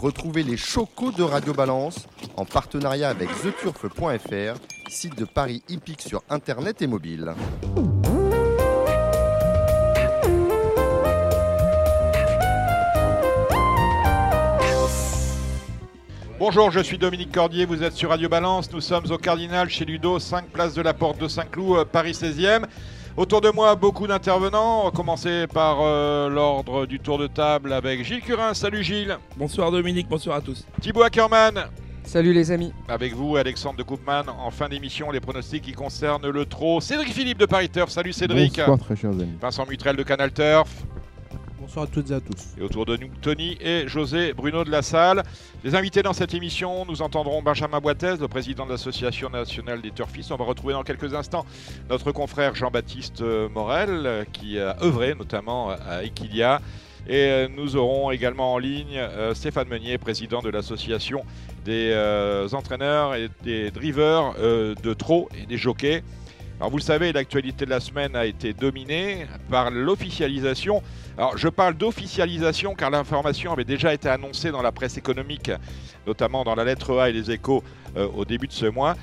Retrouvez les chocos de Radio Balance en partenariat avec theturf.fr, site de Paris hippique sur internet et mobile. Bonjour, je suis Dominique Cordier, vous êtes sur Radio Balance, nous sommes au Cardinal chez Ludo, 5 places de la Porte de Saint-Cloud, euh, Paris 16e. Autour de moi, beaucoup d'intervenants. On va commencer par euh, l'ordre du tour de table avec Gilles Curin. Salut Gilles. Bonsoir Dominique, bonsoir à tous. Thibaut Ackerman. Salut les amis. Avec vous, Alexandre de Koopman. En fin d'émission, les pronostics qui concernent le trot. Cédric Philippe de Paris Turf. Salut Cédric. Bonsoir très chers amis. Vincent Mutrel de Canal Turf. Bonsoir à toutes et à tous. Et autour de nous, Tony et José Bruno de la Salle. Les invités dans cette émission, nous entendrons Benjamin Boitez, le président de l'Association nationale des turfistes. On va retrouver dans quelques instants notre confrère Jean-Baptiste Morel, qui a œuvré notamment à Equilia. Et nous aurons également en ligne euh, Stéphane Meunier, président de l'association des euh, entraîneurs et des drivers euh, de trot et des jockeys. Alors vous le savez, l'actualité de la semaine a été dominée par l'officialisation. Alors je parle d'officialisation car l'information avait déjà été annoncée dans la presse économique, notamment dans la lettre A et les échos euh, au début de ce mois.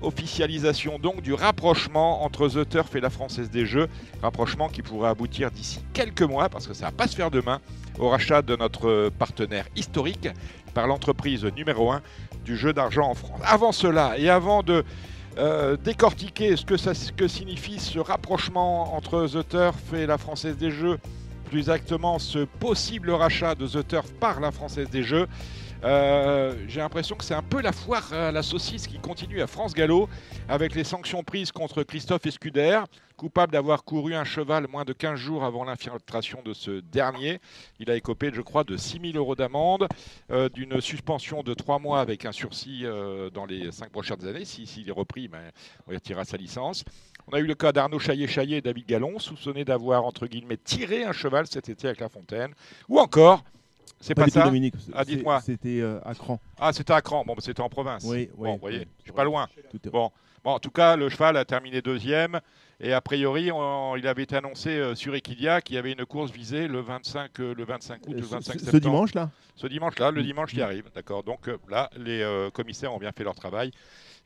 officialisation donc du rapprochement entre The Turf et la Française des Jeux. Rapprochement qui pourrait aboutir d'ici quelques mois, parce que ça ne va pas se faire demain, au rachat de notre partenaire historique par l'entreprise numéro 1 du jeu d'argent en France. Avant cela et avant de euh, décortiquer ce que, ça, ce que signifie ce rapprochement entre The Turf et la Française des Jeux, plus exactement ce possible rachat de The Turf par la Française des Jeux. Euh, j'ai l'impression que c'est un peu la foire à la saucisse qui continue à France Gallo avec les sanctions prises contre Christophe Escuder, coupable d'avoir couru un cheval moins de 15 jours avant l'infiltration de ce dernier. Il a écopé, je crois, de 6 000 euros d'amende, euh, d'une suspension de 3 mois avec un sursis euh, dans les 5 prochaines années. S'il est repris, ben, on retirera sa licence. On a eu le cas d'Arnaud Chaillet-Chaillet et David Gallon, soupçonnés d'avoir, entre guillemets, tiré un cheval cet été avec La Fontaine. Ou encore c'est pas, ça Dominique. Ah, dites-moi. C'était euh, à Cran. Ah, c'était à Cran. Bon, bah, c'était en province. Oui, bon, vous voyez, je suis pas loin. Bon. bon, en tout cas, le cheval a terminé deuxième. Et a priori, il avait été annoncé euh, sur Equidia qu'il y avait une course visée le 25, euh, le 25 août, le 25 septembre. Ce dimanche là Ce dimanche là, le dimanche qui arrive, d'accord. Donc là, les commissaires ont bien fait leur travail.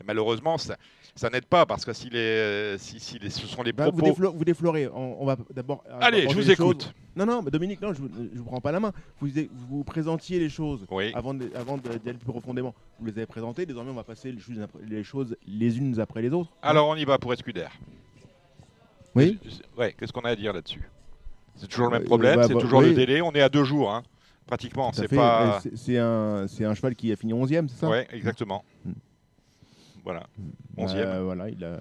malheureusement, ça, ça n'aide pas parce que si, les, si, si les, ce sont les bah, propos. vous, déflorez. On, va d'abord. Allez, je vous écoute. Non, non, mais Dominique, non, je ne vous prends pas la main. Vous, vous présentiez les choses avant, avant d'aller plus profondément. Vous les avez présentées. Désormais, on va passer les choses, les, unes après les autres. Alors, on y va pour Escuder. Oui. Ouais, qu'est-ce qu'on a à dire là-dessus? C'est toujours le même euh, problème. Bah, c'est bah, toujours le délai. On est à deux jours, hein, pratiquement. C'est pas. Un, un cheval qui a fini 11e, c'est ça? Oui, exactement. Mm. Voilà. 11 euh, voilà, il a,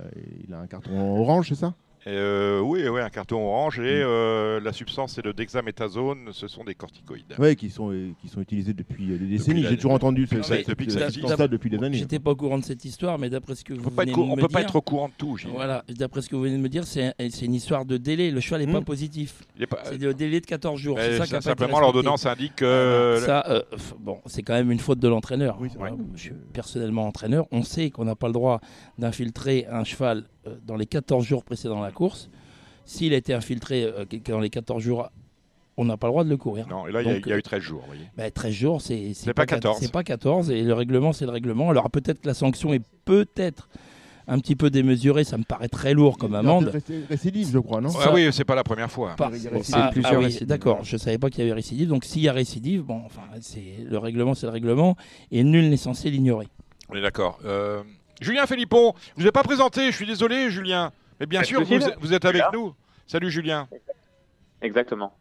il a un carton orange, c'est ça? Euh, oui, oui, un carton orange et mm. euh, la substance c'est le dexaméthasone, ce sont des corticoïdes. Oui, qui sont, qui sont utilisés depuis des décennies. J'ai toujours entendu ce, depuis ça depuis des années. J'étais pas au courant de cette histoire, mais d'après ce que vous venez de me dire, on peut pas être au courant de tout. Voilà, d'après ce que vous venez de me dire, c'est une histoire de délai. Le choix n'est pas mm. positif. C'est le délai de 14 jours. C'est ça, simplement l'ordonnance indique que. Ça, bon, c'est quand même une faute de l'entraîneur. je suis personnellement entraîneur. On sait qu'on n'a pas le droit d'infiltrer un cheval euh, dans les 14 jours précédant la course. S'il a été infiltré euh, dans les 14 jours, on n'a pas le droit de le courir. Non, et là, il y, a eu 13 jours. Voyez. 13 bah, jours, c'est pas, pas 14. C'est pas 14, et le règlement, c'est le règlement. Alors peut-être que la sanction est peut-être un petit peu démesurée, ça me paraît très lourd comme amende. Récidive, je crois, non ah Oui, c'est pas la première fois. ah, ah oui, D'accord, je savais pas qu'il y avait récidive. Donc s'il y a récidive, bon, enfin, c'est le règlement, c'est le règlement, et nul n'est censé l'ignorer. On est d'accord. Euh, Julien Philippon, je ne vous ai pas présenté, je suis désolé, Julien. Mais bien sûr, vous, êtes avec nous. Salut, Julien. Exactement.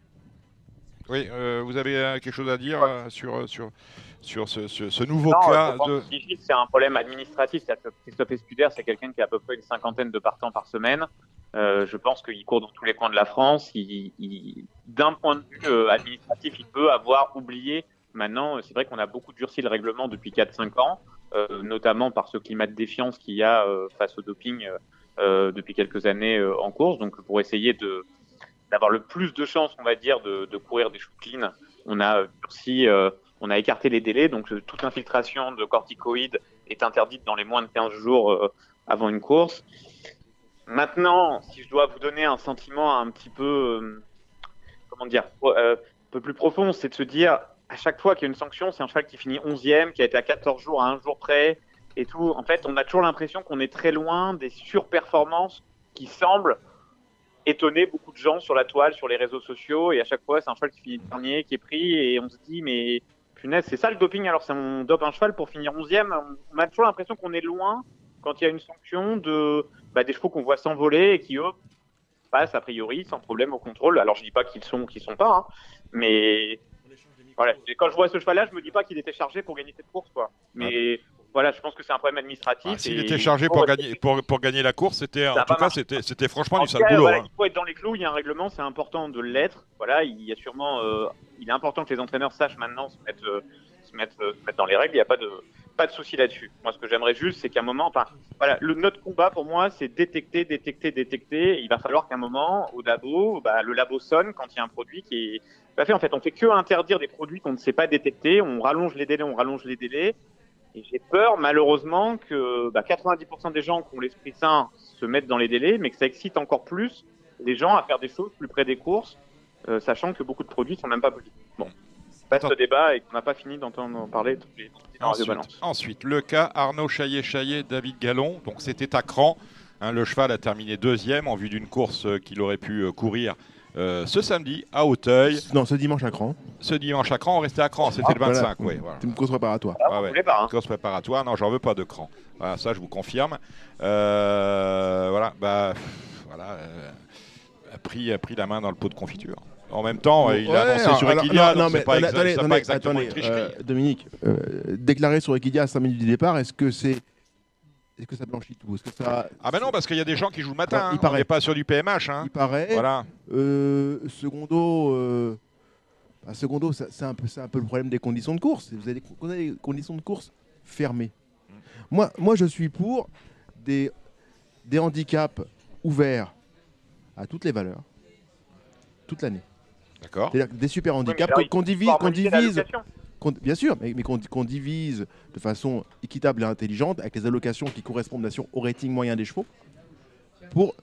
Oui, euh, vous avez euh, quelque chose à dire euh, sur, sur, sur ce, nouveau cas de... C'est un problème administratif. Que Christophe Escuder, c'est quelqu'un qui a à peu près une cinquantaine de partants par semaine. je pense qu'il court dans tous les coins de la France. D'un point de vue administratif, il peut avoir oublié. Maintenant, c'est vrai qu'on a beaucoup durci le règlement depuis 4-5 ans. Euh, notamment par ce climat de défiance qu'il y a euh, face au doping euh, depuis quelques années en course. Donc pour essayer d'avoir le plus de chances, on va dire, de, courir des chutes clean, on a on a écarté les délais, donc toute infiltration de corticoïdes est interdite dans les moins de 15 jours avant une course. Maintenant, si je dois vous donner un sentiment un petit peu, comment dire, un peu plus profond, c'est de se dire, à chaque fois qu'il y a une sanction, c'est un cheval qui finit 11e, qui a été à 14 jours, à un jour près et tout. En fait, on a toujours l'impression qu'on est très loin des surperformances qui semblent étonner beaucoup de gens sur la toile, sur les réseaux sociaux. Et à chaque fois, c'est un cheval qui finit dernier, qui est pris. Et on se dit, mais punaise, c'est ça le doping. Alors, on dope un cheval pour finir 11e. On a toujours l'impression qu'on est loin quand il y a une sanction de bah, des chevaux qu'on voit s'envoler et qui, eux, passent a priori sans problème au contrôle. Alors, je dis pas qu'ils sont, qu'ils sont pas, hein, mais voilà. quand je vois ce cheval-là, je me dis pas qu'il était chargé pour gagner cette course, quoi. Mais voilà, je pense que c'est un problème administratif. Ah, s'il était chargé pour, gagner, pour, pour, gagner la course, c'était en tout cas c'était, c'était franchement du sale boulot. Hein. Il faut être dans les clous. Il y a un règlement, c'est important de l'être. Voilà, il y a sûrement, euh, il est important que les entraîneurs sachent maintenant se mettre, euh, se mettre, euh, se mettre dans les règles. Il n'y a pas de pas de souci là-dessus. Moi, ce que j'aimerais juste, c'est qu'à un moment, enfin, voilà, le, notre combat pour moi, c'est détecter, détecter, détecter. Il va falloir qu'à un moment, au labo, bah, le labo sonne quand il y a un produit qui est. En fait, on fait que interdire des produits qu'on ne sait pas détecter. On rallonge les délais, on rallonge les délais. Et j'ai peur, malheureusement, que bah, 90% des gens qui ont l'esprit sain se mettent dans les délais, mais que ça excite encore plus les gens à faire des choses plus près des courses, euh, sachant que beaucoup de produits sont même pas possibles. Bon, pas ce débat et qu'on n'a pas fini d'entendre parler les ensuite, ensuite, le cas Arnaud Chaillet-Chaillet, David Gallon. Donc c'était à cran. Hein, le cheval a terminé deuxième en vue d'une course euh, qu'il aurait pu euh, courir euh, ce samedi à Hauteuil. Non, ce dimanche à Cran. Ce dimanche à Cran, on restait à Cran, c'était le 25. Ah, voilà. C'est une course préparatoire. Ah, ouais. pas, hein. Course préparatoire, non, j'en veux pas de Cran. Voilà, ça, je vous confirme. Euh, voilà, bah, voilà, euh, a, pris, a pris la main dans le pot de confiture. En même temps, il a annoncé sur Equidia, non, c'est pas, exactement Dominique, déclaré sur Equidia à 5 minutes du départ, est-ce que c'est est-ce que ça blanchit tout? Est-ce que ça Ah ben non, parce qu'il y a des gens qui jouent le matin. il hein. paraît. pas sur du PMH. Hein. Il paraît. Voilà. Euh, secondo, euh, bah, secondo, c'est un peu, c'est un peu le problème des conditions de course. Vous avez des, conditions de course fermées. Moi, moi, je suis pour des des handicaps ouverts à toutes les valeurs, toute l'année. D'accord. C'est-à-dire des super handicaps qu'on divise, qu'on divise, bien sûr, mais, qu'on divise de façon équitable et intelligente avec les allocations qui correspondent bien sûr au rating moyen des chevaux pour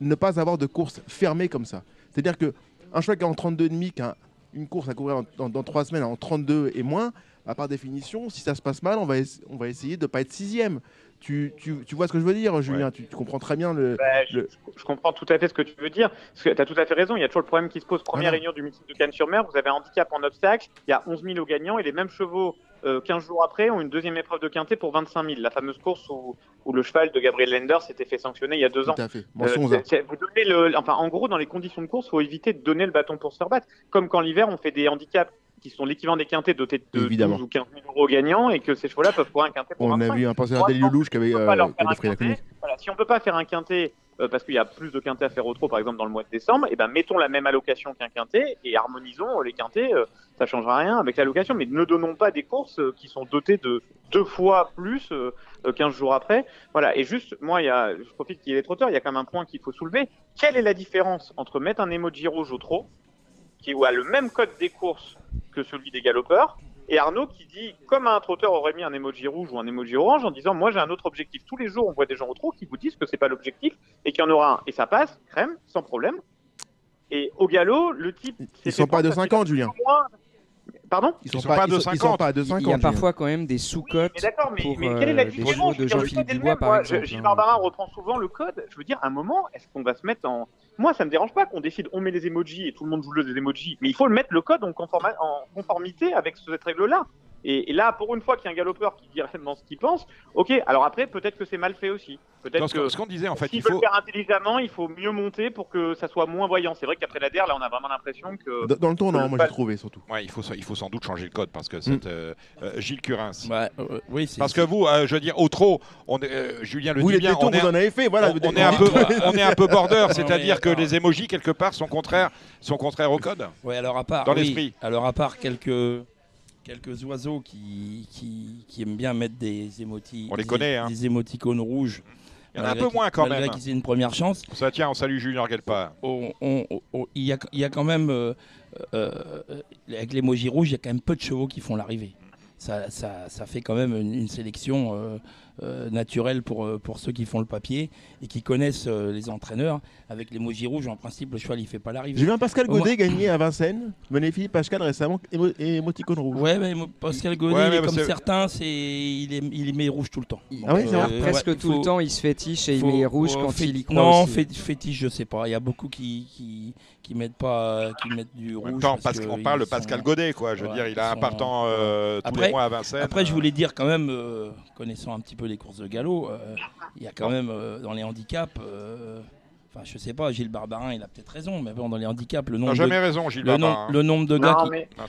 ne pas avoir de course fermée comme ça. C'est-à-dire qu'un cheval qui est en 32,5, qui a une course à courir dans, dans, 3 semaines en 32 et moins, bah, par définition, si ça se passe mal, on va, on va essayer de ne pas être sixième. Tu, tu, tu, vois ce que je veux dire, Julien tu, comprends très bien le, bah, je, comprends tout à fait ce que tu veux dire. Tu as tout à fait raison. Il y a toujours le problème qui se pose. Première réunion du meeting de Cannes-sur-Mer, vous avez un handicap en obstacle. Il y a 11 000 au gagnant et les mêmes chevaux, 15 euh, jours après, ont une deuxième épreuve de quintet pour 25 000. La fameuse course où, où le cheval de Gabriel Lender s'était fait sanctionner il y a deux ans. Tout à fait. Euh, vous donnez le, enfin, en gros, dans les conditions de course, il faut éviter de donner le bâton pour se faire battre. Comme quand l'hiver, on fait des handicaps qui sont l'équivalent des quintés dotés de Évidemment. 12 ou 15 000 euros gagnants et que ces chevaux-là peuvent courir un quintet pour On a vu un pensionnaire des Loulouche qui avait euh, voilà, Si on peut pas faire un quintet euh, parce qu'il y a plus de quintés à faire au trot, par exemple dans le mois de décembre, et eh ben mettons la même allocation qu'un quintet et harmonisons les quintés. Ça euh, ça changera rien avec l'allocation, mais ne donnons pas des courses qui sont dotées de deux fois plus 15 jours après. Voilà. Et juste, moi, il y a, je profite qu'il y ait les trotteurs, il y a quand même un point qu'il faut soulever. Quelle est la différence entre mettre un emoji rouge au trot qui a le même code des courses que celui des galopeurs. Et Arnaud qui dit, comme un trotteur aurait mis un emoji rouge ou un emoji orange en disant, moi j'ai un autre objectif. Tous les jours, on voit des gens au trot qui vous disent que c'est pas l'objectif et qu'il y en aura un. Et ça passe, crème, sans problème. Et au galop, le type. Ils sont pas de 50, Julien. Pardon ils sont, sont pas, de 50. Ils sont pas de 50. Il y a parfois quand même des sous-cotes. Mais d'accord, mais, mais, quelle est la euh, différence de Jean-Philippe Dubois, par exemple Gilles Barbara reprend souvent le code. Je veux dire, à un moment, est-ce qu'on va se mettre en, moi, ça me dérange pas qu'on décide, on met les emojis et tout le monde joue le des emojis, mais il faut le mettre le code en, en conformité avec cette règle-là. Et, là, pour une fois qu'il y a un galopeur qui dit réellement ce qu'il pense, ok, alors après, peut-être que c'est mal fait aussi. Peut-être que ce qu'on disait, en fait, il faut le faire intelligemment, il faut mieux monter pour que ça soit moins voyant. C'est vrai qu'après la DER, là, on a vraiment l'impression que. Dans le tournant, moi, j'ai trouvé surtout. Ouais, il faut, il faut sans doute changer le code parce que c'est mm. euh, euh, Gilles Curins. Ouais, euh, oui, parce que vous, je veux dire, au trop, on Julien le dit bien, on, est, vous en avez fait, voilà. On, est un peu, on est un peu border, c'est-à-dire que les émojis quelque part sont contraires, sont contraires au code. Ouais, alors à part. Dans l'esprit. Alors à part quelques quelques oiseaux qui, qui, aiment bien mettre des émoticônes. On les connaît, hein. Des émoticônes rouges. Il y en a un peu moins quand même. qu'ils aient une première chance. Ça tient, on salue Julien Gelpa. On, il, y a, il y a quand même, euh, euh, avec l'émoji rouge, il y a quand même peu de chevaux qui font l'arrivée. ça, ça, ça, fait quand même une, sélection euh, euh, naturelle pour, euh, pour ceux qui font le papier et qui connaissent les entraîneurs. Avec les l'émoji rouge, en principe, le cheval, il fait pas l'arrivée. J'ai vu un Pascal Godet gagner à Vincennes. Magnifique, Pascal récemment, émoticône rouge. Ouais, mais Pascal Godet, comme certains, c'est il, est, il met rouge tout le temps. Ah oui, presque tout le temps, il se fétiche et il met rouge quand il y croit. Non, fétiche, je sais pas. Il y a beaucoup qui, qui, qui mettent pas, qui mettent du rouge. En même temps, parce qu'on parle de Pascal Godet, quoi. Je veux dire, il a un partant tous les mois à Vincennes. Après, je voulais dire quand même, connaissant un petit peu les courses de galop, il y a quand même dans les handicaps Enfin, je sais pas, Gilles Barbarin, il a peut-être raison, mais bon, dans les handicaps, le nombre. jamais raison, Gilles le, Barbarin. le nombre de gars,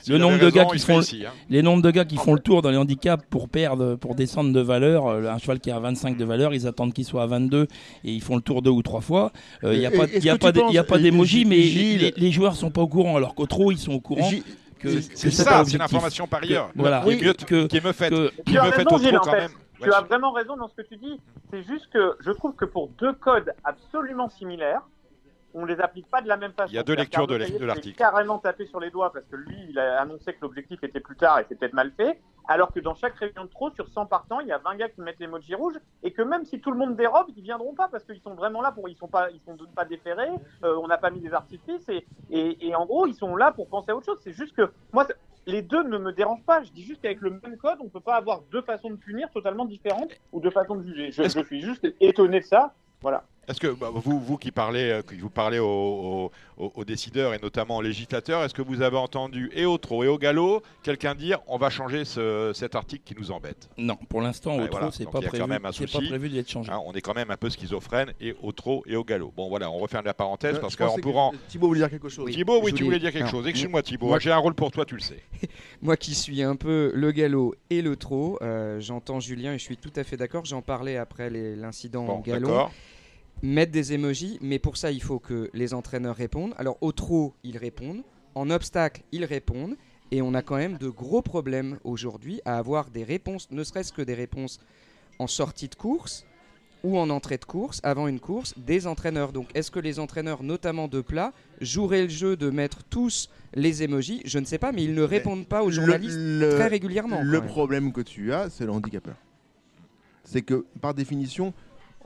qui, le nombre de gars qui font, hein. les nombres de gars qui font le tour dans les handicaps pour perdre, pour descendre de valeur. Euh, un cheval qui a 25 de valeur, ils attendent qu'il soit à 22 et ils font le tour deux ou trois fois. Euh, il n'y a pas, il y a pas, il a pas d'émoji, mais les, les, joueurs sont pas au courant, alors qu'au trop, ils sont au courant. C'est ça, c'est l'information par ailleurs. Voilà, qui, me fait, qui me fait au trop quand même. Tu as vraiment raison dans ce que tu dis. C'est juste que je trouve que pour deux codes absolument similaires, on les applique pas de la même façon. Il y a deux lectures de l'article. carrément tapé sur les doigts parce que lui, il a annoncé que l'objectif était plus tard et c'est peut-être mal fait. Alors que dans chaque réunion de trop, sur 100 partants, il y a 20 gars qui mettent l'emoji rouge et que même si tout le monde dérobe, ils viendront pas parce qu'ils sont vraiment là pour, ils sont pas, ils sont pas déférés. Euh, on n'a pas mis des artifices et, et, en gros, ils sont là pour penser à autre chose. C'est juste que moi, les deux ne me dérangent pas. Je dis juste qu'avec le même code, on peut pas avoir deux façons de punir totalement différentes ou deux façons de juger. Je, je suis juste étonné de ça. Voilà. Est-ce que bah, vous, vous qui parlez, euh, vous parlez aux, décideurs et notamment aux législateurs, est-ce que vous avez entendu et au trot et au galop quelqu'un dire on va changer cet article qui nous embête? Non, pour l'instant au trot c'est pas, prévu, pas prévu d'être changé. Hein, on est quand même un peu schizophrène et au trot et au galop. Bon voilà, on referme la parenthèse euh, parce qu'en pourra. Thibaut voulait dire quelque chose. Thibaut, oui, tu voulais dire quelque chose. Excuse-moi Thibaut, j'ai un rôle pour toi, tu le sais. moi qui suis un peu le galop et le trot, euh, j'entends Julien et je suis tout à fait d'accord. J'en parlais après l'incident au galop mettre des emojis, mais pour ça, il faut que les entraîneurs répondent. Alors, au trot, ils répondent. En obstacle, ils répondent. Et on a quand même de gros problèmes aujourd'hui à avoir des réponses, ne serait-ce que des réponses en sortie de course ou en entrée de course, avant une course, des entraîneurs. Donc, est-ce que les entraîneurs, notamment de plat, joueraient le jeu de mettre tous les emojis Je ne sais pas, mais ils ne répondent pas aux journalistes très régulièrement. Le problème que tu as, c'est le handicapeur. C'est que, par définition,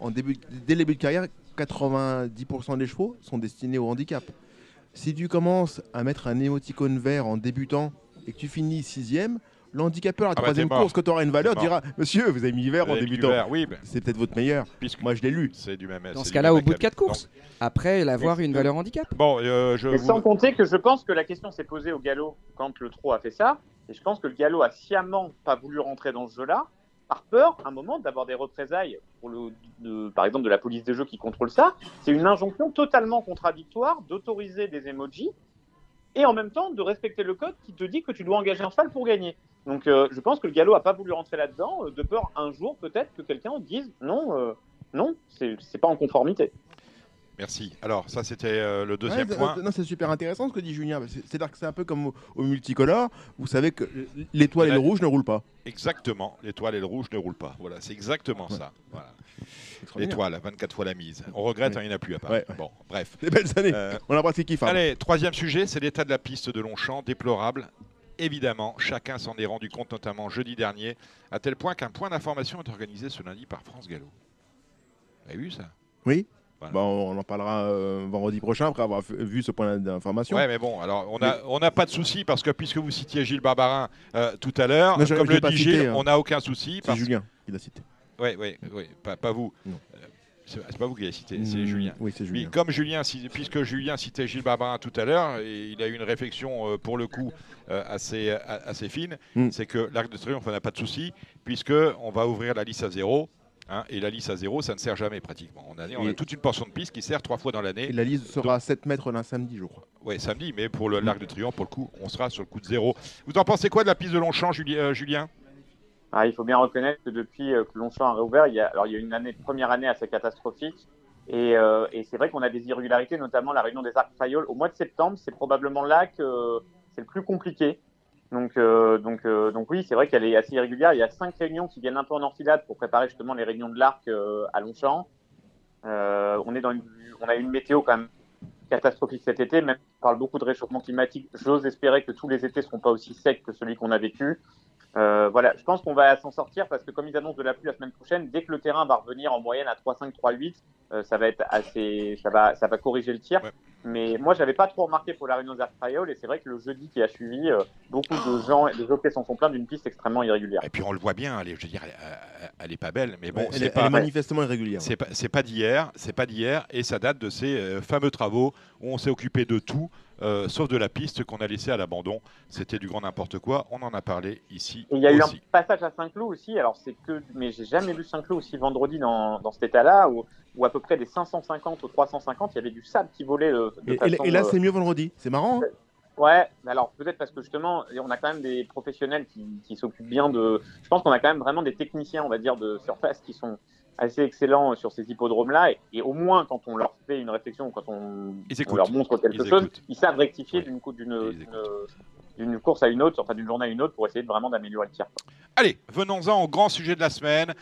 début, dès le début de carrière, 90% des chevaux sont destinés au handicap. Si tu commences à mettre un émoticône vert en débutant et que tu finis sixième, l'handicapeur à la ah bah, troisième course, quand tu auras une valeur, dira Monsieur, vous avez mis vert en débutant. oui, C'est peut-être votre meilleur. Moi, je l'ai lu. C'est du même. Dans ce cas-là, au bout de quatre courses, après l'avoir une valeur handicap. Bon, euh, je sans compter que je pense que la question s'est posée au galop quand le trot a fait ça. Et je pense que le galop a sciemment pas voulu rentrer dans ce jeu-là par peur, un moment, d'avoir des représailles, par exemple de la police des jeux qui contrôle ça. C'est une injonction totalement contradictoire d'autoriser des emojis et en même temps de respecter le code qui te dit que tu dois engager un cheval pour gagner. Donc euh, je pense que le galop a pas voulu rentrer là-dedans, euh, de peur un jour peut-être que quelqu'un dise non, euh, non, c'est pas en conformité. Merci. Alors, ça, c'était le deuxième point. Non, c'est super intéressant ce que dit Julien. C'est-à-dire que c'est un peu comme au, multicolore. Vous savez que l'étoile et le rouge ne roulent pas. Exactement. L'étoile et le rouge ne roulent pas. Voilà, c'est exactement ça. Voilà. L'étoile, 24 fois la mise. On regrette, hein, il n'y en a plus à part. Bon, bref. Des belles années. Euh, On a pratiqué qui Allez, troisième sujet, c'est l'état de la piste de Longchamp, déplorable. Évidemment, chacun s'en est rendu compte, notamment jeudi dernier, à tel point qu'un point d'information est organisé ce lundi par France Gallo. Vous avez vu ça? Oui. Bon, on en parlera euh, vendredi prochain après avoir vu ce point d'information. Ouais, mais bon, alors on n'a on a pas de souci parce que puisque vous citiez Gilles Barbarin euh, tout à l'heure, comme le dit Gilles, hein. on n'a aucun souci. C'est Julien qui l'a cité. Oui, oui, oui, pas, pas vous. Euh, c'est pas vous qui l'avez cité, c'est mmh, Julien. Oui, c'est Julien. comme Julien, puisque Julien citait Gilles Barbarin tout à l'heure, et il a eu une réflexion pour le coup assez, assez fine, mmh. c'est que l'Arc de Triomphe n'a pas de souci, puisque on va ouvrir la liste à zéro Hein, et la lisse à zéro, ça ne sert jamais pratiquement. On a, on a toute une portion de piste qui sert trois fois dans l'année. Et la liste sera à 7 mètres l'un samedi, je crois. Oui, samedi, mais pour l'Arc de Triomphe, pour le coup, on sera sur le coup de zéro. Vous en pensez quoi de la piste de Longchamp, euh, Julien? Ah, Il faut bien reconnaître que depuis euh, que Longchamp a réouvert, il y a, alors, il y a une année, première année assez catastrophique. Et, euh, et c'est vrai qu'on a des irrégularités, notamment la réunion des arcs fayoles au mois de septembre. C'est probablement là que c'est le plus compliqué. Donc, euh, donc, euh, donc oui, c'est vrai qu'elle est assez irrégulière. Il y a cinq réunions qui viennent un peu en enfilade pour préparer justement les réunions de l'arc euh, à Longchamp. on est dans une, on a une météo quand même catastrophique cet été. Même on parle beaucoup de réchauffement climatique. J'ose espérer que tous les étés seront pas aussi secs que celui qu'on a vécu. Voilà, je pense qu'on va s'en sortir parce que comme ils annoncent de la pluie la semaine prochaine, dès que le terrain va revenir en moyenne à 3-5, 3-8, euh, ça va être assez, ça va, ça va corriger le tir. Mais moi, j'avais pas trop remarqué pour la Rhino et c'est vrai que le jeudi qui a suivi, euh, beaucoup de gens et de jockeys s'en sont pleins d'une piste extrêmement irrégulière. Et puis on le voit bien, elle est, je veux dire, elle, est pas belle, mais bon, c'est pas, manifestement irrégulière. C'est pas, pas d'hier, c'est pas d'hier, et ça date de ces fameux travaux où on s'est occupé de tout. Euh, sauf de la piste qu'on a laissée à l'abandon. C'était du grand n'importe quoi. On en a parlé ici. il y a eu un passage à Saint-Cloud aussi. Alors c'est que, mais j'ai jamais vu Saint-Cloud aussi vendredi dans, dans cet état-là où, où, à peu près des 550 aux 350, il y avait du sable qui volait. De, et, là, euh, c'est mieux vendredi. C'est marrant. Hein ouais, alors peut-être parce que justement, on a quand même des professionnels qui, qui s'occupent bien de. Je pense qu'on a quand même vraiment des techniciens, on va dire, de surface qui sont assez excellent sur ces hippodromes-là. Et, au moins, quand on leur fait une réflexion, quand on, leur montre quelque chose, ils savent rectifier d'une d'une course à une autre, enfin d'une journée à une autre, pour essayer vraiment d'améliorer le tir. Allez, venons-en au grand sujet de la semaine,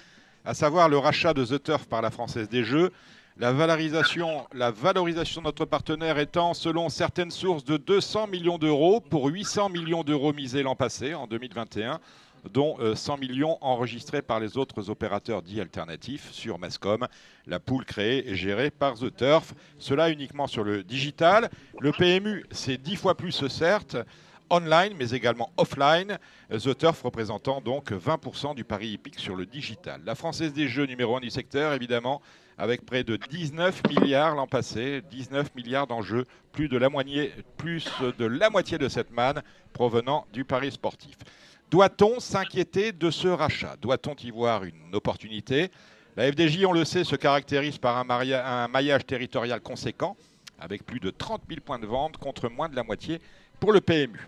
à savoir le rachat de The Turf par la Française des Jeux. La valorisation, la valorisation de notre partenaire étant, selon certaines sources, de 200 millions d'euros pour 800 millions d'euros misés l'an passé, en 2021 dont 100 euh, millions enregistrés par les autres opérateurs dits alternatifs sur Mascom, la poule créée et gérée par The Turf. Cela uniquement sur le digital. Le PMU, c'est 10 fois plus certes online, mais également offline. The Turf représentant donc 20% du pari hippique sur le digital. La Française des Jeux numéro 1 du secteur, évidemment, avec près de 19 milliards l'an passé, 19 milliards d'enjeux, plus de la moitié, plus de la moitié de cette manne provenant du pari sportif. Doit-on s'inquiéter de ce rachat? Doit-on y voir une opportunité? La FDJ, on le sait, se caractérise par un, maillage territorial conséquent, avec plus de 30 000 points de vente contre moins de la moitié pour le PMU.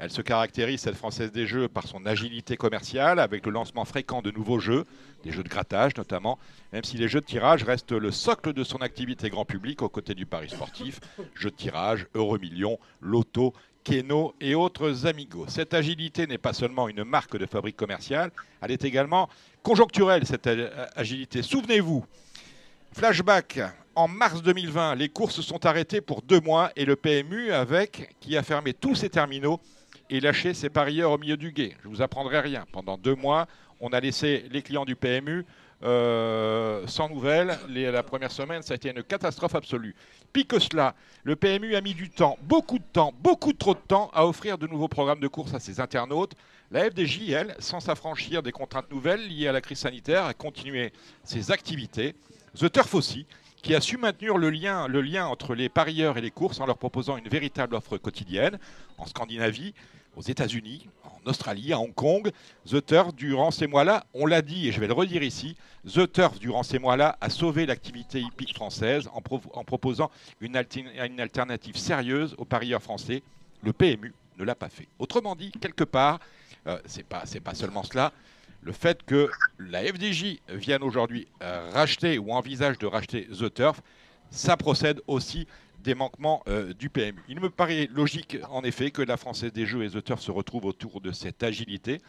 Elle se caractérise, cette Française des Jeux, par son agilité commerciale, avec le lancement fréquent de nouveaux jeux, des jeux de grattage notamment, même si les jeux de tirage restent le socle de son activité grand public aux côtés du Paris sportif, jeux de tirage, euro millions, loto, Keno et autres amigos. Cette agilité n'est pas seulement une marque de fabrique commerciale, elle est également conjoncturelle, cette agilité. Souvenez-vous, flashback, en mars 2020, les courses sont arrêtées pour deux mois et le PMU, avec, qui a fermé tous ses terminaux et lâché ses parieurs au milieu du guet. Je ne vous apprendrai rien. Pendant deux mois, on a laissé les clients du PMU euh, sans nouvelles. la première semaine, ça a été une catastrophe absolue. Pis que cela, le PMU a mis du temps, beaucoup de temps, beaucoup trop de temps à offrir de nouveaux programmes de course à ses internautes. La FDJ, elle, sans s'affranchir des contraintes nouvelles liées à la crise sanitaire, a continué ses activités. The Turf aussi, qui a su maintenir le lien, le lien entre les parieurs et les courses en leur proposant une véritable offre quotidienne. En Scandinavie, aux États-Unis, en Australie, à Hong Kong. The Turf, durant ces mois-là, on l'a dit et je vais le redire ici, The Turf, durant ces mois-là, a sauvé l'activité hippique française en, proposant une, alternative sérieuse aux parieurs français. Le PMU ne l'a pas fait. Autrement dit, quelque part, euh, c'est pas, seulement cela. Le fait que la FDJ vienne aujourd'hui euh, racheter ou envisage de racheter The Turf, ça procède aussi des manquements euh, du PMU. Il me paraît logique, en effet, que la Française des Jeux et The Turf se retrouvent autour de cette agilité.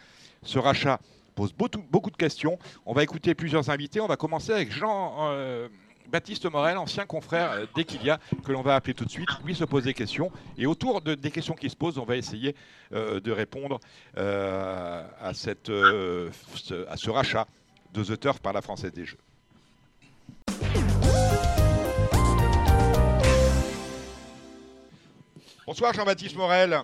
Ce rachat pose beaucoup, de questions. On va écouter plusieurs invités. On va commencer avec Jean. Euh, Morel, ancien confrère euh, d'Equilia, que l'on va appeler tout de suite, lui se pose des questions. Et autour de, des questions qui se posent, on va essayer de répondre à, ce rachat de The par la Française des Jeux. Bonsoir Jean-Baptiste Morel.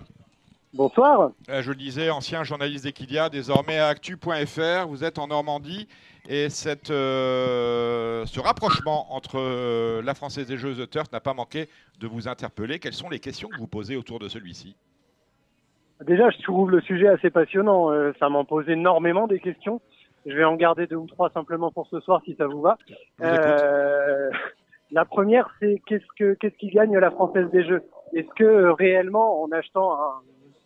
Bonsoir. Euh, je le disais, ancien journaliste d'Equidia, désormais à actu.fr. Vous êtes en Normandie et cette, euh, ce rapprochement entre euh, la Française des Jeux de Turf n'a pas manqué de vous interpeller. Quelles sont les questions que vous posez autour de celui-ci? Déjà, je trouve le sujet assez passionnant. ça m'en pose énormément des questions. Je vais en garder deux ou trois simplement pour ce soir si ça vous va. la première, c'est qu'est-ce, que, qu'est-ce qui gagne la Française des Jeux? Est-ce que euh, réellement, en achetant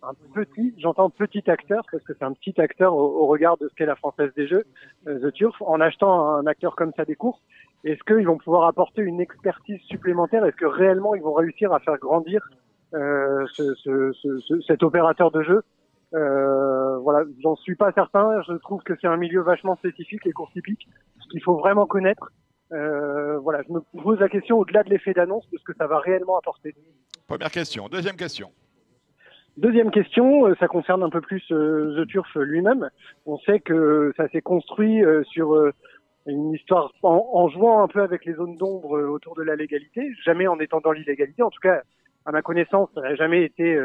un, petit, j'entends petit acteur, parce que c'est un petit acteur au, regard de ce qu'est la Française des Jeux, euh, The Turf, en achetant un acteur comme ça des courses, est-ce qu'ils vont pouvoir apporter une expertise supplémentaire? Est-ce que réellement ils vont réussir à faire grandir euh, ce, ce, ce, cet opérateur de jeu? Euh, Voilà, j'en suis pas certain. Je trouve que c'est un milieu vachement spécifique, les courses typiques, ce qu'il faut vraiment connaître. Euh, voilà, je me pose la question au-delà de l'effet d'annonce de ce que ça va réellement apporter. Première question. Deuxième question. Deuxième question, ça concerne un peu plus The Turf lui-même. On sait que ça s'est construit sur une histoire en, jouant un peu avec les zones d'ombre autour de la légalité, jamais en étant dans l'illégalité. En tout cas, à ma connaissance, ça n'a jamais été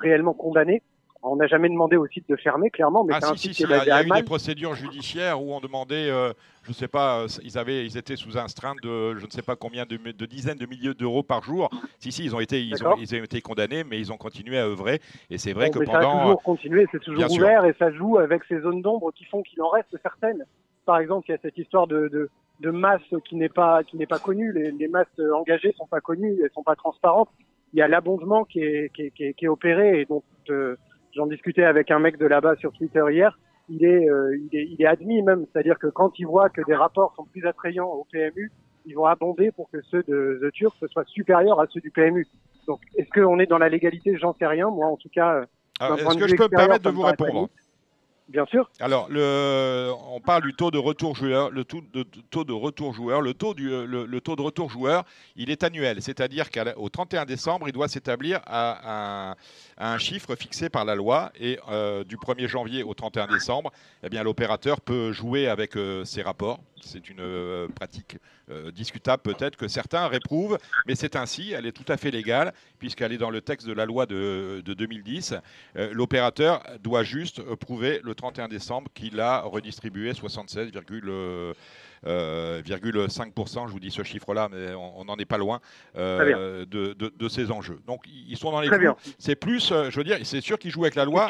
réellement condamné. On n'a jamais demandé au site de fermer, clairement, mais ah, c'est un si, site si, qui est Il y a, eu des procédures judiciaires où on demandait, euh, je ne sais pas, euh, ils, avaient, ils étaient sous un strain de je ne sais pas combien de, de dizaines de milliers d'euros par jour. Si, si, ils ont, été, ils, ont, ils ont été condamnés, mais ils ont continué à œuvrer. Et c'est vrai que pendant. Ça a toujours continué, c'est toujours ouvert et ça joue avec ces zones d'ombre qui font qu'il en reste certaines. Par exemple, il y a cette histoire de, de, de masse qui n'est pas, qui n'est pas connue. Les, les masses engagées sont pas connues, elles sont pas transparentes. Il y a l'abondement qui est, qui, est, qui, est, qui est opéré et. Euh, J'en discutais avec un mec de là-bas sur Twitter hier. Il est, euh, il est, il est admis même, c'est-à-dire que quand il voit que des rapports sont plus attrayants au PMU, ils vont abonder pour que ceux de The Turf soient supérieurs à ceux du PMU. Donc, est-ce qu'on est dans la légalité? J'en sais rien. Moi, en tout cas, euh, est-ce que je peux me permettre de vous répondre? Bien sûr. Alors, on parle du taux de retour joueur, le taux de, retour joueur, le taux, de retour joueur, il est annuel, c'est-à-dire qu'au 31 décembre, il doit s'établir à un, un, chiffre fixé par la loi, et euh, du 1er janvier au 31 décembre, eh bien l'opérateur peut jouer avec euh, ses rapports c'est une euh, pratique euh, discutable peut-être que certains réprouvent, mais c'est ainsi, elle est tout à fait légale, puisqu'elle est dans le texte de la loi de, 2010. Euh, l'opérateur doit juste prouver le 31 décembre qu'il a redistribué 76, euh, 5%, je vous dis ce chiffre-là, mais on n'en est pas loin euh, de, ces enjeux. Donc ils sont dans les coups. C'est plus, euh, je veux dire, c'est sûr qu'ils jouent avec la loi.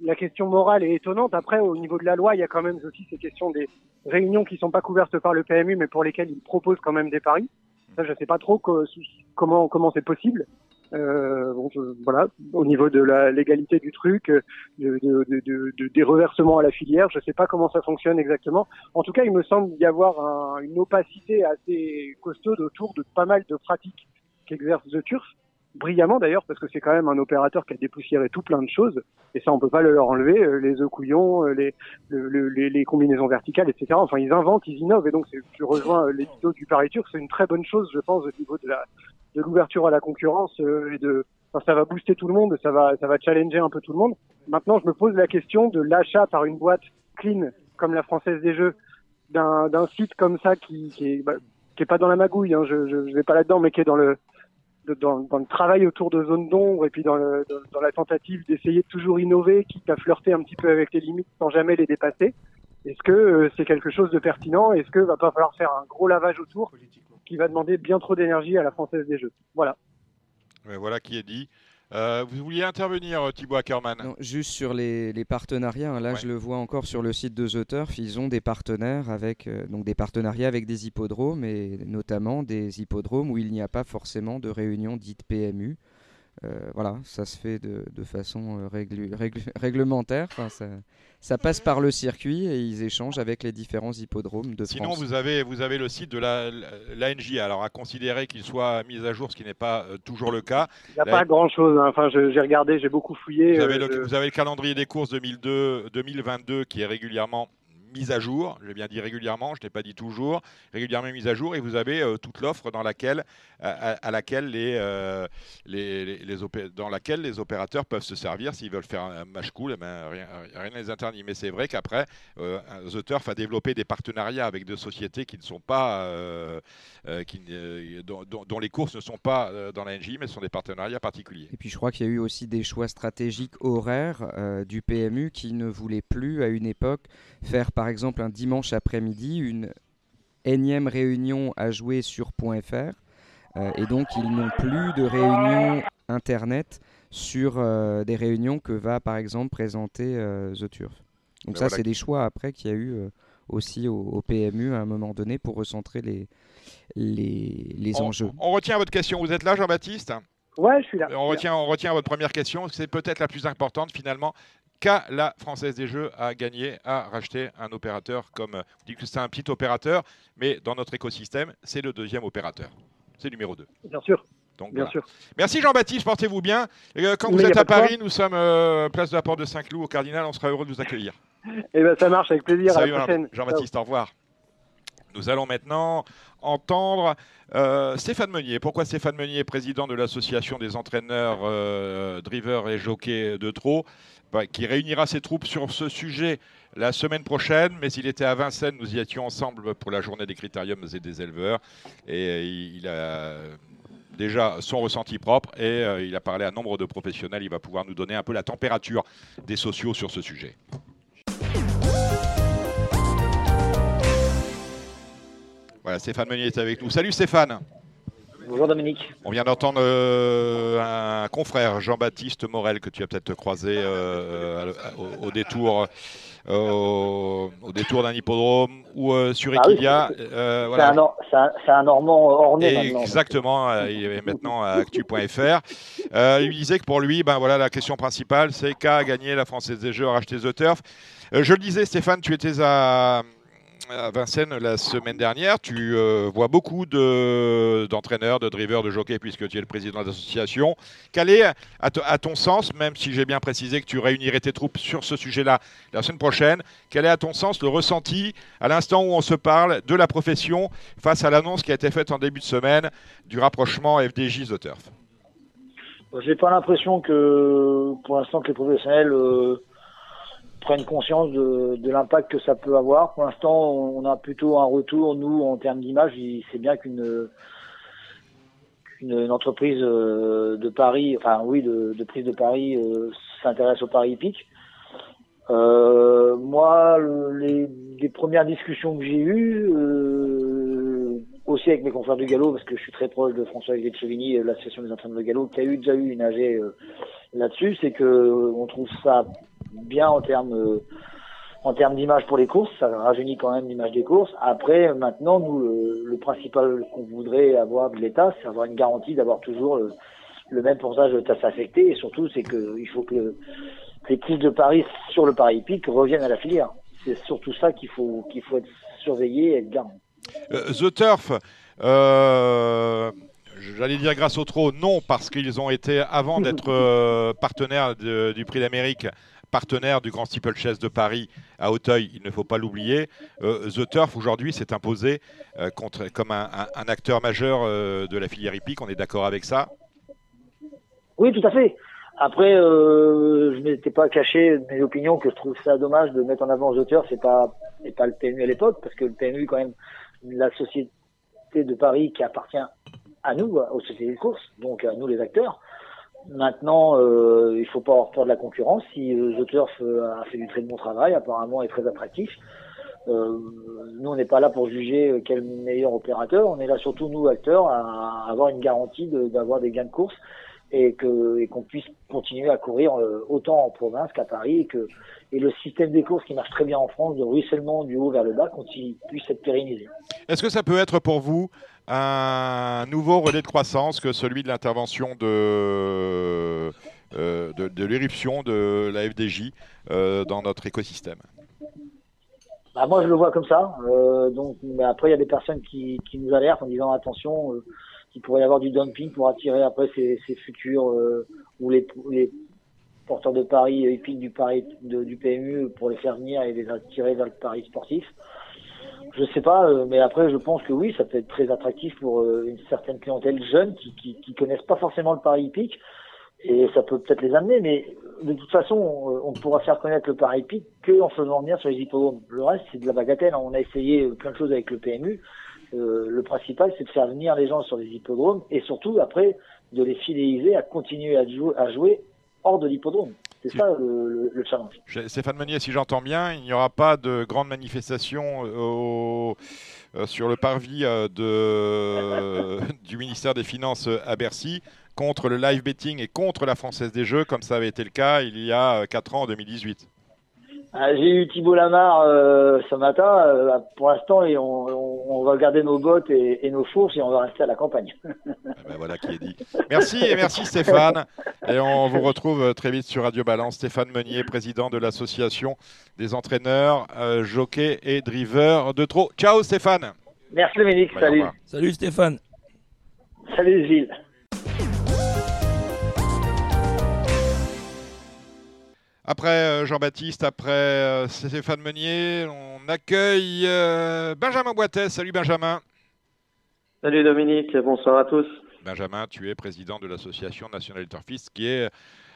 La question, morale, est étonnante. Après, au niveau de la loi, il y a quand même aussi ces questions des réunions qui ne sont pas couvertes par le PMU, mais pour lesquelles ils proposent quand même des paris. Ça, je ne sais pas trop comment c'est possible. Euh, bon, voilà, au niveau de la légalité du truc, de, de, de, des reversements à la filière, je ne sais pas comment ça fonctionne exactement. En tout cas, il me semble y avoir un, une opacité assez costaude autour de pas mal de pratiques qu'exerce The Turf, brillamment d'ailleurs, parce que c'est quand même un opérateur qui a dépoussiéré tout plein de choses, et ça on peut pas le leur enlever, euh, les œufs couillons, euh, les, les, les, combinaisons verticales, etc. Enfin, ils inventent, ils innovent, et donc je rejoins l'édito du Paris Turf, c'est une très bonne chose, je pense, au niveau de la de l'ouverture à la concurrence euh, et de enfin, ça va booster tout le monde, ça va ça va challenger un peu tout le monde. Maintenant, je me pose la question de l'achat par une boîte clean comme la Française des Jeux d'un d'un site comme ça qui qui est bah, qui est pas dans la magouille, hein, je, je vais pas là-dedans, mais qui est dans le dans, dans, le travail autour de zones d'ombre et puis dans, le, dans, la tentative d'essayer de toujours innover, quitte à flirter un petit peu avec les limites sans jamais les dépasser. Est-ce que euh, c'est quelque chose de pertinent? Est-ce que va pas falloir faire un gros lavage autour qui va demander bien trop d'énergie à la Française des Jeux? Voilà. voilà qui est dit. Euh, vous vouliez intervenir, euh, Thibaut Ackerman Juste sur les, partenariats. Hein. Là, je le vois encore sur le site de The Turf. Ils ont des partenaires avec euh, donc des partenariats avec des hippodromes et notamment des hippodromes où il n'y a pas forcément de réunion dite PMU. Voilà, ça se fait de, façon réglementaire. Enfin, ça, ça passe par le circuit et ils échangent avec les différents hippodromes de Sinon, France. vous avez, vous avez le site de l'ANJ, la, alors à considérer qu'il soit mis à jour, ce qui n'est pas euh, toujours le cas. Il n'y a pas grand-chose, hein. enfin j'ai regardé, j'ai beaucoup fouillé. Vous avez, le, vous avez, le, calendrier des courses 2002, 2022 qui est régulièrement mise à jour, j'ai bien dit régulièrement, je n'ai pas dit toujours, régulièrement mise à jour, et vous avez euh, toute l'offre dans laquelle, à, laquelle les, euh, les, les, dans laquelle les opérateurs peuvent se servir s'ils veulent faire un match cool, eh ben, rien, ne les interdit. Mais c'est vrai qu'après, euh, The Turf a développé des partenariats avec deux sociétés qui ne sont pas, euh, qui, dont, dont, les courses ne sont pas dans la NJ, mais sont des partenariats particuliers. Et puis je crois qu'il y a eu aussi des choix stratégiques horaires du PMU qui ne voulaient plus à une époque faire par exemple un dimanche après-midi une énième réunion à jouer sur .fr euh, et donc ils n'ont plus de réunions internet sur euh, des réunions que va par exemple présenter euh, The Turf. Donc ben ça c'est des choix après qu'il y a eu aussi au, PMU à un moment donné pour recentrer les, les, les enjeux. On retient votre question, vous êtes là Jean-Baptiste? Ouais, je suis là. On retient, on retient votre première question, c'est peut-être la plus importante finalement qu'a la Française des Jeux à gagner à racheter un opérateur comme. Vous dites que c'est un petit opérateur, mais dans notre écosystème, c'est le deuxième opérateur. C'est numéro 2. Bien sûr. Donc, Bien sûr. Merci Jean-Baptiste, portez-vous bien. Euh, quand vous êtes à Paris, nous sommes euh, place de la Porte de Saint-Cloud au Cardinal, on sera heureux de vous accueillir. Eh ben, ça marche avec plaisir. Salut Jean-Baptiste, au revoir. Nous allons maintenant entendre euh, Stéphane Meunier. Pourquoi Stéphane Meunier, président de l'association des entraîneurs, drivers et jockeys de trop, bah, qui réunira ses troupes sur ce sujet la semaine prochaine, mais il était à Vincennes, nous y étions ensemble pour la journée des critériums et des éleveurs, et il a déjà son ressenti propre et euh, il a parlé à nombre de professionnels, il va pouvoir nous donner un peu la température des sociaux sur ce sujet. Voilà, Stéphane Meunier est avec nous. Salut Stéphane. Bonjour Dominique. On vient d'entendre euh, un confrère, Jean-Baptiste Morel, que tu as peut-être croisé euh, au, détour. Au, détour d'un hippodrome ou sur ah Equilia. c'est un, Normand orné. exactement, il est maintenant à actu.fr. il disait que pour lui, ben voilà, la question principale, c'est qu'a gagné la Française des Jeux à racheter The Turf. je le disais, Stéphane, tu étais à, Vincennes la semaine dernière. Tu euh, vois beaucoup d'entraîneurs, de, drivers, de jockeys, puisque tu es le président de l'association. Quel est, à, ton sens, même si j'ai bien précisé que tu réunirais tes troupes sur ce sujet-là la semaine prochaine, quel est, à ton sens, le ressenti à l'instant où on se parle de la profession face à l'annonce qui a été faite en début de semaine du rapprochement FDJ-The Turf? J'ai pas l'impression que, pour l'instant, que les professionnels. Euh, prennent conscience de, de l'impact que ça peut avoir. Pour l'instant, on a plutôt un retour, nous, en termes d'image. C'est bien qu'une une, entreprise euh, de Paris, enfin oui, de, de prise de Paris euh, s'intéresse au Paris hippique. Euh, moi, les, les, premières discussions que j'ai eues, euh, aussi avec mes confrères du galop, parce que je suis très proche de François-Xavier de Chevigny, l'association des entraîneurs de galop, qui a eu déjà eu une AG là-dessus, c'est que on trouve ça bien en termes euh, en termes d'image pour les courses, ça rajeunit quand même l'image des courses. Après, maintenant, nous, le, principal qu'on voudrait avoir de l'État, c'est avoir une garantie d'avoir toujours le, même pourcentage de taxes affectées. Et surtout, c'est qu'il faut que, les prises de paris sur le pari hippique reviennent à la filière. C'est surtout ça qu'il faut, qu'il faut être surveillé et être garant. Euh, The Turf, euh, j'allais dire grâce au trot, non, parce qu'ils ont été, avant d'être partenaires du Prix d'Amérique, partenaire du Grand Steeplechase de Paris à Auteuil, il ne faut pas l'oublier. Euh, The Turf aujourd'hui s'est imposé euh, contre, comme un, acteur majeur euh, de la filière hippique. On est d'accord avec ça? Oui, tout à fait. Après, je n'étais pas caché mes opinions que je trouve ça dommage de mettre en avant The Turf et pas, et pas le PMU à l'époque, parce que le PMU, quand même, la société de Paris qui appartient à nous, aux sociétés de course, donc à nous les acteurs. Maintenant, euh, il faut pas avoir peur de la concurrence. Si euh, euh, a fait du très bon travail, apparemment est très attractif. Euh, nous, on n'est pas là pour juger quel meilleur opérateur. On est là surtout nous acteurs à avoir une garantie d'avoir des gains de course et que et qu'on puisse continuer à courir autant en province qu'à Paris et que et le système des courses qui marche très bien en France de ruissellement du haut vers le bas continue puisse être pérennisé. Est-ce que ça peut être pour vous un nouveau relais de croissance que celui de l'intervention de, euh, de, l'éruption de la FDJ euh, dans notre écosystème? Bah, Moi, je le vois comme ça. Euh, donc, mais après, il y a des personnes qui, qui nous alertent en disant attention, qu'il pourrait y avoir du dumping pour attirer après ces, futurs ou les, porteurs de paris épiques du, Paris, du PMU pour les faire venir et les attirer vers le pari sportif. Je sais pas, euh, mais après, je pense que oui, ça peut être très attractif pour euh, une certaine clientèle jeune qui, qui, qui connaissent pas forcément le pari hippique. Et ça peut peut-être les amener, mais de toute façon, on, ne pourra faire connaître le pari hippique qu'en faisant venir sur les hippodromes. Le reste, c'est de la bagatelle. On a essayé plein de choses avec le PMU. Euh, le principal, c'est de faire venir les gens sur les hippodromes et surtout, après, de les fidéliser à continuer à jouer, à jouer hors de l'hippodrome. C'est ça le, challenge. Stéphane Meunier, si j'entends bien, il n'y aura pas de grande manifestation euh, euh, sur le parvis du ministère des Finances à Bercy contre le live betting et contre la Française des Jeux, comme ça avait été le cas il y a 4 ans en 2018. Ah, j'ai eu Thibault Lamar euh, ce matin. Euh, pour l'instant, et on, va garder nos bottes et, nos fourches et on va rester à la campagne. Ah ben voilà qui est dit. Merci et merci Stéphane. Et on vous retrouve très vite sur Radio Balance. Stéphane Meunier, président de l'association des entraîneurs, euh, jockeys et drivers de trop. Ciao Stéphane. Merci Dominique. salut. Salut Stéphane. Salut Gilles. Après Jean-Baptiste, après Stéphane Meunier, on accueille Benjamin Boitet. Salut Benjamin. Salut Dominique, bonsoir à tous. Benjamin, tu es président de l'Association nationale turfistes, qui est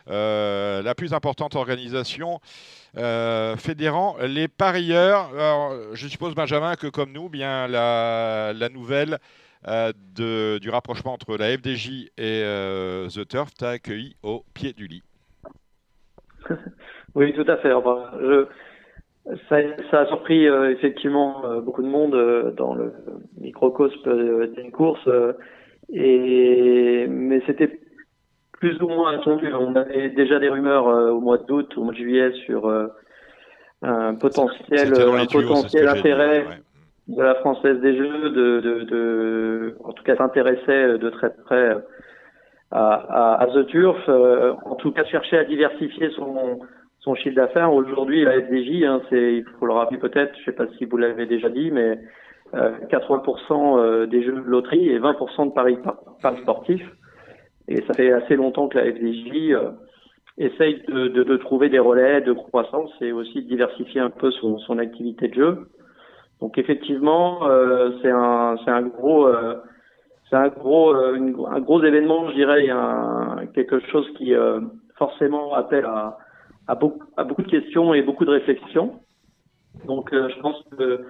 euh, la plus importante organisation euh, fédérant les parieurs. je suppose, Benjamin, que comme nous, bien la, nouvelle euh, de, du rapprochement entre la FDJ et The Turf t'a accueilli au pied du lit. oui, tout à fait. ça, a surpris effectivement beaucoup de monde dans le microcosme d'une course. et, mais c'était plus ou moins attendu. On avait déjà des rumeurs euh, au mois d'août, au mois de juillet sur euh, un potentiel, un potentiel intérêt de la Française des Jeux, de, de, de en tout cas s'intéressait de très près à, à, The Turf, euh, en tout cas chercher à diversifier son, son chiffre d'affaires. Aujourd'hui, la FDJ, hein, il faut le rappeler peut-être, je ne sais pas si vous l'avez déjà dit, mais euh, 80% des jeux de loterie et 20% de paris, paris sportifs. Et ça fait assez longtemps que la FDJ euh, essaye de, de, de, trouver des relais de croissance et aussi de diversifier un peu son, son activité de jeu. Donc effectivement, euh, c'est un, un gros, euh, c'est un gros, euh, un gros événement, je dirais, un, quelque chose qui euh, forcément appelle à, à, beaucoup, à beaucoup de questions et beaucoup de réflexions. Donc je pense que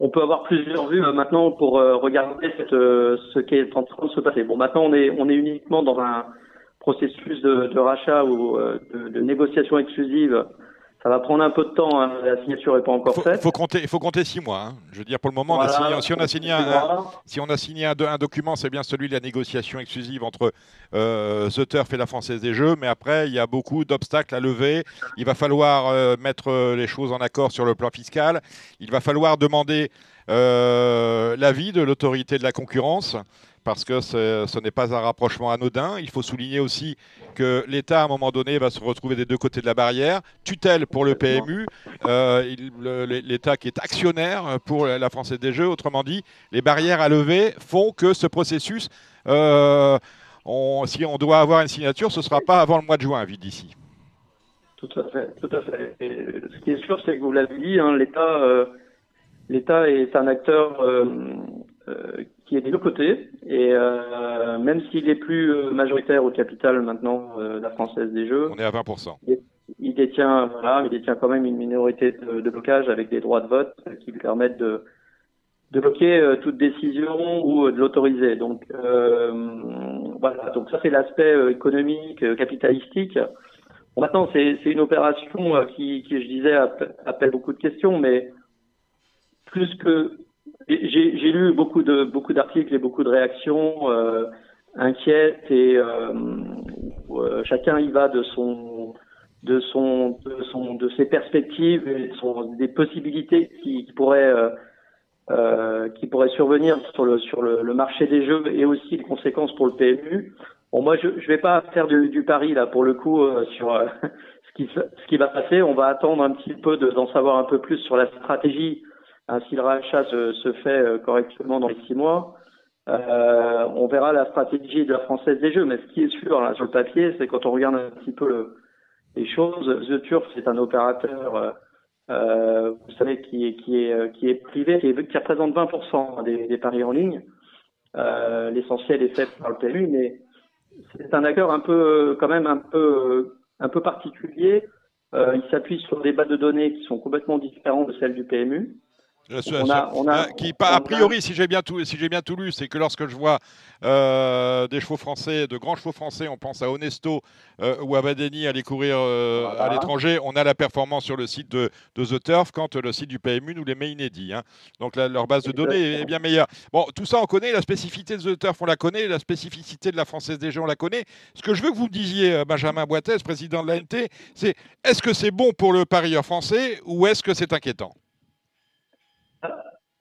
on peut avoir plusieurs vues euh, maintenant pour euh, regarder euh, ce qui est en train de se passer. Bon, maintenant on est, on est uniquement dans un processus de, de rachat ou de, de, négociation exclusive ça va prendre un peu de temps, hein. la signature n'est pas encore faite. Faut compter, il faut compter six mois. Hein. Je veux dire, pour le moment, si on a signé, un, si on a signé un, document, c'est bien celui de la négociation exclusive entre euh, The Turf et la Française des Jeux, mais après, il y a beaucoup d'obstacles à lever. Il va falloir mettre les choses en accord sur le plan fiscal. Il va falloir demander l'avis de l'autorité de la concurrence parce que ce n'est pas un rapprochement anodin. Il faut souligner aussi que l'État, à un moment donné, va se retrouver des deux côtés de la barrière. Tutelle pour le PMU, euh, l'État qui est actionnaire pour la Française des Jeux. Autrement dit, les barrières à lever font que ce processus, euh, si on doit avoir une signature, ce ne sera pas avant le mois de juin, vite d'ici. Tout à fait, tout à fait. ce qui est sûr, c'est que vous l'avez dit, hein, l'État, euh, l'État est un acteur euh, qui est des deux côtés. Et euh, même s'il est plus euh, majoritaire au capital maintenant, la Française des Jeux. On est à 20%. Il, détient, voilà, il détient quand même une minorité de, blocage avec des droits de vote qui lui permettent de, de bloquer toute décision ou de l'autoriser. Donc voilà, donc ça c'est l'aspect économique, capitalistique. Bon, maintenant c'est une opération qui, qui, je disais, appelle beaucoup de questions, mais plus que j'ai lu beaucoup de beaucoup d'articles et beaucoup de réactions euh, inquiètes et euh, euh, chacun y va de son de son de son de ses perspectives et son, des possibilités qui, qui pourraient euh, qui pourraient survenir sur le sur le, le, marché des jeux et aussi les conséquences pour le PMU. Bon, moi, je je vais pas faire du, du pari là pour le coup sur ce qui ce qui va passer. On va attendre un petit peu d'en savoir un peu plus sur la stratégie si le rachat se, fait euh, correctement dans les six mois, euh, on verra la stratégie de la Française des Jeux. Mais ce qui est sûr là, sur le papier, c'est quand on regarde un petit peu le, les choses, The Turf, c'est un opérateur, euh, vous savez, qui est, qui privé, qui, représente 20% des, des, paris en ligne. L'essentiel est fait par le PMU, mais c'est un acteur un peu, quand même un peu, un peu particulier. il s'appuie sur des bases de données qui sont complètement différentes de celles du PMU. Euh, qui, a priori, si j'ai bien tout, si j'ai bien tout lu, c'est que lorsque je vois euh, des chevaux français, de grands chevaux français, on pense à Onesto euh, ou à Badeni aller courir à l'étranger, on a la performance sur le site de, The Turf quand le site du PMU nous les met inédits. Hein. Donc leur base de données est bien meilleure. Bon, tout ça on connaît, la spécificité de The Turf on la connaît, la spécificité de la Française des Jeux on la connaît. Ce que je veux que vous me disiez, Benjamin Boitez, président de l'ANT, c'est est-ce que c'est bon pour le parieur français ou est-ce que c'est inquiétant?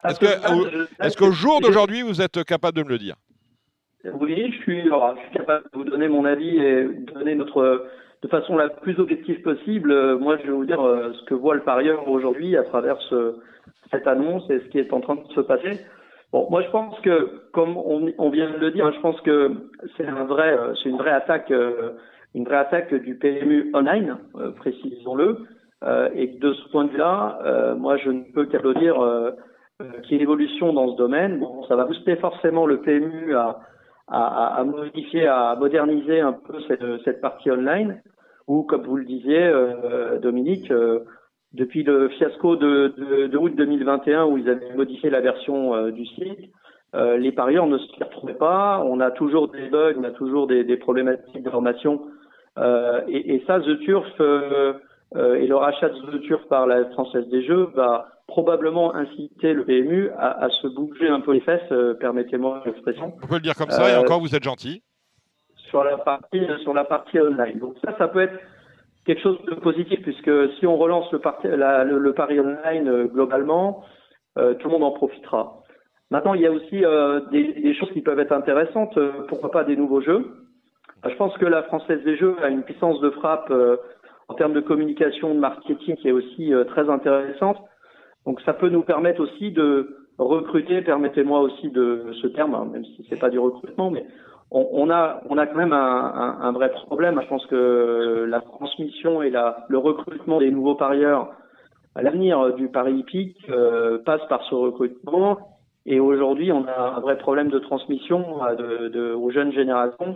Est-ce qu'au jour d'aujourd'hui, vous êtes capable de me le dire? Oui, je suis, capable de vous donner mon avis et de donner notre de façon la plus objective possible. Moi, je vais vous dire euh, ce que voit le parieur aujourd'hui à travers cette annonce et ce qui est en train de se passer. Bon, moi, je pense que, comme on, vient de le dire, je pense que c'est un vrai, euh, c'est une vraie attaque euh, une vraie attaque du PMU online, précisons-le. Et de ce point de vue-là, moi, je ne peux qu'applaudir qu'il y ait une évolution dans ce domaine. Bon, ça va booster forcément le PMU à, à, à modifier, à moderniser un peu cette, cette partie online. Ou, comme vous le disiez, Dominique, depuis le fiasco de, de, de, août 2021 où ils avaient modifié la version euh, du site, euh, les parieurs ne s'y retrouvaient pas. On a toujours des bugs, on a toujours des, des problématiques d'information. Euh, et, et, ça, The Turf euh, euh, et le rachat de The Turf par la Française des Jeux va probablement inciter le PMU à, à se bouger un peu les fesses, permettez-moi l'expression. On peut le dire comme ça, et encore, vous êtes gentil. Sur la partie, sur la partie online. Donc ça, ça peut être quelque chose de positif puisque si on relance le, le, pari online euh, globalement, euh, tout le monde en profitera. Maintenant, il y a aussi euh, des, des, choses qui peuvent être intéressantes. pourquoi pas des nouveaux jeux Je pense que la Française des Jeux a une puissance de frappe en termes de communication, de marketing qui est aussi très intéressante. Donc, ça peut nous permettre aussi de recruter. Permettez-moi aussi de ce terme, hein, même si c'est pas du recrutement, mais on, a, on a quand même un, un, vrai problème. Je pense que la transmission et la, le recrutement des nouveaux parieurs, l'avenir du pari hippique euh, passe par ce recrutement. Et aujourd'hui, on a un vrai problème de transmission euh, de, de, aux jeunes générations, euh,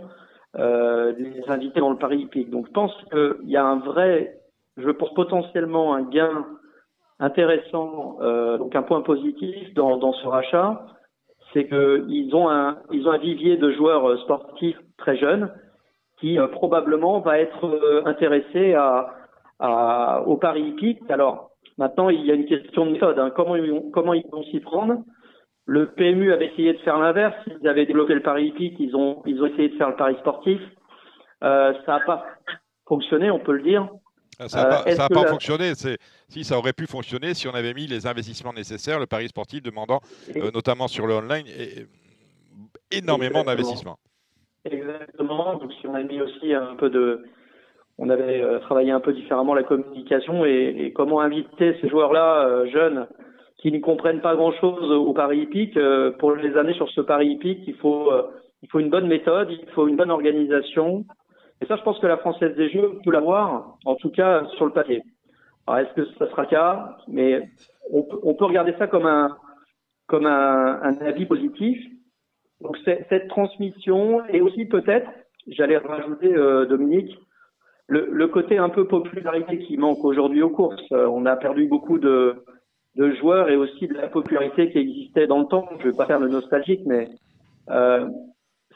les invités dans le pari hippique. Donc, je pense qu'il y a un vrai, je pense potentiellement un gain intéressant, euh, donc un point positif dans, dans ce rachat c'est qu'ils ont un ils ont un vivier de joueurs euh, sportifs très jeunes qui euh, probablement va être euh, intéressé à, à, au Paris hippique. Alors maintenant il y a une question de méthode. Hein. Comment comment ils vont s'y prendre? Le PMU avait essayé de faire l'inverse. Ils avaient développé le Paris hippique. Ils ont ils ont essayé de faire le Paris sportif. Euh, ça n'a pas fonctionné, on peut le dire. Ah, ça n'a pas, pas fonctionné. Si ça aurait pu fonctionner si on avait mis les investissements nécessaires, le pari sportif demandant, euh, notamment sur le online, et, énormément d'investissements. Exactement. Donc si on a mis aussi un peu de, on avait euh, travaillé un peu différemment la communication et, comment inviter ces joueurs-là euh, jeunes qui ne comprennent pas grand-chose au pari hippique pour les années sur ce pari hippique, il faut il faut une bonne méthode, il faut une bonne organisation, et ça, je pense que la Française des Jeux peut l'avoir, en tout cas sur le papier. Alors, est-ce que ça sera le cas? Mais on peut, regarder ça comme un, comme un, avis positif. Donc, cette transmission et aussi peut-être, j'allais rajouter, euh, Dominique, le, côté un peu popularité qui manque aujourd'hui aux courses. Euh, on a perdu beaucoup de, de, joueurs et aussi de la popularité qui existait dans le temps. Je vais pas faire le nostalgique, mais euh,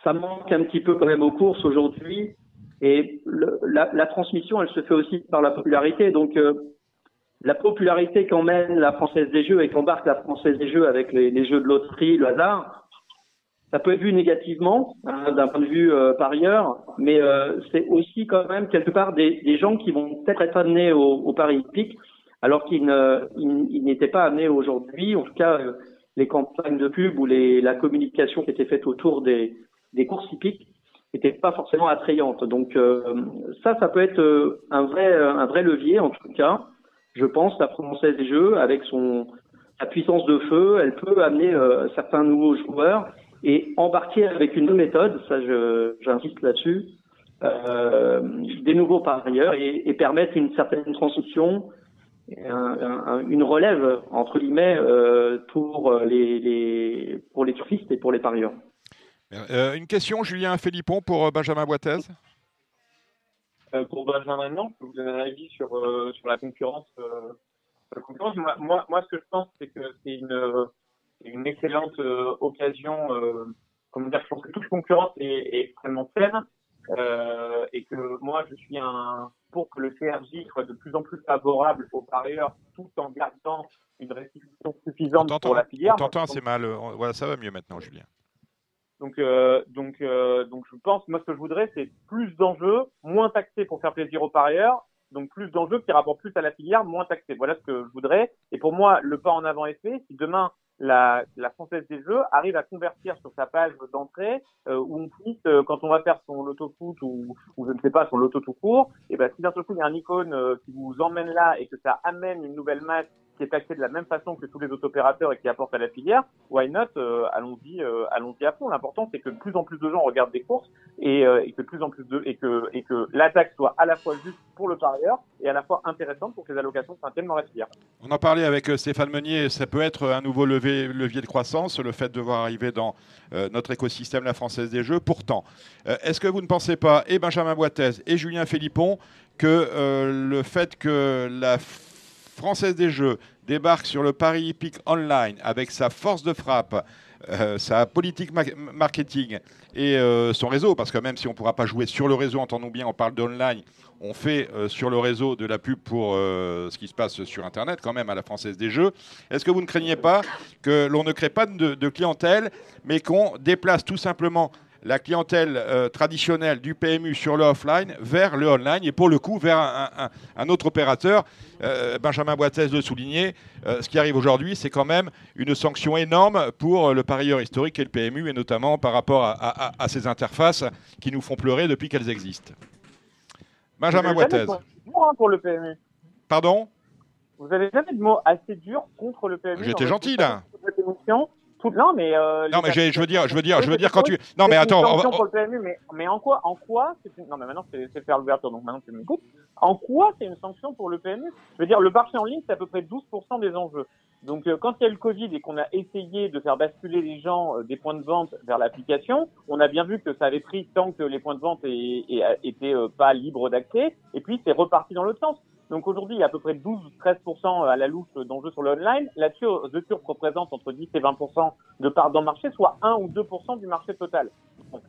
ça manque un petit peu quand même aux courses aujourd'hui. Et la, transmission, elle se fait aussi par la popularité. Donc, euh, la popularité qu'emmène la Française des Jeux et qu'embarque la Française des Jeux avec les, jeux de loterie, le hasard, ça peut être vu négativement hein, d'un point de vue euh, parieur, mais euh, c'est aussi quand même quelque part des, des gens qui vont peut-être être amenés au, au Paris hippique alors qu'ils n'étaient pas amenés aujourd'hui. En tout cas, euh, les campagnes de pub ou la communication qui était faite autour des, courses hippiques n'était pas forcément attrayante. Donc euh, ça, ça peut être euh, un vrai, levier en tout cas. Je pense la Française des Jeux avec sa puissance de feu, elle peut amener certains nouveaux joueurs et embarquer avec une méthode, ça j'insiste là-dessus, des nouveaux parieurs et, et, permettre une certaine transmission, un, un, une relève entre guillemets euh, pour les, les pour les turfistes et pour les parieurs. Euh, une question, Julien Philippon, pour euh, Benjamin Boitez euh, Pour Benjamin, non, je peux vous donner un avis sur, sur la concurrence. La concurrence. Moi, moi, moi, ce que je pense, c'est que c'est une, une excellente occasion. comment dire, je pense que toute concurrence est, est extrêmement saine. Euh, et que moi je suis un pour que le CRJ soit de plus en plus favorable aux parieurs tout en gardant une restitution suffisante pour la filière. On t'entend assez mal. Voilà, ça va mieux maintenant, Julien. Donc, euh, donc, euh, donc, je pense, moi, ce que je voudrais, c'est plus d'enjeux, moins taxés pour faire plaisir aux parieurs, donc plus d'enjeux qui rapportent plus à la filière, moins taxés. Voilà ce que je voudrais. Et pour moi, le pas en avant est fait. Si demain la, la Française des Jeux arrive à convertir sur sa page d'entrée euh, où on puisse, euh, quand on va faire son loto foot ou, ou je ne sais pas, son loto tout court, et ben si d'un seul coup il y a un icône euh, qui vous emmène là et que ça amène une nouvelle match qui est taxé de la même façon que tous les autres opérateurs et qui apporte à la filière, why not euh, Allons-y, euh, allons-y à fond. L'important c'est que de plus en plus de gens regardent des courses et, et que plus en plus de et que et que la taxe soit à la fois juste pour le parieur et à la fois intéressante pour que les allocations s'intègrent dans la filière. On en parlait avec Stéphane Meunier. Ça peut être un nouveau levier, levier de croissance, le fait de voir arriver dans notre écosystème la Française des Jeux. Pourtant, est-ce que vous ne pensez pas, et Benjamin Boitez et Julien Philippon, que le fait que la Française des Jeux débarque sur le Paris Hippique Online avec sa force de frappe, euh, sa politique marketing et euh, son réseau, parce que même si on ne pourra pas jouer sur le réseau, entendons bien, on parle d'online, on fait euh, sur le réseau de la pub pour ce qui se passe sur Internet, quand même, à la Française des Jeux. Est-ce que vous ne craignez pas que l'on ne crée pas de clientèle, mais qu'on déplace tout simplement la clientèle euh, traditionnelle du PMU sur le offline vers le online et pour le coup vers un, autre opérateur. Euh, Benjamin Boitez le soulignait, euh, ce qui arrive aujourd'hui, c'est quand même une sanction énorme pour le parieur historique et le PMU et notamment par rapport à, ces interfaces qui nous font pleurer depuis qu'elles existent. Benjamin Boitez. Hein, pour le PMU. Pardon? Vous n'avez jamais de mots assez durs contre le PMU J'étais gentil là. Non, mais euh, non, mais je veux dire, je veux dire, je veux dire quand tu. Non, mais attends. Pour le PMU, mais, mais en quoi, en quoi une... Non, mais maintenant c'est faire l'ouverture, donc maintenant tu m'écoutes. En quoi c'est une sanction pour le PMU Je veux dire, le marché en ligne, c'est à peu près 12% des enjeux. Donc, euh, quand il y a eu le Covid et qu'on a essayé de faire basculer les gens euh, des points de vente vers l'application, on a bien vu que ça avait pris tant que les points de vente étaient pas libres d'accès, et puis c'est reparti dans l'autre sens. Donc aujourd'hui, il y a à peu près 12-13% à la louche d'enjeux sur le online. Là-dessus, The Turf représente entre 10 et 20% de part dans le marché, soit 1 ou 2% du marché total.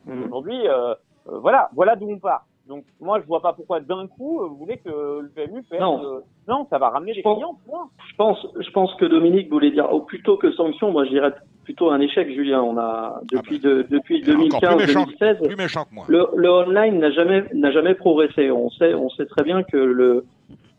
Mmh. Aujourd'hui, euh, euh, voilà, voilà d'où on part. Donc moi, je vois pas pourquoi d'un coup, vous voulez que le PMU fasse... Non. Euh, non, ça va ramener des clients, point. Je pense, je pense que Dominique voulait dire, oh, plutôt que sanction, moi je dirais plutôt un échec, Julien. On a depuis ah bah, de, depuis 2015-2016, le, le, online n'a jamais n'a jamais progressé. On sait on sait très bien que le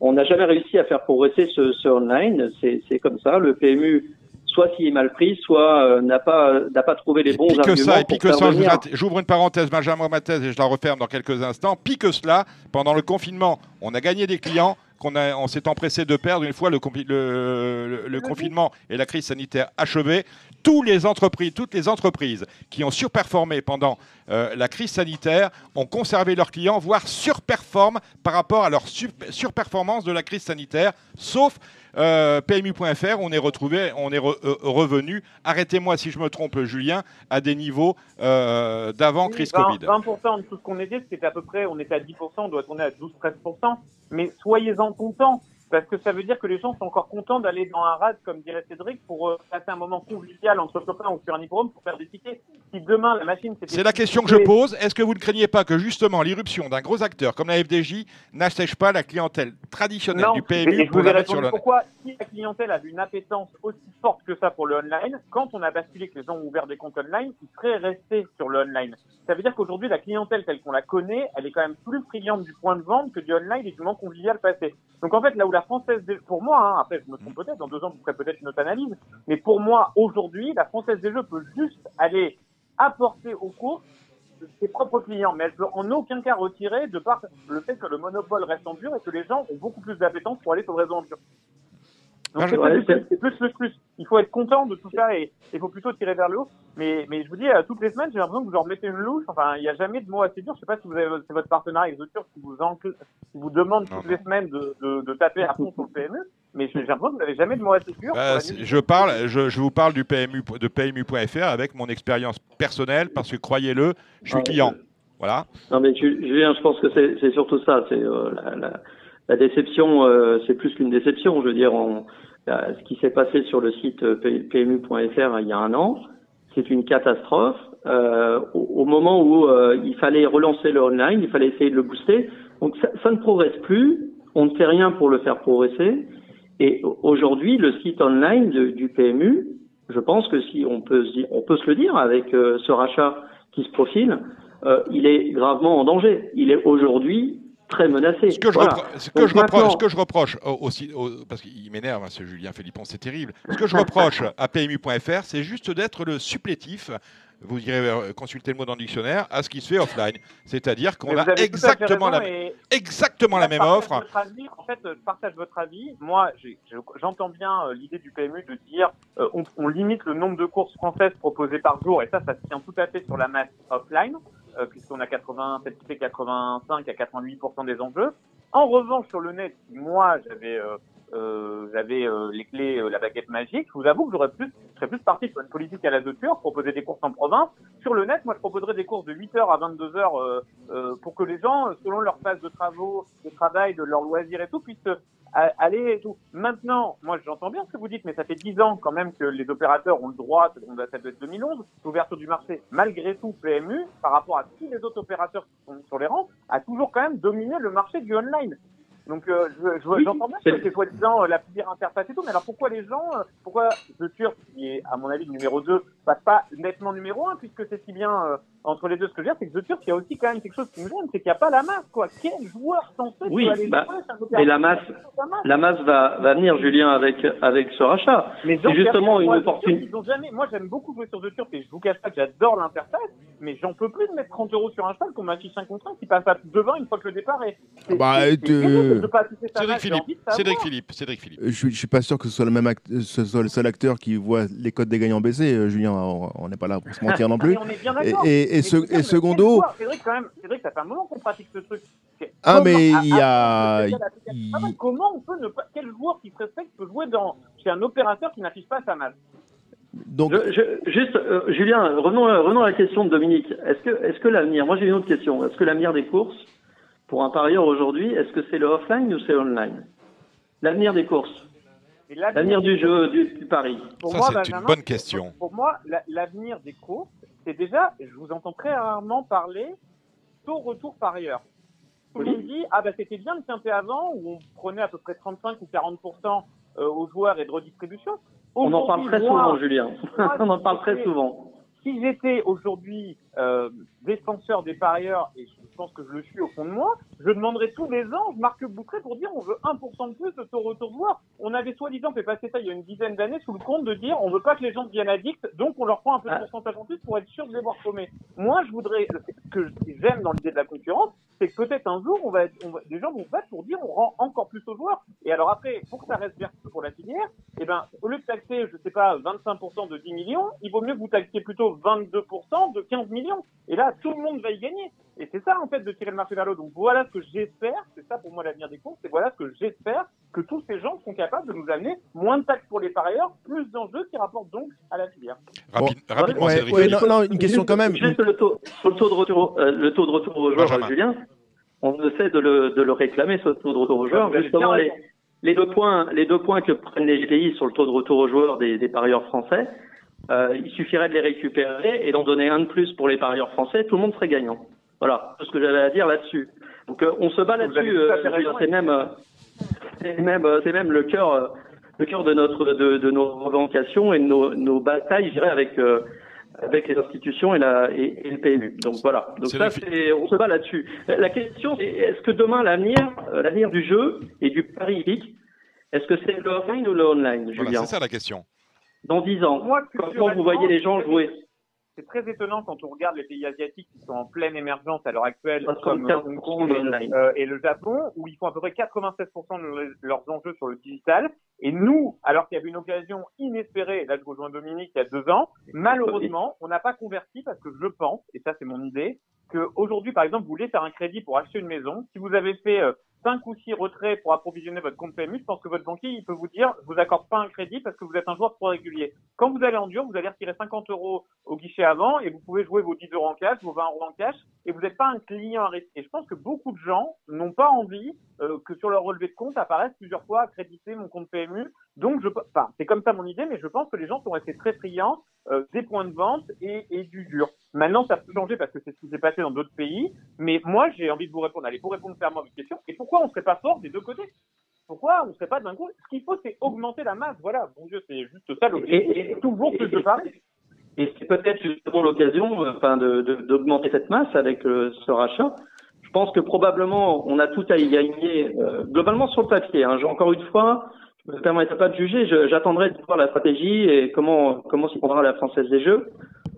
on n'a jamais réussi à faire progresser ce, ce online. C'est comme ça. Le PMU, soit s'il est mal pris, soit euh, n'a pas n'a pas trouvé les bons arguments. Ça, et puis que ça, j'ouvre une parenthèse, Benjamin Matez, et je la referme dans quelques instants. Puis que cela, pendant le confinement, on a gagné des clients qu'on on s'est empressé de perdre une fois le, le, le, confinement et la crise sanitaire achevée. Tous les entreprises, toutes les entreprises qui ont surperformé pendant euh, la crise sanitaire ont conservé leurs clients, voire surperforment par rapport à leur surperformance de la crise sanitaire, sauf euh, PMU.fr, on est retrouvé, on est euh, revenu, arrêtez-moi si je me trompe Julien, à des niveaux d'avant crise Covid. 20% de tout ce qu'on était, c'était à peu près, on était à 10%, on doit tourner à 12-13%, mais soyez-en contents parce que ça veut dire que les gens sont encore contents d'aller dans un rad, comme dirait Cédric, pour euh, passer un moment convivial entre copains ou sur un hippodrome pour faire des tickets. Si demain la machine C'est la question que je pose. Est-ce que vous ne craignez pas que justement l'irruption d'un gros acteur comme la FDJ n'assèche pas la clientèle traditionnelle du PMU pour la sur le Pourquoi, si la clientèle a une appétence aussi forte que ça pour le online, quand on a basculé que les gens ont ouvert des comptes online, ils seraient restés sur le online. Ça veut dire qu'aujourd'hui, la clientèle telle qu'on la connaît, elle est quand même plus friande du point de vente que du online et du moment convivial passé. Donc en fait, là où la Française des... pour moi, hein, après je me trompe peut-être, dans deux ans vous ferez peut-être une autre analyse, mais pour moi, aujourd'hui, la Française des Jeux peut juste aller apporter au cours ses propres clients, mais elle peut en aucun cas retirer de par le fait que le monopole reste en dur et que les gens ont beaucoup plus d'appétence pour aller sur le réseau en dur. Donc c'est plus, plus, plus, Il faut être content de tout ça et il faut plutôt tirer vers le haut. Mais, mais je vous dis, euh, toutes les semaines, j'ai l'impression que vous leur mettez une louche. Enfin, il n'y a jamais de mots assez durs. Je sais pas si vous avez, c'est votre partenaire avec The qui vous, qui vous demande toutes les semaines de, de, de, taper à fond sur le PME. Mais j'ai l'impression que vous n'avez jamais de mots assez durs. Bah, je parle, je, je, vous parle du PMU, de PMU.fr avec mon expérience personnelle parce que croyez-le, je suis client. Voilà. Non mais Julien, je pense que c'est surtout ça. C'est euh, la, la la déception, euh, c'est plus qu'une déception. Je veux dire, on, ce qui s'est passé sur le site euh, PMU.fr il y a un an, c'est une catastrophe. Euh, au, moment où il fallait relancer le online, il fallait essayer de le booster. Donc ça, ça, ne progresse plus. On ne fait rien pour le faire progresser. Et aujourd'hui, le site online du PMU, je pense que si on peut, on peut se le dire avec ce rachat qui se profile, il est gravement en danger. Il est aujourd'hui très menacé. Ce que je, ce que je reproche, ce que je reproche aussi, parce qu'il m'énerve, hein, ce Julien Philippon, c'est terrible. Ce que je reproche à PMU.fr, c'est juste d'être le supplétif vous irez euh, consulter le mot dans le dictionnaire, à ce qui se fait offline. C'est-à-dire qu'on a exactement la, exactement la même offre. en fait, je partage votre avis. Moi, j'entends bien euh, l'idée du PMU de dire euh, on, limite le nombre de courses françaises proposées par jour, et ça, ça se tient tout à fait sur la masse offline, puisqu'on a 80, 85 à 88% des enjeux. En revanche, sur le net, moi, j'avais euh, j'avais euh, les clés, euh, la baguette magique, je vous avoue que j'aurais plus, je serais plus parti sur une politique à la doture, proposer des courses en province. Sur le net, moi, je proposerais des courses de 8h à 22h euh, pour que les gens, selon leur phase de travaux, de travail, de leur loisir et tout, puissent aller et tout. Maintenant, moi, j'entends bien ce que vous dites, mais ça fait 10 ans quand même que les opérateurs ont le droit, ça doit être 2011, l'ouverture du marché. Malgré tout, PMU, par rapport à tous les autres opérateurs qui sont sur les rangs, a toujours quand même dominé le marché du online. Donc, euh, j'entends bien que c'est soi-disant euh, la pire interface et tout, mais alors pourquoi les gens, euh, pourquoi The Turf, qui est à mon avis le numéro 2, passe pas nettement numéro 1, puisque c'est si bien euh, entre les deux ce que je veux dire, c'est que The Turf, il y a aussi quand même quelque chose qui me gêne, c'est qu'il n'y a pas la masse, quoi. Quel joueur censé oui, aller bah, Mais la masse, la masse va, va venir, Julien, avec, avec ce rachat. Mais c'est justement une opportunité. Jamais... Moi, j'aime beaucoup jouer sur The Turf et je vous cache pas que j'adore l'interface, mais j'en peux plus de mettre 30 euros sur un cheval qu'on m'affiche 5 contre 1 qui passe à de 20 une fois que le départ est. Bah, Cédric Philippe, Cédric Philippe, Cédric Philippe. Je, je suis pas sûr que ce soit le même ce soit le seul acteur qui voit les codes des gagnants baisser, euh, Julien. On n'est pas là pour se mentir non plus. Et, et, secondo. Cédric, quand même, Cédric, ça fait un moment qu'on pratique ce truc. Ah, mais il y a. Comment on peut ne pas. Quel joueur qui se respecte peut jouer dans... chez un opérateur qui n'affiche pas sa masse donc, juste, euh, Julien, revenons, revenons à la question de Dominique. Est-ce que, est-ce que l'avenir, moi j'ai une autre question, est-ce que l'avenir des courses, pour un parieur aujourd'hui, est-ce que c'est le offline ou c'est online? L'avenir des courses L'avenir du jeu, du, pari Ça, c'est une bonne question. Pour, moi, l'avenir des courses, c'est déjà, je vous entends très rarement parler, taux retour parieur. Tout le monde dit, ah bah c'était bien le quintet avant, où on prenait à peu près 35 ou 40% euh, aux joueurs et de redistribution. On en parle très souvent, Julien. on en parle très souvent. Si j'étais aujourd'hui euh, défenseur des parieurs, et je pense que je le suis au fond de moi, je demanderais tous les ans, je marque Boutré pour dire on veut 1% de plus de taux retour voir. On avait soi-disant fait passer ça il y a une dizaine d'années sous le compte de dire on veut pas que les gens deviennent addicts, donc on leur prend un peu de ah. pourcentage en plus pour être sûr de les voir chômer. Moi, je voudrais, ce que j'aime dans l'idée de la concurrence, c'est que peut-être un jour, on va, être, on va, les gens vont se battre pour dire on rend encore plus aux joueurs. Et alors après, pour que ça reste vertueux pour la filière, eh ben, au lieu de taxer, je sais pas, 25% de 10 millions, il vaut mieux que vous taxiez plutôt 22% de 15 millions. Et là, tout le monde va y gagner. Et c'est ça, en fait, de tirer le marché vers l'eau. Donc voilà ce que j'espère, c'est ça pour moi l'avenir des courses, c'est voilà ce que j'espère que tous ces gens sont capables de nous amener moins de taxes pour les parieurs, plus d'enjeux qui rapportent donc à la filière. rapidement, non, une question quand même. Juste le taux, sur le taux de retour, euh, le taux de retour aux joueurs, Julien, on essaie de le, de le réclamer, ce taux de retour aux joueurs. Justement, les, les, deux points, les deux points que prennent les GPI sur le taux de retour aux joueurs des, des parieurs français, euh, il suffirait de les récupérer et d'en donner un de plus pour les parieurs français, tout le monde serait gagnant. Voilà, tout ce que j'avais à dire là-dessus. Donc euh, on se bat là-dessus. Euh, c'est même, euh, c'est même, c'est même le cœur, le cœur de notre, de, de, nos revendications et de nos, nos batailles, je dirais, avec avec les institutions et, la, et, le PMU. Donc voilà. Donc ça, c'est, on se bat là-dessus. La question, c'est est-ce que demain l'avenir, l'avenir du jeu et du pari hippique, est-ce que c'est le offline ou le online, Julien? C'est ça la question. Dans dix ans, Moi, comment vous voyez les gens jouer. c'est très étonnant quand on regarde les pays asiatiques qui sont en pleine émergence à l'heure actuelle, comme Hong Kong euh, et le Japon, où ils font à peu près 96% de leurs enjeux sur le digital. Et nous, alors qu'il y avait une occasion inespérée, là je rejoins Dominique il y a deux ans, malheureusement, on n'a pas converti parce que je pense, et ça c'est mon idée, qu'aujourd'hui, par exemple, vous voulez faire un crédit pour acheter une maison, si vous avez fait euh, 5 ou 6 retraits pour approvisionner votre compte PMU, je pense que votre banquier, il peut vous dire, vous accorde pas un crédit parce que vous êtes un joueur trop régulier. Quand vous allez en dur, vous allez retirer 50 euros au guichet avant et vous pouvez jouer vos 10 euros en cash, vos 20 euros en cash et vous n'êtes pas un client à rester. Et je pense que beaucoup de gens n'ont pas envie euh, que sur leur relevé de compte apparaisse plusieurs fois accréditer mon compte PMU. Donc, je, enfin, c'est comme ça mon idée, mais je pense que les gens sont restés très friands euh, des points de vente et, et, du dur. Maintenant, ça peut changer parce que c'est ce qui s'est passé dans d'autres pays. Mais moi, j'ai envie de vous répondre. Allez, pour répondre fermement à votre question, et pourquoi on ne serait pas fort des deux côtés? Pourquoi on ne serait pas d'un coup? Ce qu'il faut, c'est augmenter la masse. Voilà, bon Dieu, c'est juste ça l'objectif. Toujours plus de parler. Et c'est peut-être justement l'occasion, euh, enfin, d'augmenter de, cette masse avec euh, ce rachat je pense que probablement on a tout à y gagner globalement sur le papier. Hein. Encore une fois, je me permettrai pas de juger. J'attendrai de voir la stratégie et comment comment s'y prendra la Française des Jeux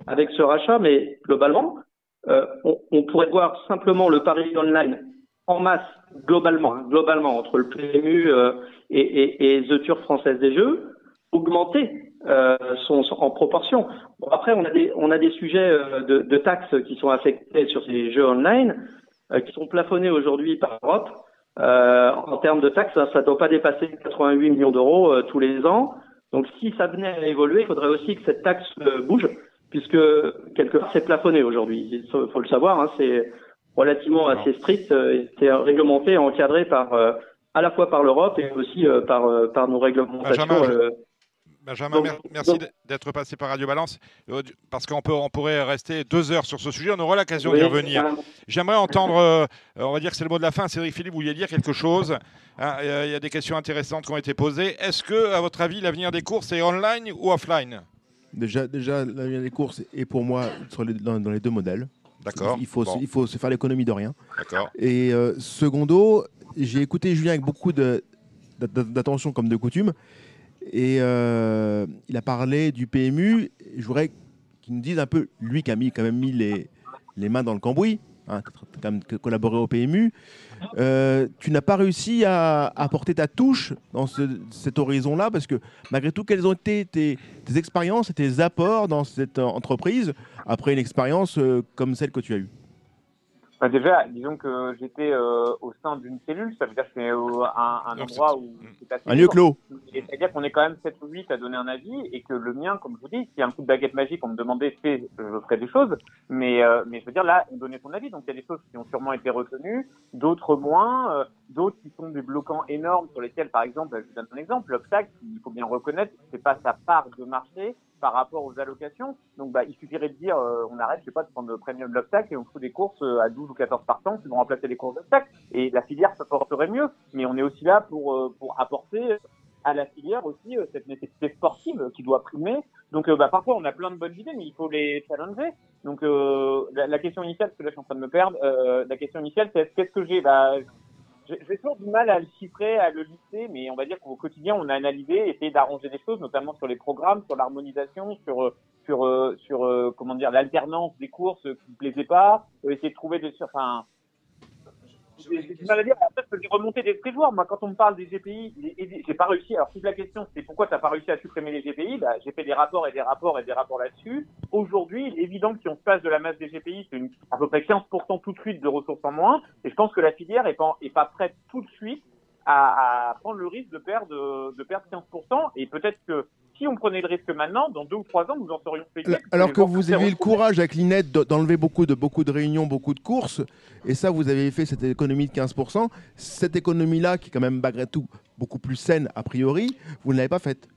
avec ce rachat. Mais globalement, on, on, pourrait voir simplement le pari online en masse globalement, hein, globalement entre le PMU et, et, et The Tour Française des Jeux augmenter euh, sont, en proportion. Bon, après, on a des, on a des sujets euh, de, de, taxes qui sont affectés sur ces jeux online, euh, qui sont plafonnés aujourd'hui par l'Europe. Euh, en termes de taxes, ça ne doit pas dépasser 88 millions d'euros tous les ans. Donc, si ça venait à évoluer, il faudrait aussi que cette taxe bouge, puisque quelque part, c'est plafonné aujourd'hui. Il faut, le savoir, hein, c'est relativement assez strict, c'est réglementé, encadré par à la fois par l'Europe et aussi par, par nos réglementations. Benjamin, merci d'être passé par Radio Balance, euh, parce qu'on peut, on pourrait rester deux heures sur ce sujet, on aura l'occasion d'y revenir. J'aimerais entendre, euh, on va dire que c'est le mot de la fin, Cédric Philippe, vous vouliez dire quelque chose hein, Il y a des questions intéressantes qui ont été posées. Est-ce que, à votre avis, l'avenir des courses est online ou offline? Déjà, déjà l'avenir des courses est pour moi sur dans, les deux modèles. D'accord. Il faut, il faut se faire l'économie de rien. D'accord. Et euh, secondo, j'ai écouté Julien avec beaucoup d'attention comme de coutume. Et euh, il a parlé du PMU. Je voudrais qu'il nous dise un peu, lui qui a mis, quand même mis les, les mains dans le cambouis, hein, quand même collaboré au PMU, euh, tu n'as pas réussi à apporter ta touche dans cet horizon-là, parce que malgré tout, quelles ont été tes, expériences et tes apports dans cette entreprise après une expérience euh, comme celle que tu as eue? Bah, déjà, disons que j'étais euh, au sein d'une cellule, ça veut dire que c'est euh, un, un endroit où c'est assez Un lieu clos. C'est-à-dire qu'on est quand même 7 ou 8 à donner un avis et que le mien, comme je vous dis, s'il y a un coup de baguette magique, on me demandait je ferais des choses. Mais, euh, mais je veux dire, là, on donnait son avis. Donc il y a des choses qui ont sûrement été retenues, d'autres moins, d'autres qui sont des bloquants énormes sur lesquels, par exemple, je vous donne un exemple, l'obstacle, il faut bien reconnaître, c'est pas sa part de marché par rapport aux allocations. Donc, bah, il suffirait de dire, euh, on arrête, je sais pas, de prendre le premium de l'obstacle et on fout des courses euh, à 12 ou 14 partants qui vont remplacer les courses d'obstacle. Et la filière se porterait mieux. Mais on est aussi là pour, euh, pour apporter à la filière aussi cette nécessité sportive qui doit primer. Donc, bah, parfois, on a plein de bonnes idées, mais il faut les challenger. Donc, la, la, question initiale, parce que là, je suis en train de me perdre, la question initiale, c'est qu'est-ce que j'ai? Bah, j'ai toujours du mal à le chiffrer, à le lister, mais on va dire qu'au quotidien, on a analysé, essayé d'arranger des choses, notamment sur les programmes, sur l'harmonisation, sur euh, sur euh, sur euh, comment dire l'alternance des courses qui ne plaisaient pas, essayer de trouver des enfin j'ai du mal à dire. Après, je remonter des prévoirs. Moi, quand on me parle des GPI, j'ai pas réussi. Alors, toute la question, c'est pourquoi tu n'as pas réussi à supprimer les GPI bah, J'ai fait des rapports et des rapports et des rapports là-dessus. Aujourd'hui, il est évident que si on se passe de la masse des GPI, c'est à peu près 15% tout de suite de ressources en moins. Et je pense que la filière est pas, est pas prête tout de suite à, à prendre le risque de perdre, de perdre 15%. Et peut-être que si on prenait le risque maintenant, dans deux ou trois ans, nous en serions fait. Alors que vous avez eu le courage avec l'INET d'enlever beaucoup de, beaucoup de réunions, beaucoup de courses, et ça, vous avez fait cette économie de 15%, cette économie-là, qui est quand même malgré tout beaucoup plus saine a priori, vous ne l'avez pas faite.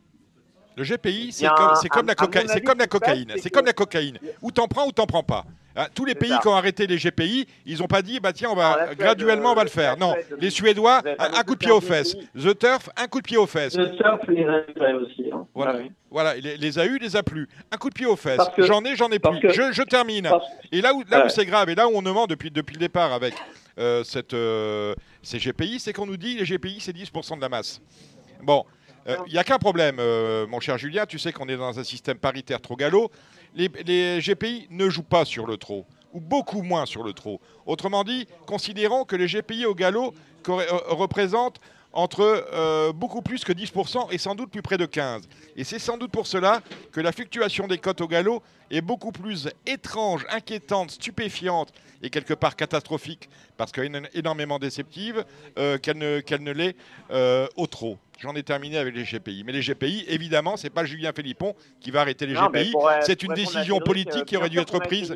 Le GPI, c'est comme, comme, la cocaïne. C'est comme la cocaïne. C'est comme la cocaïne. Ou t'en prends ou t'en prends pas. Ah, tous les pays qui ont arrêté les GPI, ils n'ont pas dit, bah tiens, on va graduellement, on va le faire. Non, les Suédois, un, coup de pied aux fesses. The Turf, un coup de pied aux fesses. The Turf les a aussi. Hein. Voilà, voilà, il les a eu, les a plus. Un coup de pied aux fesses. J'en ai, j'en ai plus. Je, termine. Et là où, là où c'est grave, et là où on demande depuis, depuis le départ avec euh, cette, euh, ces GPI, c'est qu'on nous dit les GPI, c'est 10% de la masse. Bon, il euh, n'y a qu'un problème, mon cher Julien. Tu sais qu'on est dans un système paritaire trop galop les, GPI ne jouent pas sur le trot, ou beaucoup moins sur le trot. Autrement dit, considérons que les GPI au galop euh, représentent entre euh, beaucoup plus que 10% et sans doute plus près de 15%. Et c'est sans doute pour cela que la fluctuation des cotes au galop est beaucoup plus étrange, inquiétante, stupéfiante et quelque part catastrophique, parce qu'elle est énormément déceptive, euh, qu'elle ne, l'est au trot. J'en ai terminé avec les GPI. Mais les GPI, évidemment, c'est pas Julien Philippon qui va arrêter les GPI. C'est une décision politique qui aurait dû être prise.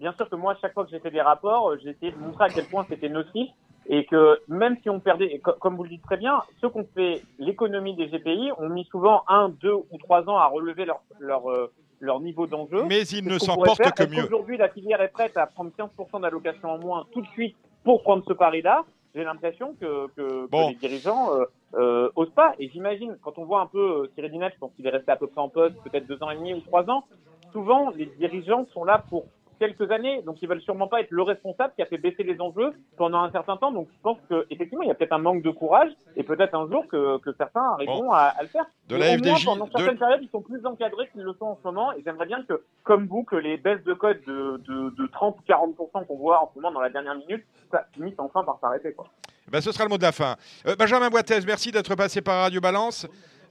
bien, sûr que moi, chaque fois que j'ai fait des rapports, euh, j'ai essayé de montrer à quel point c'était nocif et que même si on perdait, comme vous le dites très bien, ceux qui ont fait l'économie des GPI ont mis souvent un, deux ou trois ans à relever leur, leur, euh, leur niveau d'enjeu. Mais ils ne s'en portent que mieux. Aujourd'hui, la filière est prête à prendre 15% d'allocation en moins tout de suite pour prendre ce pari-là? J'ai l'impression que, que, les dirigeants euh, euh, osent pas. Et j'imagine, quand on voit un peu euh, Thierry Dinette, je pense qu'il est resté à peu près en poste, peut-être deux ans et demi ou trois ans, souvent les dirigeants sont là pour quelques années, donc ils veulent sûrement pas être le responsable qui a fait baisser les enjeux pendant un certain temps. Donc je pense qu'effectivement, il y a peut-être un manque de courage et peut-être un jour que, que certains arriveront à, le faire. De la FDJ, pendant certaines périodes, ils sont plus encadrés qu'ils le sont en ce moment et j'aimerais bien que, comme vous, que les baisses de code de, de, de 30 ou 40% qu'on voit en ce moment dans la dernière minute, ça finisse enfin par s'arrêter. quoi. Ben, ce sera le mot de la fin. Euh, Benjamin Boitez, merci d'être passé par Radio Balance.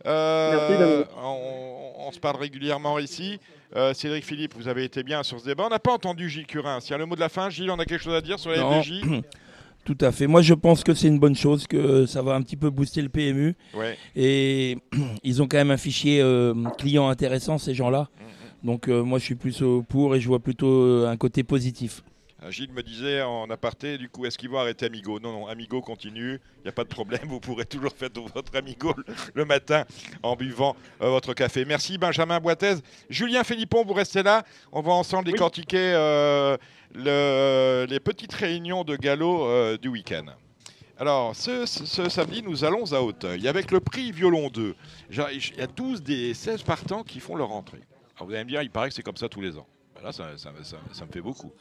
Euh, on, se parle régulièrement ici. Euh, Cédric Philippe, vous avez été bien sur ce débat. On n'a pas entendu Gilles Curin. S'il y a le mot de la fin, Gilles, on a quelque chose à dire sur la FDJ Tout à fait. Moi, je pense que c'est une bonne chose, que ça va un petit peu booster le PMU. Et ils ont quand même un fichier euh, client intéressant, ces gens-là. Mm, mm. Donc, moi, je suis plus pour et je vois plutôt un côté positif. Euh, Gilles me disait en aparté, du coup, est-ce qu'ils vont arrêter Amigo? Non, non, Amigo continue, il n'y a pas de problème, vous pourrez toujours faire votre Amigo le matin en buvant euh, votre café. Merci Benjamin Boitez. Julien Philippon, vous restez là, on va ensemble décortiquer euh, les petites réunions de galop du week-end. Alors, ce, samedi, nous allons à Hauteuil avec le prix Violon 2. Il y a 12 des 16 partants qui font leur entrée. Alors, vous allez me dire, il paraît que c'est comme ça tous les ans. Ben là, ça me fait beaucoup.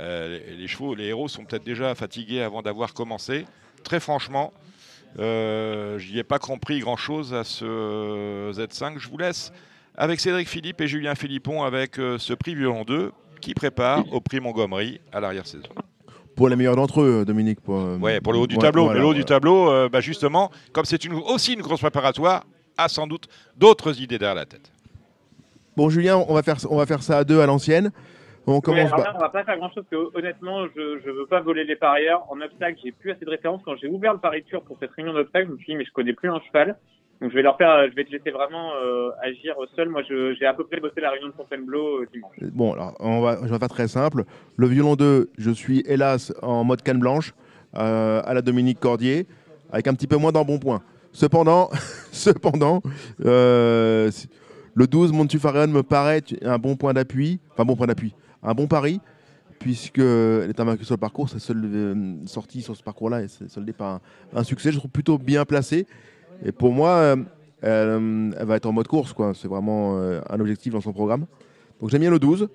Euh, les chevaux, les héros sont peut-être déjà fatigués avant d'avoir commencé. Très franchement, euh, je n'y ai pas compris grand-chose à ce Z5. Je vous laisse avec Cédric Philippe et Julien Philippon avec euh, ce prix Violon 2 qui prépare au prix Montgomery à l'arrière-saison. Pour les meilleurs d'entre eux, Dominique. Pour, ouais, pour le haut du tableau. le haut du tableau, bah, justement, comme c'est aussi une grosse préparatoire, a sans doute d'autres idées derrière la tête. Bon, Julien, on va faire, on va faire ça à deux à l'ancienne. On commence on va pas faire grand chose parce que honnêtement, je ne veux pas voler les parieurs. En obstacle, j'ai plus assez de références. Quand j'ai ouvert le pari tour pour cette réunion d'obstacle, je me suis dit mais je connais plus un cheval. Donc je vais leur faire, je vais te laisser vraiment euh, agir seul. Moi, j'ai à peu près bossé la réunion de Fontainebleau euh, dimanche. Bon, alors on va, je vais faire très simple. Le violon 2, je suis hélas en mode canne blanche euh, à la Dominique Cordier, avec un petit peu moins d'embonpoint. Cependant, cependant, le 12 Montufarion me paraît un bon point d'appui, enfin bon point d'appui, un bon pari, puisque elle est invaincue sur le parcours. Sa seule euh, sortie sur ce parcours-là est soldée par un, succès. Je trouve plutôt bien placé. Et pour moi, euh, euh, elle, va être en mode course. C'est vraiment un objectif dans son programme. Donc j'aime bien le 12.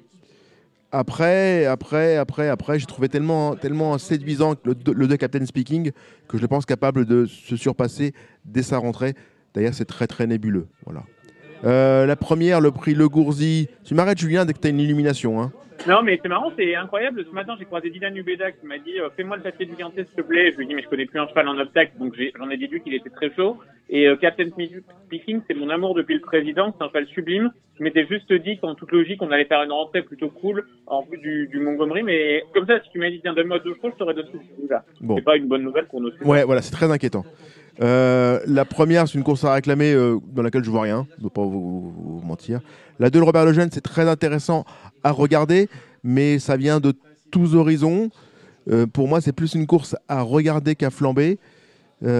Après, après, après, après, j'ai trouvé tellement, tellement séduisant le, le 2 Captain Speaking que je le pense capable de se surpasser dès sa rentrée. D'ailleurs, c'est très très nébuleux. Voilà. La première, le prix Le Gourzi. Tu m'arrêtes, Julien, dès que tu as une illumination. Hein. Non, mais c'est marrant, c'est incroyable. Ce matin, j'ai croisé Dylan Ubeda qui m'a dit euh, Fais-moi le papier du Gantet, s'il te plaît. Je lui ai dit Mais je connais plus un cheval en obstacle, donc j'en ai, déduit qu'il était très chaud. Et euh, Captain Speaking, c'est mon amour depuis le président, c'est un cheval sublime. Je m'étais juste dit qu'en toute logique, on allait faire une rentrée plutôt cool en vue du, du Montgomery. Mais comme ça, si tu m'as dit Tiens, donne-moi deux chevaux, je t'aurais donné ce là bon. C'est pas une bonne nouvelle pour nos. Ouais, voilà, c'est très inquiétant. Euh, la première, c'est une course à réclamer dans laquelle je vois rien, je ne veux pas vous, mentir. La 2, Robert Lejeune, c'est très intéressant à regarder mais ça vient de tous horizons. Euh, pour moi, c'est plus une course à regarder qu'à flamber. Euh,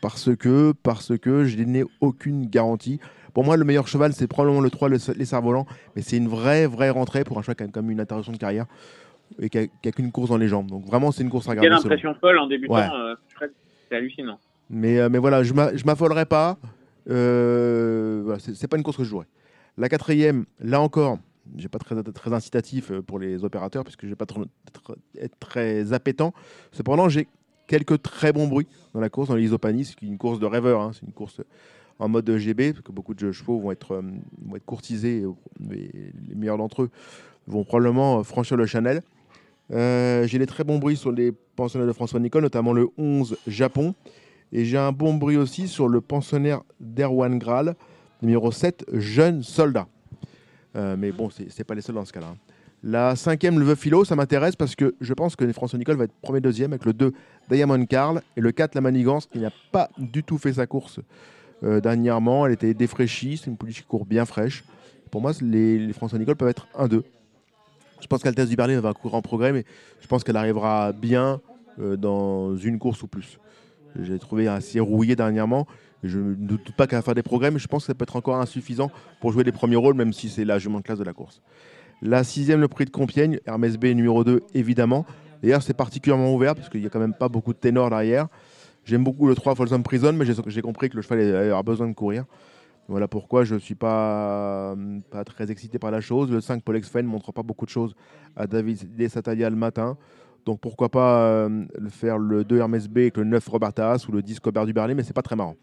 parce que, parce que je n'ai aucune garantie. Pour moi, le meilleur cheval, c'est probablement le 3, les cerfs-volants, mais c'est une vraie, vraie rentrée pour un cheval qui a comme une interruption de carrière et qui a, qu'une course dans les jambes. Donc vraiment, c'est une course à regarder. Quelle impression folle en débutant, euh, c'est hallucinant. Mais, mais voilà, je ne m'affolerai pas. Voilà, c'est pas une course que je jouerai. La quatrième, là encore, j'ai pas très, très incitatif euh, pour les opérateurs puisque je vais pas être très appétant. Cependant, j'ai quelques très bons bruits dans la course, dans l'isopanie. C'est une course de rêveur, hein. c'est une course en mode GB, parce que beaucoup de chevaux vont être, euh, vont être courtisés, mais les meilleurs d'entre eux vont probablement franchir le Chanel. Euh, j'ai des très bons bruits sur les pensionnaires de François Nicole, notamment le 11 Japon. Et j'ai un bon bruit aussi sur le pensionnaire d'Erwan Graal, numéro 7, Jeune Soldat. Euh, mais bon, c'est pas les seuls dans ce cas-là. Hein. La cinquième, le Philo, ça m'intéresse parce que je pense que François Nicole va être premier deuxième avec le 2 Diamond Carl et le 4 La Manigance qui n'a pas du tout fait sa course euh, dernièrement. Elle était défraîchie, c'est une police qui court bien fraîche. Pour moi, les, François Nicole peuvent être 1-2. Je pense qu'Altesse du Berlin va courir en progrès, mais je pense qu'elle arrivera bien euh, dans une course ou plus. J'ai trouvé assez rouillé dernièrement. Je ne doute pas qu'elle va faire des progrès, mais je pense que ça peut être encore insuffisant pour jouer les premiers rôles, même si c'est largement de classe de la course. La sixième, le prix de Compiègne, Hermès B numéro 2, évidemment. D'ailleurs, c'est particulièrement ouvert, parce qu'il n'y a quand même pas beaucoup de ténors derrière. J'aime beaucoup le 3 Folsom Prison, mais j'ai compris que le cheval avait besoin de courir. Voilà pourquoi je ne suis pas, pas très excité par la chose. Le 5 Polex Fan ne montre pas beaucoup de choses à David Desataya le matin. Donc pourquoi pas euh, faire le 2 Hermès B avec le 9 Robert ou le 10 Cobert du Berlay, mais c'est pas très marrant.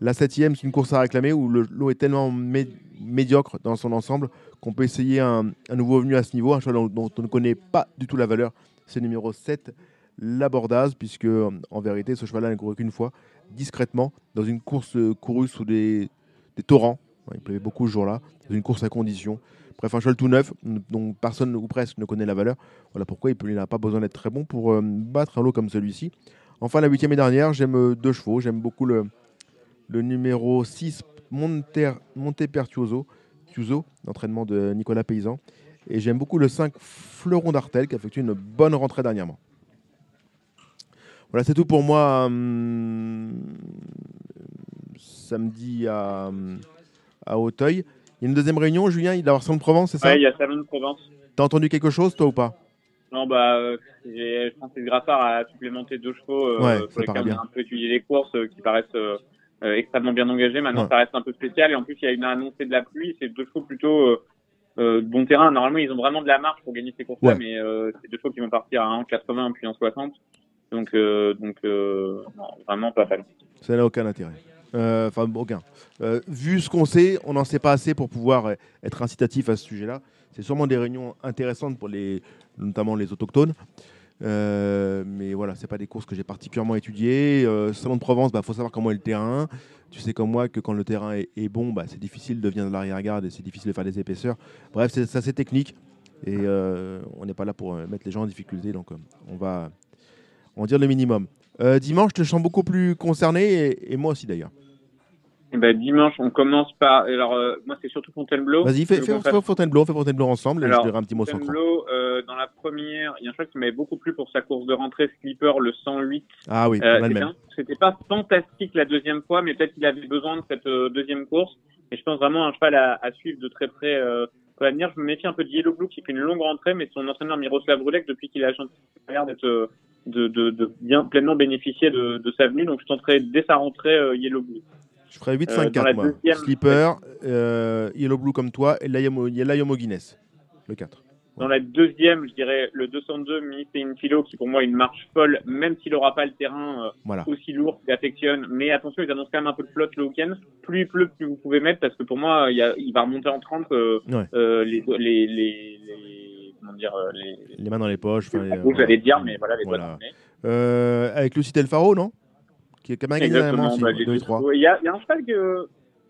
La 7 c'est une course à réclamer où le lot est tellement médiocre dans son ensemble qu'on peut essayer un, nouveau venu à ce niveau, un cheval dont, on ne connaît pas du tout la valeur. C'est le numéro 7, l'Abordaz, puisque en vérité, ce cheval-là n'a couru qu'une fois, discrètement, dans une course courue sous des, des torrents. Il pleuvait beaucoup ce jour-là, dans une course à condition. Bref, un cheval tout neuf, dont personne ou presque ne connaît la valeur. Voilà pourquoi il n'a pas besoin d'être très bon pour euh, battre un lot comme celui-ci. Enfin, la huitième et dernière, j'aime euh, deux chevaux. J'aime beaucoup le, le numéro 6, Monter, Montepertuoso, l'entraînement de Nicolas Paysan. Et j'aime beaucoup le 5, Fleuron d'Artel, qui a effectué une bonne rentrée dernièrement. Voilà, c'est tout pour moi. Hum, samedi à, à Auteuil. Il y a une deuxième réunion, Julien, il y avoir Salon de Provence, c'est ça Oui, il y a Salon de Provence. T'as entendu quelque chose, toi, ou pas? Non, bah, euh, Francis Graffard a supplémenté deux chevaux euh, ouais, pour lesquels on a un peu étudié les courses euh, qui paraissent euh, euh, extrêmement bien engagées. Maintenant, ça reste un peu spécial. Et en plus, il y a une annoncée de la pluie. C'est deux chevaux plutôt de bon terrain. Normalement, ils ont vraiment de la marche pour gagner ces courses-là, mais c'est deux chevaux qui vont partir à 1,80 puis 1,60. Donc, donc non, vraiment pas fan. Ça n'a aucun intérêt. Euh, enfin, aucun. Euh, vu ce qu'on sait, on n'en sait pas assez pour pouvoir euh, être incitatif à ce sujet-là. C'est sûrement des réunions intéressantes pour les, notamment les autochtones. mais voilà, c'est pas des courses que j'ai particulièrement étudiées. Salon de Provence, il bah, faut savoir comment est le terrain. Tu sais comme moi que quand le terrain est, bon, bah, c'est difficile de venir de l'arrière-garde et c'est difficile de faire des épaisseurs. Bref, c'est assez technique et on n'est pas là pour mettre les gens en difficulté, donc on va en dire le minimum. dimanche, je te sens beaucoup plus concerné et moi aussi d'ailleurs. Eh ben, dimanche, on commence par. Alors, euh, moi, c'est surtout Fontainebleau. Vas-y, fais, fais, Fontainebleau, fais Fontainebleau ensemble et je dirai un petit mot sur Fontainebleau, euh, dans la première, il y a un choix qui m'avait beaucoup plu pour sa course de rentrée Slipper, le 108. Ah oui, euh, même. C'était pas fantastique la deuxième fois, mais peut-être qu'il avait besoin de cette euh, deuxième course. Et je pense vraiment un cheval à, à suivre de très près euh, pour l'avenir. Je me méfie un peu de Yellow Blue qui fait une longue rentrée, mais son entraîneur Miroslav Brulek, depuis qu'il a l'air d'être euh, de, de, de, bien pleinement bénéficier de, de sa venue. Donc, je tenterai dès sa rentrée Yellow Blue. Je ferais 8-5-4, euh, moi. Slipper, euh, Yellow Blue comme toi, et Layomo Guinness, le 4. Dans la deuxième, je dirais le 202 Mini kilo qui pour moi est une marche folle, même s'il n'aura pas le terrain euh, aussi lourd qu'il affectionne. Mais attention, ils annoncent quand même un peu de flotte le week-end. Plus il pleut, plus vous pouvez mettre, parce que pour moi, il, y a, il va remonter en 30 euh, euh, les, les, les, les, comment dire, les, les mains dans les poches. Vous allez dire, mais voilà, les voilà. doigts avec Lucie Del Faro, non? Qui est bah, Il y, a, il y a un cheval que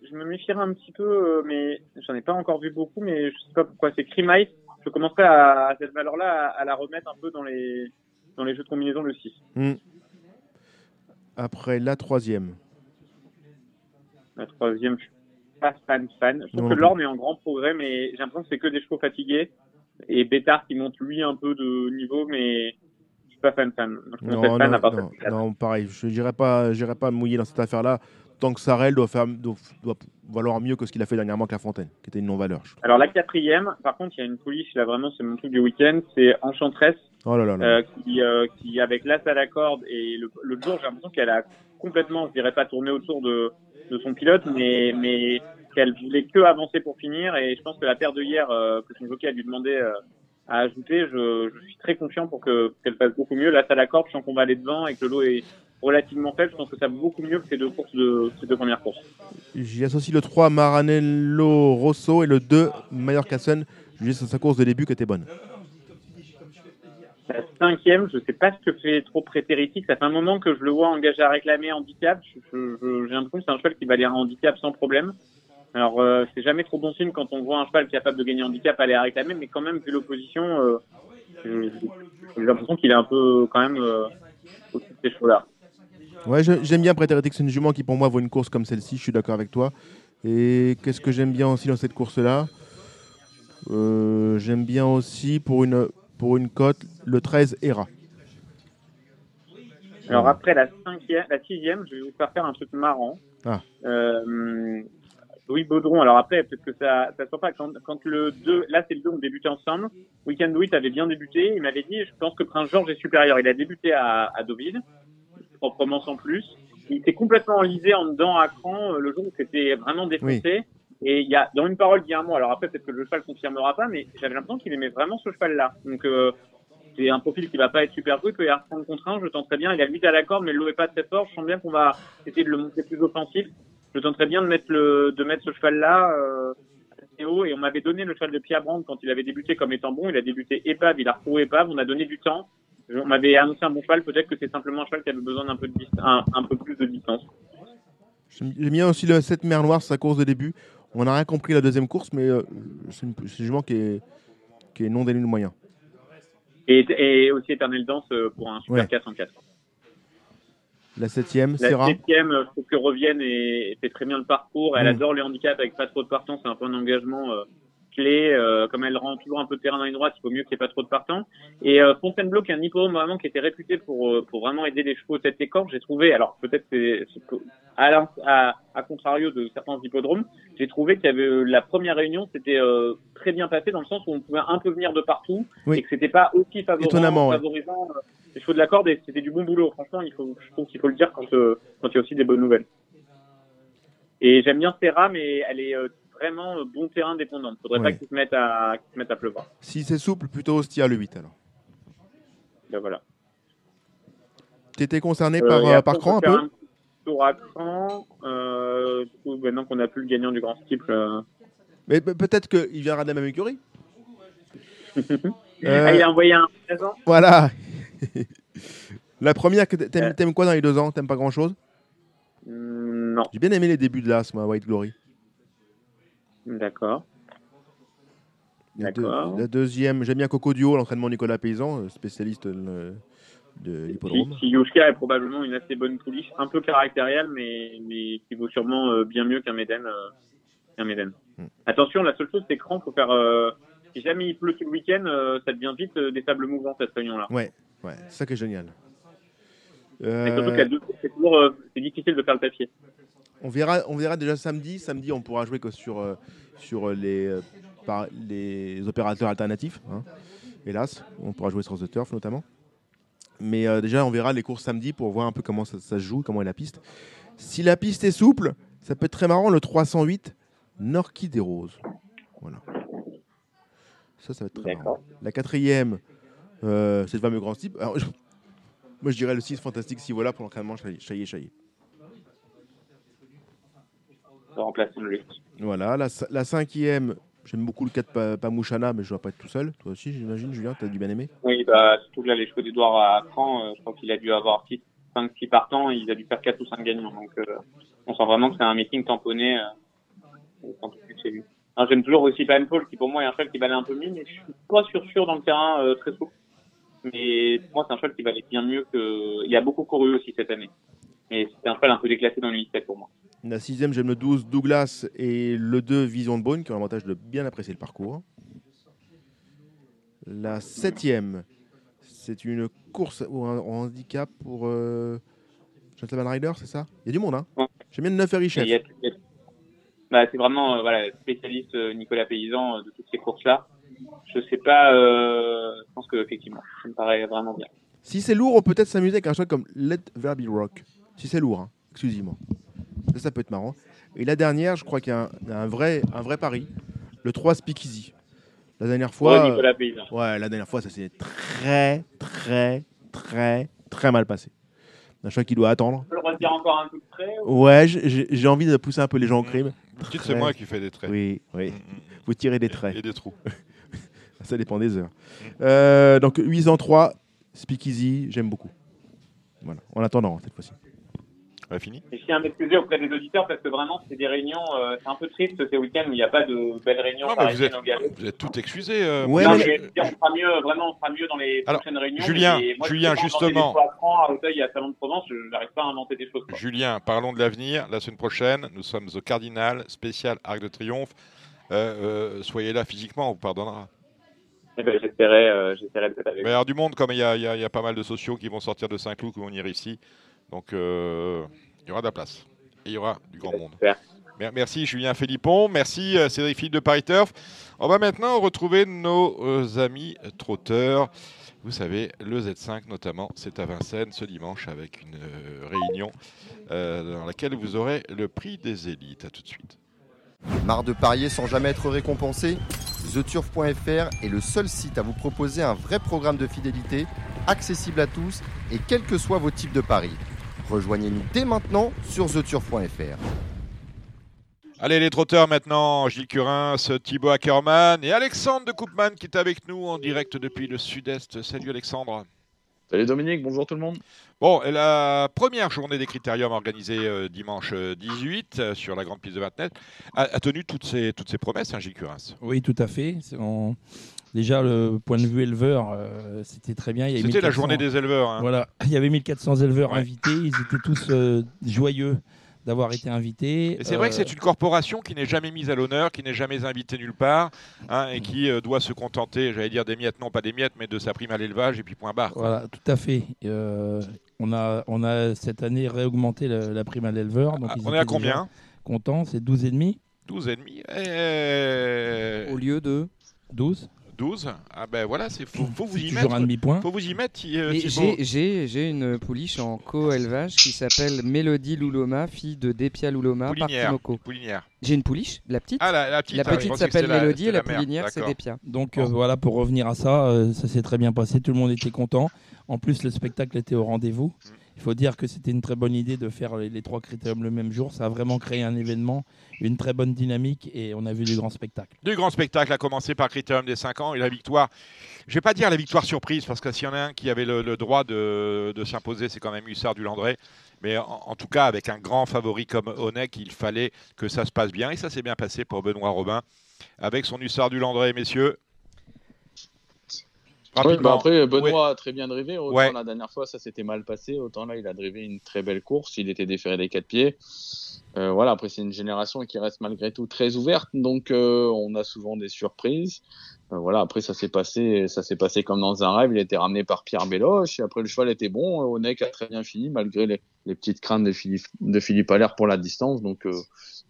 je me méfierais un petit peu, euh, mais j'en ai pas encore vu beaucoup, mais je sais pas pourquoi. C'est Cream Je commencerai à, à cette valeur-là à, la remettre un peu dans les, dans les jeux de combinaison le 6. Hmm. Après la troisième. La troisième, je suis pas fan fan. Je trouve que l'orne est en grand progrès, mais j'ai l'impression que c'est que des chevaux fatigués. Et Bétard qui monte lui un peu de niveau, mais pas fan fan. non, non, non, pareil, je n'irai pas, pas mouiller dans cette affaire-là. Tant que Sarel doit, faire, doit, valoir mieux que ce qu'il a fait dernièrement avec La Fontaine, qui était une non-valeur. Alors la quatrième, par contre, il y a une police, là vraiment, c'est mon truc du week-end, c'est Enchantress, oh là là euh, qui, euh, qui, avec l'as à la corde, et le, le jour, j'ai l'impression qu'elle a complètement, je dirais pas tourné autour de, de son pilote, mais, mais qu'elle voulait que avancer pour finir, et je pense que la paire de hier, euh, que son jockey a dû demander à ajouter. Je, je, suis très confiant pour que qu'elle fasse beaucoup mieux. Là, ça la corde, je sens qu'on va aller devant et que le lot est relativement faible. Je pense que ça va beaucoup mieux que ces deux courses de ces deux premières courses. J'y associe le 3 Maranello Rosso et le 2 Mayer Cassen. Juste sa course de début qui était bonne. La cinquième, je ne sais pas ce que fait trop prétéritique. Ça fait un moment que je le vois engagé à réclamer handicap. J'ai l'impression que c'est un cheval qui va aller à handicap sans problème. Alors, euh, c'est jamais trop bon signe quand on voit un cheval capable de gagner handicap aller à réclamer, mais quand même, vu l'opposition, euh, j'ai l'impression qu'il est un peu quand même euh, au-dessus de ces chevaux-là. Ouais, j'aime bien Prétéritique, c'est une jument qui pour moi vaut une course comme celle-ci, je suis d'accord avec toi. Et qu'est-ce que j'aime bien aussi dans cette course-là? Euh, J'aime bien aussi pour une, pour une cote le 13 ERA. Alors après la cinquième, la sixième, je vais vous faire faire un truc marrant. Ah. Euh, Louis Baudron. Alors après, peut-être que ça, ça sort pas. Quand, quand le 2, là c'est le 2, on débutait ensemble. Weekend Louis avait bien débuté. Il m'avait dit, je pense que Prince Georges est supérieur. Il a débuté à, à Deauville, proprement sans plus. il était complètement enlisé en dedans à cran le jour où c'était vraiment défoncé. Et il y a dans une parole d'il y a un mois, alors après peut-être que le cheval confirmera pas, mais j'avais l'impression qu'il aimait vraiment ce cheval-là. Donc c'est un profil qui va pas être super il peut y avoir 30 contre 1, je tenterai bien. Il a 8 à la corde, mais le lot est pas très fort. Je sens bien qu'on va essayer de le monter plus offensif. Je tenterai bien de mettre le, de mettre ce cheval-là, euh, assez haut. Et on m'avait donné le cheval de Pierre Brand quand il avait débuté comme étant bon. Il a débuté épave, il a retrouvé épave. On a donné du temps. On m'avait annoncé un bon cheval. Peut-être que c'est simplement un cheval qui avait besoin d'un peu de un, un, peu plus de distance. J'aime bien aussi le 7 mer noire, sa course de début. On n'a rien compris la deuxième course, mais euh, c'est un jugement qui est, qui est non dénué de moyens. Et, aussi Éternel Danse euh, pour un Super 4 en 4. La septième. La septième, je trouve que revienne et, fait très bien le parcours. Elle mm. adore les handicaps avec pas trop de partants. C'est un point d'engagement euh, clé. Euh, comme elle rend toujours un peu de terrain dans les droites, il vaut mieux qu'il n'y ait pas trop de partants. Et euh, Fontainebleau, qui est un hippodrome vraiment qui était réputé pour pour vraiment aider les chevaux tête et corps, j'ai trouvé. Alors peut-être c'est à, à, à, contrario de certains hippodromes, j'ai trouvé qu'il y avait la première réunion, c'était très bien passé dans le sens où on pouvait un peu venir de partout et que c'était pas aussi favorisant, favorisant les chevaux de la corde et c'était du bon boulot. Franchement, il faut, je trouve qu'il faut le dire quand, euh, quand il y a aussi des bonnes nouvelles. Et j'aime bien Serra, mais elle est euh, vraiment euh, bon terrain dépendante. Faudrait pas qu'il se mette à, se mette à pleuvoir. Si c'est souple, plutôt Ostia le 8 alors. Ben voilà. T'étais concerné par, par cran un peu tour à cran. du coup, maintenant qu'on a plus le gagnant du grand steeple. Mais peut-être qu'il viendra de la même écurie. Ah, il a envoyé un présent. Voilà. La première, t'aimes, t'aimes quoi dans les deux ans? T'aimes pas grand chose mm, Non. J'ai bien aimé les débuts de l'As, moi, White Glory. D'accord. La, D'accord. la deuxième, j'aime bien Coco Duo, l'entraînement Nicolas Paysan, euh, spécialiste de, de l'hippodrome. Yushka est probablement une assez bonne pouliche, un peu caractérielle, mais, mais qui vaut sûrement euh, bien mieux qu'un Méden. Euh, Méden. Hmm. Attention, la seule chose, c'est que il faut faire si jamais il pleut tout le week-end, euh, ça devient vite euh, des tables mouvants cette réunion-là. Ouais, ouais, c'est ça qui est génial. Euh... c'est toujours c'est difficile de faire le papier. On verra, on verra déjà samedi. Samedi, on pourra jouer que sur, sur les, par les opérateurs alternatifs. Hein. Hélas, on pourra jouer sur The Turf notamment. Mais déjà, on verra les courses samedi pour voir un peu comment ça, ça, se joue, comment est la piste. Si la piste est souple, ça peut être très marrant. Le 308, Norki des Roses. Voilà. Ça, ça va être très marrant. La quatrième, euh, c'est le fameux grand type. Alors, Moi, je dirais le 6 fantastique si voilà pour l'entraînement Chaillé Chaillé. Voilà, la, la cinquième, j'aime beaucoup le 4 Pamouchana, mais je ne dois pas être tout seul. Toi aussi, j'imagine, Julien, tu as dû bien aimer Oui, bah, surtout là, les chevaux d'Edouard à Cran, euh, je crois qu'il a dû avoir 5-6 partants, il a dû faire 4 ou 5 gagnants. Donc, euh, on sent vraiment que c'est un meeting tamponné. Lui. J'aime toujours aussi Paul, qui pour moi est un cheval qui valait un peu mieux, mais je suis pas sûr sûr dans le terrain euh, très souple. Mais pour moi, c'est un cheval qui valait bien mieux que. Il a beaucoup couru aussi cette année. Mais c'est un cheval un peu déclassé dans le 7 pour moi. La sixième, j'aime le 12 Douglas et le 2 Vision de Beaune, qui ont l'avantage de bien apprécier le parcours. La septième, c'est une course ou un, handicap pour euh, Gentleman Rider, c'est ça? Il y a du monde, hein? J'aime bien le 9 Richesse. Bah, c'est vraiment euh, voilà, spécialiste euh, Nicolas Paysan euh, de toutes ces courses-là. Je sais pas, je pense qu'effectivement, ça me paraît vraiment bien. Si c'est lourd, on peut être s'amuser avec un choix comme Let There Rock. Si c'est lourd, hein, exclusivement. Ça, ça peut être marrant. Et la dernière, je crois qu'il y a un, vrai, un vrai pari. Le 3 Speakeasy. La dernière fois. Nicolas Paysan. Ouais, la dernière fois, ça s'est très, très, très, très mal passé. Un choix qui doit attendre. On peut le redire encore un peu de près Ouais, j'ai envie de pousser un peu les gens au crime. c'est moi qui fais des traits. Oui, oui. Mm, mm. Vous tirez des traits. Et des trous. Ça dépend des heures. Euh, donc 803, Speakeasy, j'aime beaucoup. Voilà, en attendant cette fois-ci fini. Et je tiens à m'excuser auprès des auditeurs parce que vraiment, c'est des réunions, euh, c'est un peu triste ces week-ends où il n'y a pas de belles réunions. Non, mais vous, êtes, vous êtes tout excusé. Euh, ouais, non, mais... on fera mieux, vraiment, on fera mieux dans les prochaines réunions. Julien, moi, Julien justement. À Auteuil et à Salon de Provence, je n'arrive pas à inventer des choses. Quoi. Julien, parlons de l'avenir. La semaine prochaine, nous sommes au Cardinal, spécial Arc de Triomphe. Euh, euh, soyez là physiquement, on vous pardonnera. Eh ben, j'espérais, euh, peut-être avec. Mais alors, du monde, comme il y, y, y, a pas mal de sociaux qui vont sortir de Saint-Cloud, qui vont venir ici. Donc, euh, il y aura de la place. Et il y aura du grand monde. Merci Julien Philippon, merci euh, Cédric Philippe de Paris Turf. On va maintenant retrouver nos euh, amis trotteurs. Vous savez, le Z5 notamment, c'est à Vincennes ce dimanche avec une réunion dans laquelle vous aurez le prix des élites. A tout de suite. Marre de parier sans jamais être récompensé TheTurf.fr est le seul site à vous proposer un vrai programme de fidélité, accessible à tous et quels que soient vos types de paris. Rejoignez-nous dès maintenant sur TheTurf.fr. Allez les trotteurs maintenant, Gilles Curin, Thibaut Ackerman et Alexandre de Koopman qui est avec nous en direct depuis le sud-est. Salut Alexandre. Salut Dominique, bonjour tout le monde. Bon, la première journée des critériums organisée euh, dimanche 18 euh, sur la grande piste de Vatnet a, tenu toutes ses, toutes ses promesses, hein, Gilles Curin. Oui, tout à fait. Déjà, le point de vue éleveur, euh, c'était très bien. C'était la journée des éleveurs. Hein. Voilà, il y avait 1400 éleveurs invités, ils étaient tous joyeux d'avoir été invité. c'est vrai que c'est euh, une corporation qui n'est jamais mise à l'honneur, qui n'est jamais invitée nulle part, hein, et qui euh, doit se contenter, j'allais dire des miettes, non pas des miettes, mais de sa prime à l'élevage, et puis point barre. Voilà, tout à fait. Euh, on, a, on a cette année réaugmenté la, prime à l'éleveur. Ah, on est à combien Content, c'est 12,5 12,5 Au lieu de 12 12. Ah ben voilà, c'est faut, faut vous y mettre. un demi-point. Faut vous y mettre. Euh, j'ai une pouliche en co-élevage qui s'appelle Mélodie Louloma, fille de Dépia Louloma, Poulinière. J'ai une pouliche, la petite. Ah, la, petite, la ah, petite s'appelle Mélodie et la poulinière c'est Dépia. Donc euh, voilà, pour revenir à ça, euh, ça s'est très bien passé, tout le monde était content. En plus, le spectacle était au rendez-vous. Mm. Il faut dire que c'était une très bonne idée de faire les, trois critériums le même jour. Ça a vraiment créé un événement, une très bonne dynamique et on a vu du grand spectacle. Du grand spectacle, a commencé par critérium des 5 ans et la victoire. Je vais pas dire la victoire surprise parce que s'il y en a un qui avait le, droit de, s'imposer, c'est quand même Hussard du Landré. Mais en, tout cas, avec un grand favori comme Onek, il fallait que ça se passe bien et ça s'est bien passé pour Benoît Robin avec son Hussard du Landré, messieurs. Bah après, Benoît a très bien drivé. Autant la dernière fois, ça s'était mal passé. Autant là, il a drivé une très belle course. Il était déféré des quatre pieds. Euh, voilà, après, c'est une génération qui reste malgré tout très ouverte. Donc, euh, on a souvent des surprises. Euh, voilà, après, ça s'est passé, ça s'est passé comme dans un rêve. Il a été ramené par Pierre Béloche. Et après, le cheval était bon. Onek a très bien fini, malgré les, les petites craintes de Philippe, de Philippe Allaire pour la distance. Donc,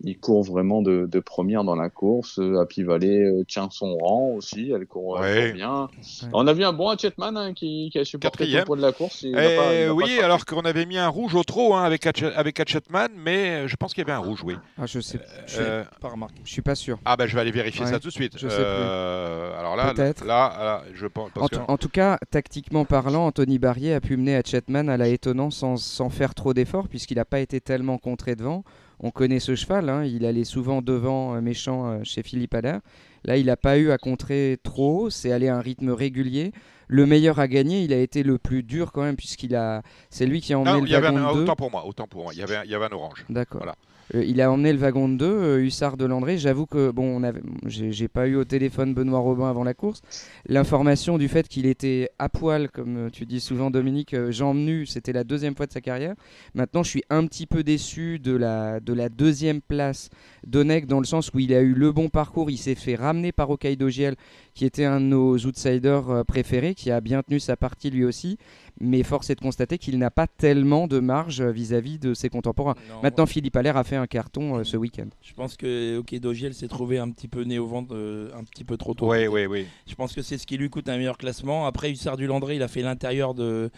il court vraiment de, de, première dans la course. Happy Valley euh, tient son rang aussi, elle court, bien. On a vu un bon Hatchetman hein, qui, qui, a supporté le poids de la course. Eh oui, alors qu'on avait mis un rouge au trot hein, avec, avec Hatchetman, mais je pense qu'il y avait un rouge, oui. Ah, je sais, je, euh, pas remarqué. je suis pas sûr. Ah ben je vais aller vérifier ça tout de suite. Je sais plus. Euh, alors là, là, là, je pense. En, tout cas, tactiquement parlant, Anthony Barrier a pu mener Hatchetman à la étonnance sans, sans faire trop d'efforts, puisqu'il n'a pas été tellement contré devant. On connaît ce cheval, hein. il allait souvent devant méchant euh, chez Philippe Allaire. Là, il n'a pas eu à contrer trop, c'est allé à un rythme régulier. Le meilleur à gagner, il a été le plus dur quand même, puisqu'il a, c'est lui qui a emmené le wagon un, Autant pour moi, autant pour moi. Il y avait, il y avait un orange. D'accord. Voilà. Euh, il a emmené le wagon de deux, euh, Hussard de Landré. J'avoue que bon, on j'ai pas eu au téléphone Benoît Robin avant la course. L'information du fait qu'il était à poil, comme tu dis souvent Dominique, euh, jambes nues, c'était la deuxième fois de sa carrière. Maintenant, je suis un petit peu déçu de la, de la deuxième place d'Onek dans le sens où il a eu le bon parcours. Il s'est fait ramener par Okaido Giel, qui était un de nos outsiders préférés, qui a bien tenu sa partie lui aussi mais force est de constater qu'il n'a pas tellement de marge vis-à-vis de ses contemporains. Maintenant, Philippe Allaire a fait un carton euh, ce week-end. Je pense que OK Dogiel s'est trouvé un petit peu né au ventre, euh, un petit peu trop tôt. Oui, oui, oui. Je pense que c'est ce qui lui coûte un meilleur classement. Après, Hussard du Landré, il a fait l'intérieur de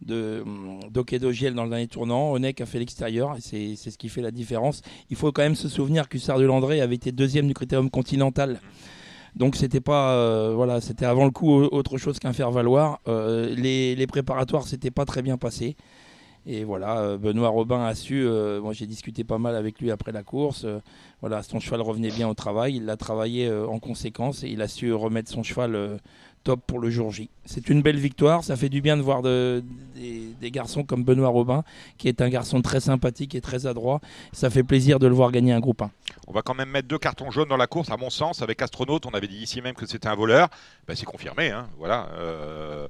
de Dogiel dans le dernier tournant. Onek a fait l'extérieur et c'est ce qui fait la différence. Il faut quand même se souvenir qu'Hussard du Landré avait été deuxième du critérium continental. Donc c'était pas euh, voilà, c'était avant le coup autre chose qu'un faire valoir. Euh, les, les, préparatoires s'étaient pas très bien passés. Et voilà, euh, Benoît Robin a su. moi j'ai discuté pas mal avec lui après la course. voilà, son cheval revenait bien au travail. Il l'a travaillé en conséquence et il a su remettre son cheval pour le jour J. C'est une belle victoire, ça fait du bien de voir des, garçons comme Benoît Robin, qui est un garçon très sympathique et très adroit. Ça fait plaisir de le voir gagner un groupe 1. On va quand même mettre deux cartons jaunes dans la course, à mon sens, avec Astronaute. On avait dit ici même que c'était un voleur. Ben, c'est confirmé. Hein, voilà. Euh,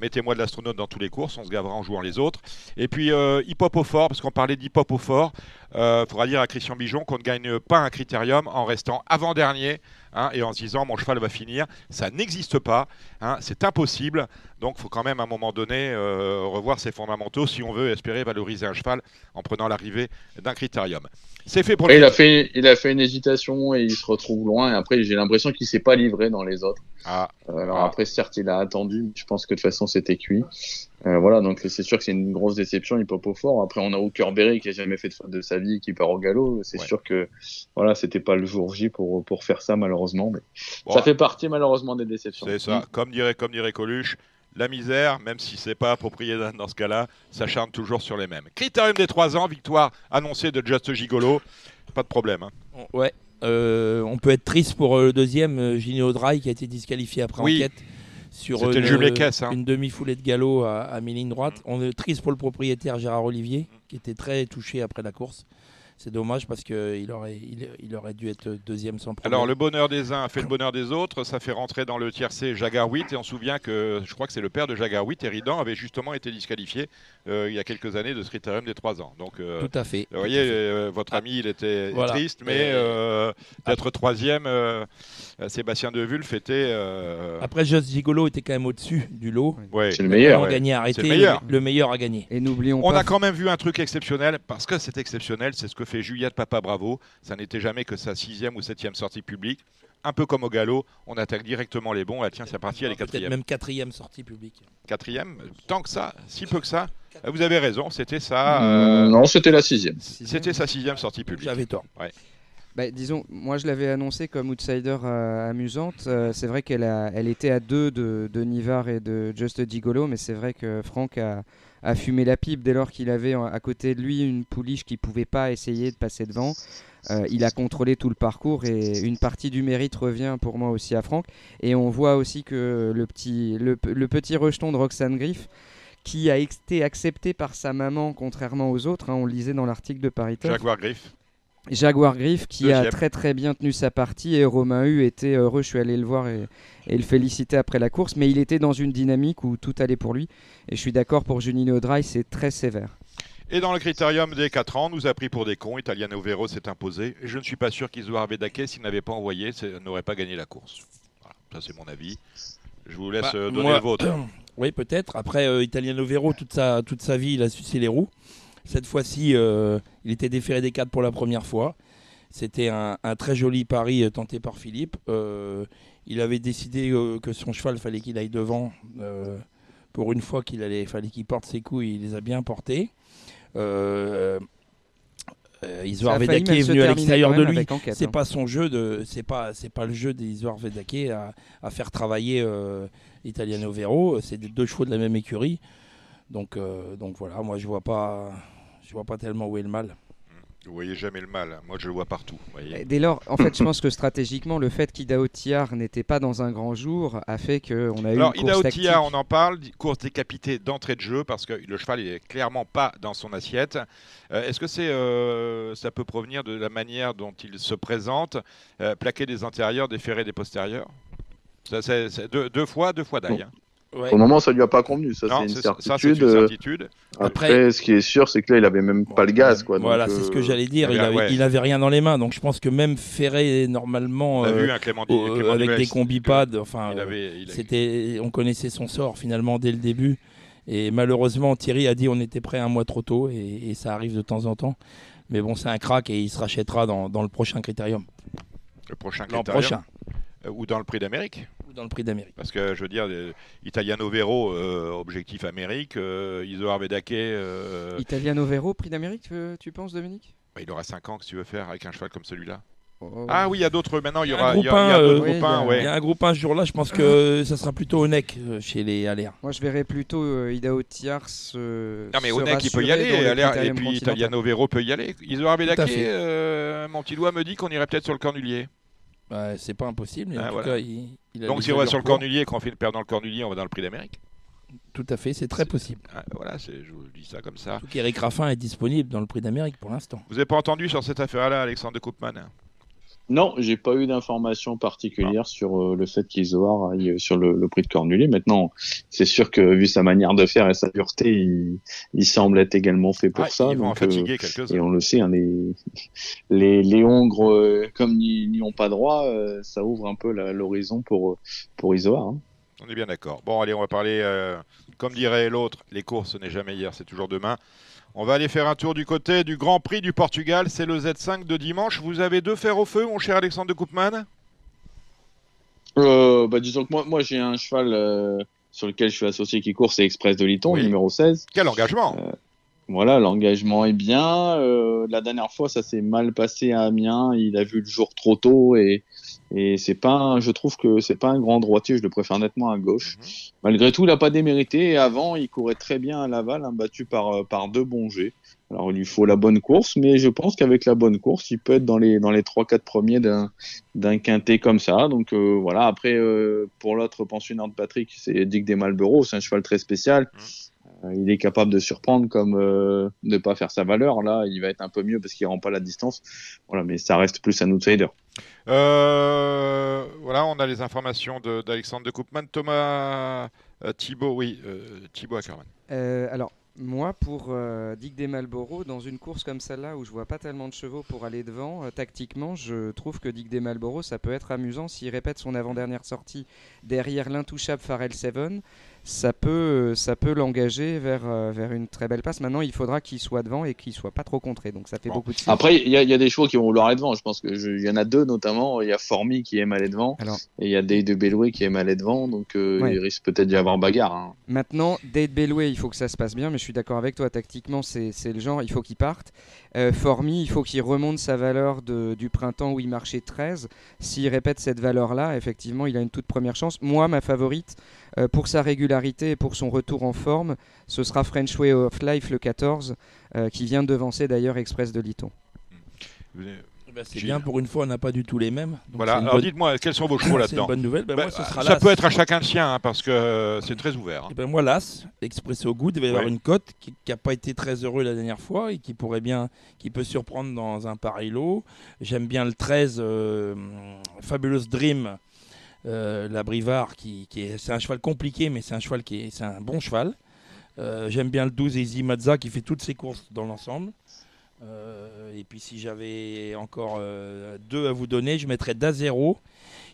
mettez-moi de l'astronaute dans toutes les courses, on se gavera en jouant les autres. Et puis euh, hip-hop au fort, parce qu'on parlait d'hip-hop au fort. Il euh, faudra dire à Christian Bijon qu'on ne gagne pas un critérium en restant avant-dernier hein, et en se disant mon cheval va finir. Ça n'existe pas, hein, c'est impossible. Donc il faut quand même à un moment donné euh, revoir ses fondamentaux si on veut espérer valoriser un cheval en prenant l'arrivée d'un critérium. C'est fait pour il a fait, il a fait une hésitation et il se retrouve loin. Et après, j'ai l'impression qu'il s'est pas livré dans les autres. Ah. Euh, alors ah. après, certes, il a attendu. Je pense que de toute façon, c'était cuit. Euh, voilà, donc c'est sûr que c'est une grosse déception. Il peut pas fort. Après, on a Hooker Berry qui a jamais fait de faute de sa vie, qui part au galop. C'est sûr que voilà, c'était pas le jour J pour pour faire ça malheureusement. Mais ça fait partie malheureusement des déceptions. C'est ça. Comme dirait comme dirait Coluche, la misère, même si c'est pas approprié dans ce cas-là, s'acharne toujours sur les mêmes. Critérium des 3 ans, victoire annoncée de Just Gigolo. Pas de problème. Hein. Ouais. Euh, on peut être triste pour euh, le deuxième, Gino Dry, qui a été disqualifié après enquête sur une, hein. une demi-foulée de galop à, à mi-ligne droite. On est triste pour le propriétaire Gérard Olivier, qui était très touché après la course. C'est dommage parce qu'il aurait, il, aurait dû être deuxième sans problème. Alors, le bonheur des uns fait le bonheur des autres. Ça fait rentrer dans le tiercé Jagar 8. Et on se souvient que je crois que c'est le père de Jagar 8, Eridan, avait justement été disqualifié euh, il y a quelques années de ce critérium des 3 ans. Donc, euh, Tout à fait. Vous voyez, euh, votre ami, il était triste, mais d'être troisième, Sébastien Devulf était. Après, Just Gigolo était quand même au-dessus du lot. C'est le meilleur. On gagné, arrêté. Le meilleur. Le, meilleur a gagné. Et n'oublions On a quand même vu un truc exceptionnel, parce que c'est exceptionnel, c'est ce que fait Juliette Papa Bravo. Ça n'était jamais que sa sixième ou septième sortie publique. Un peu comme au galop, on attaque directement les bons. Ah, tiens, c'est parti, elle est quatrième. Même quatrième sortie publique. Quatrième Tant que ça, si peu que ça. Ah, vous avez raison, c'était ça. Euh, non, c'était la sixième. C'était sa sixième sortie publique. J'avais tort. Bah, disons, moi je l'avais annoncé comme outsider euh, amusante. Euh, c'est vrai qu'elle elle était à deux de, de Nivar et de Just Gigolo, mais c'est vrai que Franck a, a fumé la pipe dès lors qu'il avait à côté de lui une pouliche qui pouvait pas essayer de passer devant. Euh, il a contrôlé tout le parcours et une partie du mérite revient pour moi aussi à Franck. Et on voit aussi que le petit, le, petit rejeton de Roxane Griff, qui a été accepté par sa maman contrairement aux autres, hein, on lisait dans l'article de Paris Jaguar Griff. Jaguar Griff qui a très très bien tenu sa partie et Romain Hu était heureux, je suis allé le voir et, le féliciter après la course, mais il était dans une dynamique où tout allait pour lui et je suis d'accord pour Junino Dry, c'est très sévère. Et dans le critérium des 4 ans, nous a pris pour des cons, Italiano Vero s'est imposé et je ne suis pas sûr qu'Isoar Vedake, s'il n'avait pas envoyé, n'aurait pas gagné la course. ça c'est mon avis. Je vous laisse bah, euh, donner le vôtre. oui, peut-être. Après, euh, Italiano Vero, toute sa, toute sa vie, il a sucé les roues. Cette fois-ci, euh, il était déféré des 4 pour la première fois. C'était un, très joli pari euh, tenté par Philippe. Euh, il avait décidé que son cheval fallait qu'il aille devant. pour une fois qu'il allait, fallait qu'il porte ses coups, il les a bien portés. Isoar Vedake est venu à l'extérieur de lui. C'est hein. pas son jeu de, c'est pas, c'est pas le jeu d'Isoar Vedake à, à, faire travailler Italiano Vero. C'est deux chevaux de la même écurie. Donc, donc voilà, moi je vois pas, je vois pas tellement où est le mal. Vous voyez jamais le mal. Moi, je le vois partout. Dès lors, en fait, je pense que stratégiquement, le fait qu'Idao Tiar n'était pas dans un grand jour a fait qu'on a eu Alors, une course Idao on en parle, course décapitée d'entrée de jeu parce que le cheval est clairement pas dans son assiette. Euh, est-ce que c'est, euh, ça peut provenir de la manière dont il se présente, euh, plaquer des antérieurs, déférer des postérieurs? Ça, deux, fois, deux fois d'ail. Hein. Ouais. Pour le moment, ça lui a pas convenu. Ça, c'est une, certitude. une certitude. Après, ce qui est sûr, c'est que là, il avait même pas le gaz. Quoi, voilà, c'est ce que euh, j'allais dire. Il, avait, il, avait, rien dans les mains. Donc, je pense que même Ferré, normalement, euh, vu, Clément, euh, avec des combipades, enfin, c'était, on connaissait son sort finalement dès le début. Et malheureusement, Thierry a dit on était prêt un mois trop tôt, et, et ça arrive de temps en temps. Mais bon, c'est un crack et il se rachètera dans, dans le prochain critérium. Le prochain critérium. prochain. Ou dans le prix d'Amérique dans le prix d'Amérique. Parce que je veux dire, Italiano Vero, euh, objectif Amérique, euh, Isoar Vedake. Euh... Italiano Vero, prix d'Amérique, tu penses, Dominique? Bah, Il aura 5 ans, que tu veux faire avec un cheval comme celui-là oh. ah oui, il y a d'autres. Maintenant, il y aura. Il y a un groupe 1 ce jour-là. Je pense que ça sera plutôt Onek euh, chez les Aléas. Moi, je verrais plutôt euh, Idao Tiars. non, mais Onek, il peut y aller. et puis Italiano Vero peut y aller. Isoar Vedake, mon petit doigt me dit qu'on irait peut-être sur le cornulier. Bah, c'est pas impossible. Ah, Donc si on va sur le cornulier, quand on fait une paire dans le cornulier, on va dans le prix d'Amérique Tout à fait, c'est très possible. Ah, voilà, je vous dis ça comme ça. Eric Raffin est disponible dans le prix d'Amérique pour l'instant. Vous n'avez pas entendu sur cette affaire-là, Alexandre de Koopman? Non, j'ai pas eu d'informations particulières sur euh, le fait qu'Isoar aille sur le, prix de Cornulier. Maintenant, c'est sûr que vu sa manière de faire et sa dureté, il, semble être également fait pour ça. Ils vont en fatiguer quelques-uns. Et on le sait, hein, les, les, les Hongres, comme n'y ont pas droit, ça ouvre un peu l'horizon pour, pour Isoar. Hein. On est bien d'accord. Bon, allez, on va parler, comme dirait l'autre, les courses, ce n'est jamais hier, c'est toujours demain. On va aller faire un tour du côté du Grand Prix du Portugal. C'est le Z5 de dimanche. Vous avez deux fers au feu, mon cher Alexandre de Koopman euh, bah, Disons que moi, moi j'ai un cheval euh, sur lequel je suis associé qui court, c'est Express de Liton, numéro 16. Quel engagement euh, Voilà, l'engagement est bien. La dernière fois, ça s'est mal passé à Amiens. Il a vu le jour trop tôt et et c'est pas, je trouve que c'est pas un grand droitier, je le préfère nettement à gauche. Mhm. Malgré tout, il n'a pas démérité. Et avant, il courait très bien à Laval, hein, battu par, euh, par deux bons jets. Alors, il lui faut la bonne course, mais je pense qu'avec la bonne course, il peut être dans les, dans les 3-4 premiers d'un, d'un quintet comme ça. Donc, euh, voilà. Après, euh, pour l'autre pensionnaire de Patrick, c'est Dick des. C'est un cheval très spécial. Mhm. Euh, il est capable de surprendre comme euh, ne pas faire sa valeur. Là, il va être un peu mieux parce qu'il rend pas la distance. Voilà, mais ça reste plus un outsider. Euh, voilà, on a les informations d'Alexandre de, Koopman. Thomas Thibault, oui, Thibault Ackerman. alors, moi, pour Dick des Malboro, dans une course comme celle-là où je vois pas tellement de chevaux pour aller devant, tactiquement, je trouve que Dick des Malboro, ça peut être amusant s'il répète son avant-dernière sortie derrière l'intouchable Pharrell Seven ça peut, ça peut l'engager vers, euh, vers une très belle passe. Maintenant, il faudra qu'il soit devant et qu'il soit pas trop contré. Donc ça fait beaucoup de Après, il y, y, a des chevaux qui vont vouloir aller devant. Je pense qu'il y en a deux notamment. Il y a Formi qui aime aller devant et il y a Dade Belloué qui aime aller devant. Donc euh, il risque peut-être d'y avoir bagarre. Hein. Maintenant, Dade Belloué, il faut que ça se passe bien, mais je suis d'accord avec toi. Tactiquement, c'est le genre, il faut qu'il parte. Euh, Formi, il faut qu'il remonte sa valeur de, du printemps où il marchait 13. S'il répète cette valeur-là, effectivement, il a une toute première chance. Moi, ma favorite, euh, pour sa régularité et pour son retour en forme, ce sera French Way of Life le 14, euh, qui vient de devancer d'ailleurs Express de Liton. Bah, c'est bien pour une fois, on n'a pas du tout les mêmes. voilà, alors dites-moi, quels sont vos chevaux là-dedans C'est une bonne nouvelle. Bah, ça peut être à chacun le sien, hein, parce que euh, c'est très ouvert. Hein. ben moi, l'As, Expresso Good, il va y avoir une cote qui n'a pas été très heureux la dernière fois et qui pourrait bien, qui peut surprendre dans un pareil lot. J'aime bien le 13, Fabulous Dream, euh, la Brivard, qui, est, c'est un cheval compliqué, mais c'est un cheval qui est, un bon cheval. Euh, j'aime bien le 12 Easy Mazza qui fait toutes ses courses dans l'ensemble. Euh, et puis si j'avais encore deux à vous donner, je mettrais Dazero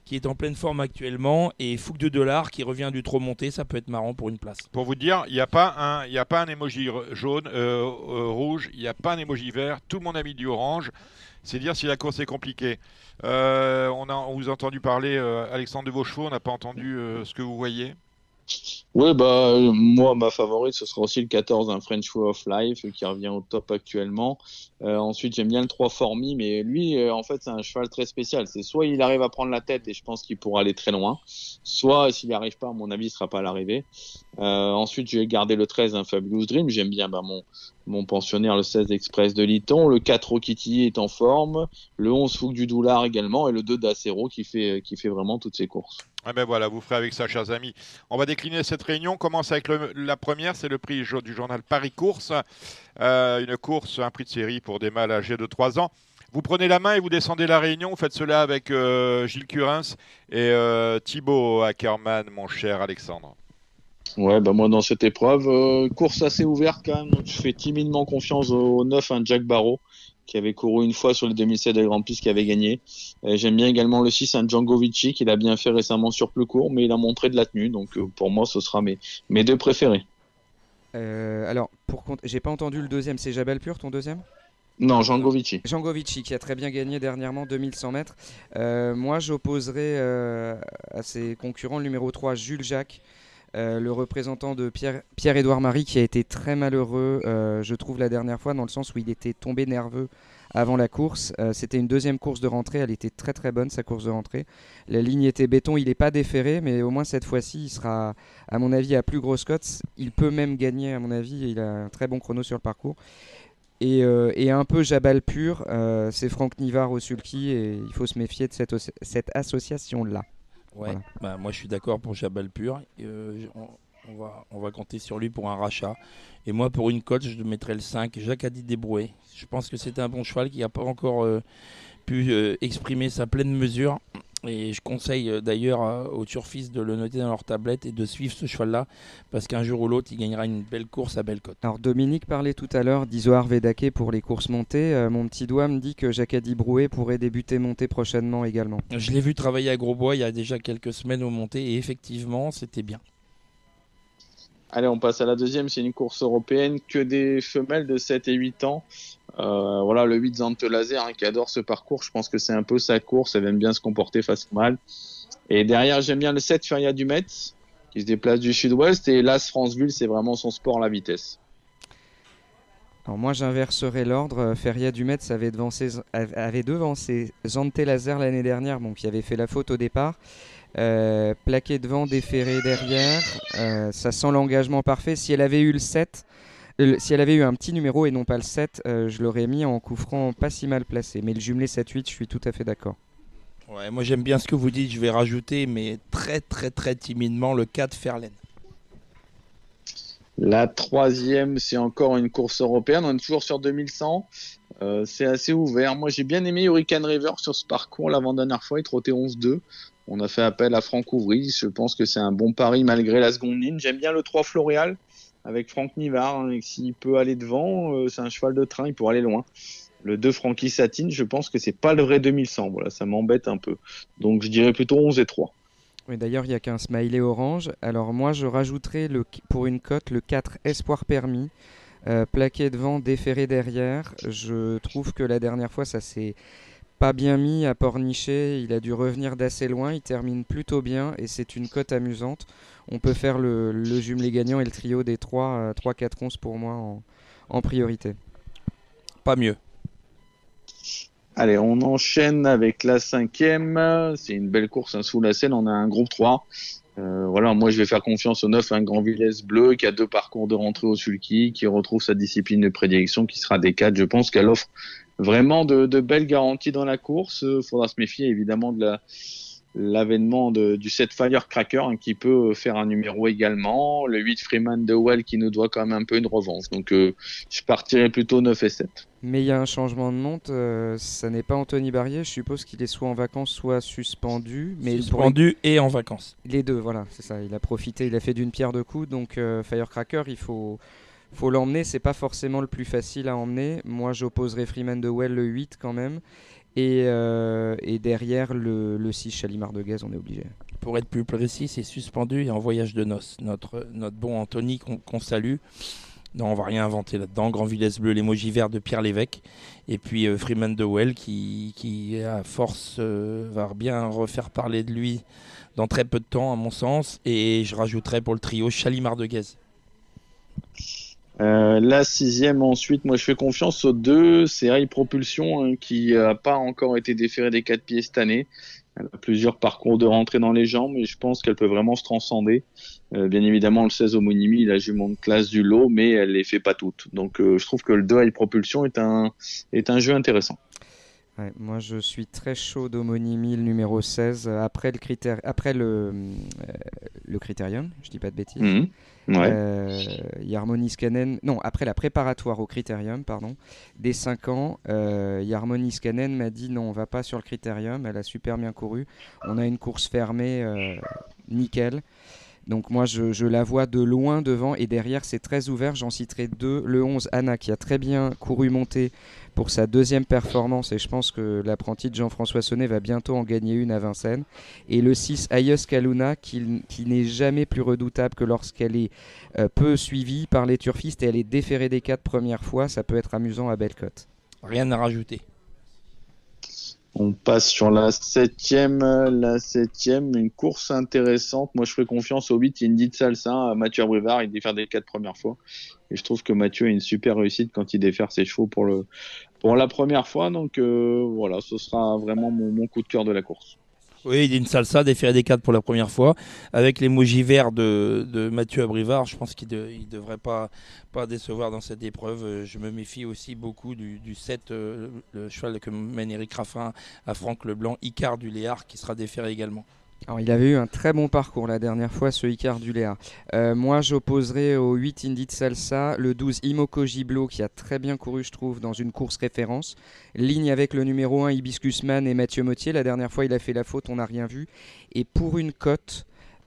qui est en pleine forme actuellement et Fouque de Dollars qui revient du trop monté, ça peut être marrant pour une place. Pour vous dire, il n'y a pas un, il a pas un emoji jaune, rouge, il n'y a pas un emoji vert. Tout le monde a mis du orange. C'est dire si la course est compliquée. Euh, on, a, on vous a entendu parler, euh, Alexandre de Vauchevaux, on n'a pas entendu euh, ce que vous voyez oui, bah, moi, ma favorite, ce sera aussi le 14, un French Way of Life, qui revient au top actuellement. Euh, ensuite, j'aime bien le 3 Formi, mais lui, euh, en fait, c'est un cheval très spécial. C'est soit il arrive à prendre la tête, et je pense qu'il pourra aller très loin, soit s'il n'y arrive pas, mon avis, il ne sera pas à l'arrivée. Euh, ensuite, je vais garder le 13, un Fabulous Dream. J'aime bien bah, mon, mon pensionnaire, le 16 Express de Liton. Le 4 Okiti est en forme. Le 11 Fouque du Doulard également. Et le 2 Dacero qui fait, qui fait vraiment toutes ses courses. Ah ben voilà, vous ferez avec ça, chers amis. On va décliner cette réunion. On commence avec la première, c'est le prix du journal Paris Course. Euh, une course, un prix de série pour des mâles âgés de 3 ans. Vous prenez la main et vous descendez la réunion. Vous faites cela avec euh, Gilles Curins et euh, Thibaut Ackerman, mon cher Alexandre. Ouais, bah moi dans cette épreuve, course assez ouverte quand même. je fais timidement confiance au 9, un Jack Barrow qui avait couru une fois sur le 2007 de Grand Prix, qui avait gagné. J'aime bien également le 6, un Django Vici, qu'il a bien fait récemment sur plus court, mais il a montré de la tenue. Donc pour moi, ce sera mes, mes deux préférés. Euh, alors, pour j'ai pas entendu le deuxième. C'est Jabal Pur, ton deuxième? Non, Django Vici. Django Vici, qui a très bien gagné dernièrement 2100 mètres. Euh, moi, j'opposerai à ses concurrents le numéro 3, Jules Jacques, euh, le représentant de Pierre, Pierre-Édouard Marie qui a été très malheureux, euh, je trouve, la dernière fois, dans le sens où il était tombé nerveux avant la course. Euh, c'était une deuxième course de rentrée, elle était très très bonne, sa course de rentrée. La ligne était béton, il n'est pas déféré, mais au moins cette fois-ci, il sera, à mon avis, à plus grosse cote. Il peut même gagner, à mon avis, il a un très bon chrono sur le parcours. Et, un peu Jabal pur, c'est Franck Nivard au sulky, et il faut se méfier de cette, cette association-là. Ouais, bah, moi je suis d'accord pour Jabal Pur. Euh, on, va, on va compter sur lui pour un rachat. Et moi pour une cote, je mettrais le 5, Jacques Adi Débroué. Je pense que c'est un bon cheval qui n'a pas encore euh, pu exprimer sa pleine mesure. Et je conseille euh, d'ailleurs euh, aux turfistes de le noter dans leur tablette et de suivre ce cheval-là, parce qu'un jour ou l'autre, il gagnera une belle course à belle côte. Alors Dominique parlait tout à l'heure d'Isoar Vedake pour les courses montées. Euh, mon petit doigt me dit que Jacadi Brouet pourrait débuter montée prochainement également. Je l'ai vu travailler à Grosbois il y a déjà quelques semaines au montées, et effectivement, c'était bien. Allez, on passe à la deuxième. C'est une course européenne que des femelles de 7 et 8 ans. Euh, voilà, le 8 Zante Laser hein, qui adore ce parcours. Je pense que c'est un peu sa course. Elle aime bien se comporter face au mal. Et derrière, j'aime bien le 7 Feria du Metz qui se déplace du sud-ouest. Et l'As Franceville, c'est vraiment son sport, la vitesse. Alors moi, j'inverserai l'ordre. Feria du Metz avait devancé, avait Zante Laser l'année dernière, bon, qui avait fait la faute au départ. Euh, plaqué devant, déféré derrière. Euh, ça sent l'engagement parfait. Si elle avait eu le 7, euh, si elle avait eu un petit numéro et non pas le 7, je l'aurais mis en coup franc pas si mal placé. Mais le jumelé 7-8, je suis tout à fait d'accord. Ouais, moi j'aime bien ce que vous dites, je vais rajouter, mais très très très timidement, le 4 Ferlaine. La troisième, c'est encore une course européenne. On est toujours sur 2100. c'est assez ouvert. Moi, j'ai bien aimé Hurricane River sur ce parcours l'avant-dernière fois. Il trottait 11-2. On a fait appel à Franck Ouvry. Je pense que c'est un bon pari malgré la seconde ligne. J'aime bien le 3 Floréal avec Franck Nivard. Hein, s'il peut aller devant, euh, c'est un cheval de train, il pourrait aller loin. Le 2 Francky Satine, je pense que c'est pas le vrai 2100. Voilà, ça m'embête un peu. Donc je dirais plutôt 11 et 3. Oui, d'ailleurs, il n'y a qu'un smiley orange. Alors moi, je rajouterais le, pour une cote le 4 Espoir Permis. Euh, plaqué devant, déféré derrière. Je trouve que la dernière fois, ça s'est pas bien mis à pornicher, il a dû revenir d'assez loin, il termine plutôt bien et c'est une cote amusante. On peut faire le, le jumelé gagnant et le trio des 3, 3 4 11 pour moi en, en priorité. Pas mieux. Allez, on enchaîne avec la cinquième. C'est une belle course hein, sous la scène. On a un groupe 3. Euh, voilà, moi je vais faire confiance au 9, un Grand Villesse bleu qui a deux parcours de rentrée au sulky, qui retrouve sa discipline de prédilection, qui sera des 4. Je pense qu'elle offre vraiment de, belles garanties dans la course. Il faudra se méfier évidemment de la, l'avènement du 7 Firecracker hein, qui peut faire un numéro également. Le 8 Freeman de Well qui nous doit quand même un peu une revanche. Donc euh, je partirai plutôt 9 et 7. Mais il y a un changement de monte. Euh, ça n'est pas Anthony Barrier. Je suppose qu'il est soit en vacances, soit suspendu. Mais suspendu et en vacances. Les deux, voilà, c'est ça. Il a profité, il a fait d'une pierre deux coups. Donc euh, Firecracker, il faut faut l'emmener, c'est pas forcément le plus facile à emmener. Moi, j'opposerai Freeman de Well le 8 quand même. Et, euh, derrière le, le 6 Chalimard de Gaz, on est obligé. Pour être plus précis, c'est suspendu et en voyage de noces. Notre, notre bon Anthony qu'on salue. Non, on va rien inventer là-dedans. Grand Villesse Bleu, l'émoji vert de Pierre Lévesque. Et puis euh, Freeman de Well qui, qui à force, euh, va bien refaire parler de lui dans très peu de temps, à mon sens. Et je rajouterai pour le trio Chalimard de Gaz. Euh, la sixième ensuite, moi je fais confiance aux deux, c'est High Propulsion hein, qui n'a pas encore été déféré des quatre pieds cette année. Elle a plusieurs parcours de rentrée dans les jambes et je pense qu'elle peut vraiment se transcender. Euh, bien évidemment, le 16 homonymie, la jument de classe du lot, mais elle les fait pas toutes. Donc euh, je trouve que le 2 High Propulsion est un, est un jeu intéressant. moi je suis très chaud d'homonymie, le numéro 16, après le, critère, après le, le critérium, je dis pas de bêtises. Euh, Scannen, non, après la préparatoire au critérium, pardon, des 5 ans, euh, Yarmoni Scannen m'a dit non, on va pas sur le critérium, elle a super bien couru. On a une course fermée, euh, nickel. Donc moi je, je, la vois de loin devant et derrière c'est très ouvert. J'en citerai deux. Le 11 Anna qui a très bien couru monter pour sa deuxième performance et je pense que l'apprenti de Jean-François Sonnet va bientôt en gagner une à Vincennes. Et le 6 Ayos Kaluna qui, n'est jamais plus redoutable que lorsqu'elle est euh, peu suivie par les turfistes et elle est déférée des quatre premières fois. Ça peut être amusant à Bellecote. Rien à rajouter. On passe sur la septième, la septième, une course intéressante. Moi, je fais confiance au 8 Indy de Salsa, à Mathieu Abrivard. Il défère des quatre premières fois. Et je trouve que Mathieu a une super réussite quand il défère ses chevaux pour, la première fois. Donc euh, voilà, ce sera vraiment mon coup de cœur de la course. Oui, il dit une salsa, déféré des 4 pour la première fois. Avec l'émoji vert de, de, Mathieu Abrivard, je pense qu'il ne devrait pas, pas décevoir dans cette épreuve. Je me méfie aussi beaucoup du, du 7, euh, le cheval que mène Eric Raffin à Franck Leblanc, Icar du Léard, qui sera déféré également. Il avait eu un très bon parcours la dernière fois, ce Icar du Léa. Euh, moi, j'opposerai au 8 Indy Salsa le 12 Imoko Giblo, qui a très bien couru, je trouve, dans une course référence. Ligne avec le numéro 1 Hibiscus Man et Mathieu Mottier. La dernière fois, il a fait la faute, on n'a rien vu. Et pour une cote,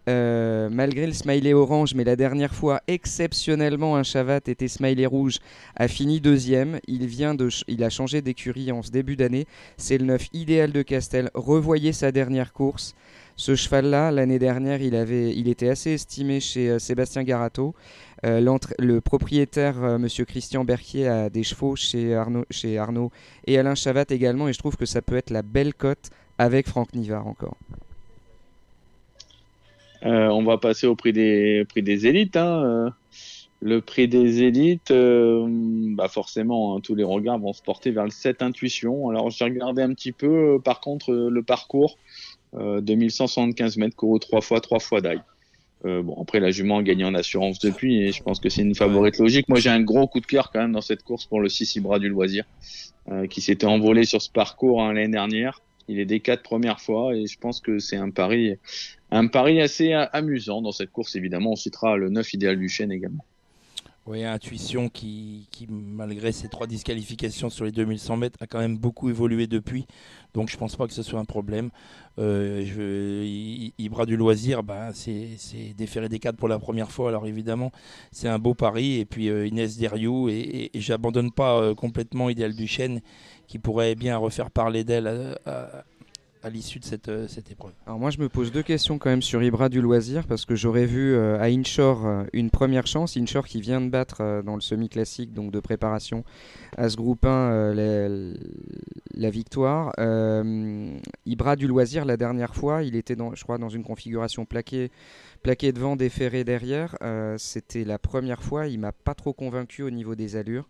euh, malgré le smiley orange, mais la dernière fois, exceptionnellement, un Chavat était smiley rouge, a fini deuxième. Il, vient de il a changé d'écurie en ce début d'année. C'est le 9 idéal de Castel. Revoyez sa dernière course. Ce cheval-là, l'année dernière, il, avait, il était assez estimé chez euh, Sébastien Garato. Euh, le propriétaire, Monsieur Christian Berquier, a des chevaux chez Arnaud, et Alain Chavat également. Et je trouve que ça peut être la belle cote avec Franck Nivard encore. Euh, on va passer au prix des, prix des élites. Hein. Euh, le prix des élites, euh, bah forcément, hein, tous les regards vont se porter vers le 7 Intuition. Alors j'ai regardé un petit peu, par contre, le parcours. 2175 mètres couru 3 fois 3 fois d'ail. bon, après, la jument a gagné en assurance depuis et je pense que c'est une favorite logique. Moi, j'ai un gros coup de cœur quand même dans cette course pour le 6 bras du loisir, qui s'était envolé sur ce parcours hein, l'année dernière. Il est des quatre premières fois et je pense que c'est un pari, un pari assez amusant dans cette course. Évidemment, on citera le 9 idéal du chêne également. Oui, intuition qui, qui, malgré ses trois disqualifications sur les 2100 mètres, a quand même beaucoup évolué depuis. Donc je pense pas que ce soit un problème. Euh, Ibra du loisir, bah, c'est déféré des cadres pour la première fois. Alors évidemment, c'est un beau pari. Et puis euh, Inès Deriou, et, et, j'abandonne pas euh, complètement Idéal du chêne qui pourrait bien refaire parler d'elle à, l'issue de cette, euh, cette, épreuve. Alors moi je me pose deux questions quand même sur Ibra du loisir parce que j'aurais vu euh, à Inshore euh, une première chance, Inshore qui vient de battre dans le semi-classique donc de préparation à ce groupe 1 la, victoire. Ibra du loisir la dernière fois il était dans, je crois dans une configuration plaquée plaqué devant, déferré derrière. C'était la première fois, il m'a pas trop convaincu au niveau des allures.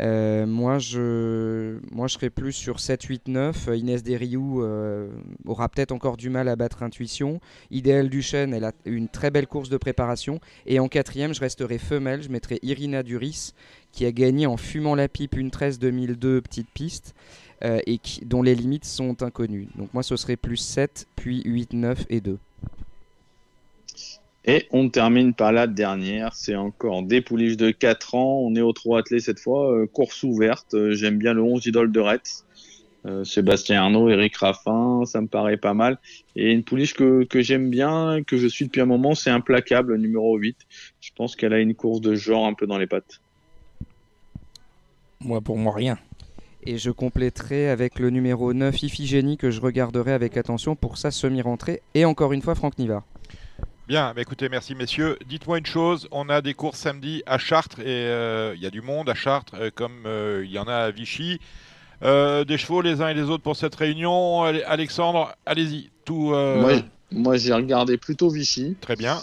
Euh, moi, je, moi, je serais plus sur 7, 8, 9. Inès Desriou euh, aura peut-être encore du mal à battre Intuition. Idéal Duchesne, elle a une très belle course de préparation. Et en quatrième, je resterai femelle. Je mettrai Irina Duris, qui a gagné en fumant la pipe une 13 2002 petite piste. Euh, et dont les limites sont inconnues. Donc moi, ce serait plus 7, puis 8, 9 et 2. Et on termine par la dernière, c'est encore des pouliches de 4 ans, on est au 3 attelé cette fois, euh, course ouverte, euh, j'aime bien le 11 idole de Retz, euh, Sébastien Arnaud, Eric Raffin, ça me paraît pas mal. Et une pouliche que, j'aime bien, que je suis depuis un moment, c'est Implacable, numéro 8. Je pense qu'elle a une course de genre un peu dans les pattes. Moi, pour moi, rien. Et je compléterai avec le numéro 9, Iphigénie, que je regarderai avec attention pour sa semi-rentrée. Et encore une fois, Franck Nivard. Bien, bah, écoutez, merci messieurs. Dites-moi une chose, on a des courses samedi à Chartres et euh, il y a du monde à Chartres euh, comme euh, il y en a à Vichy. des chevaux les uns et les autres pour cette réunion. Alexandre, allez-y. Tout. moi j'ai regardé plutôt Vichy. Très bien.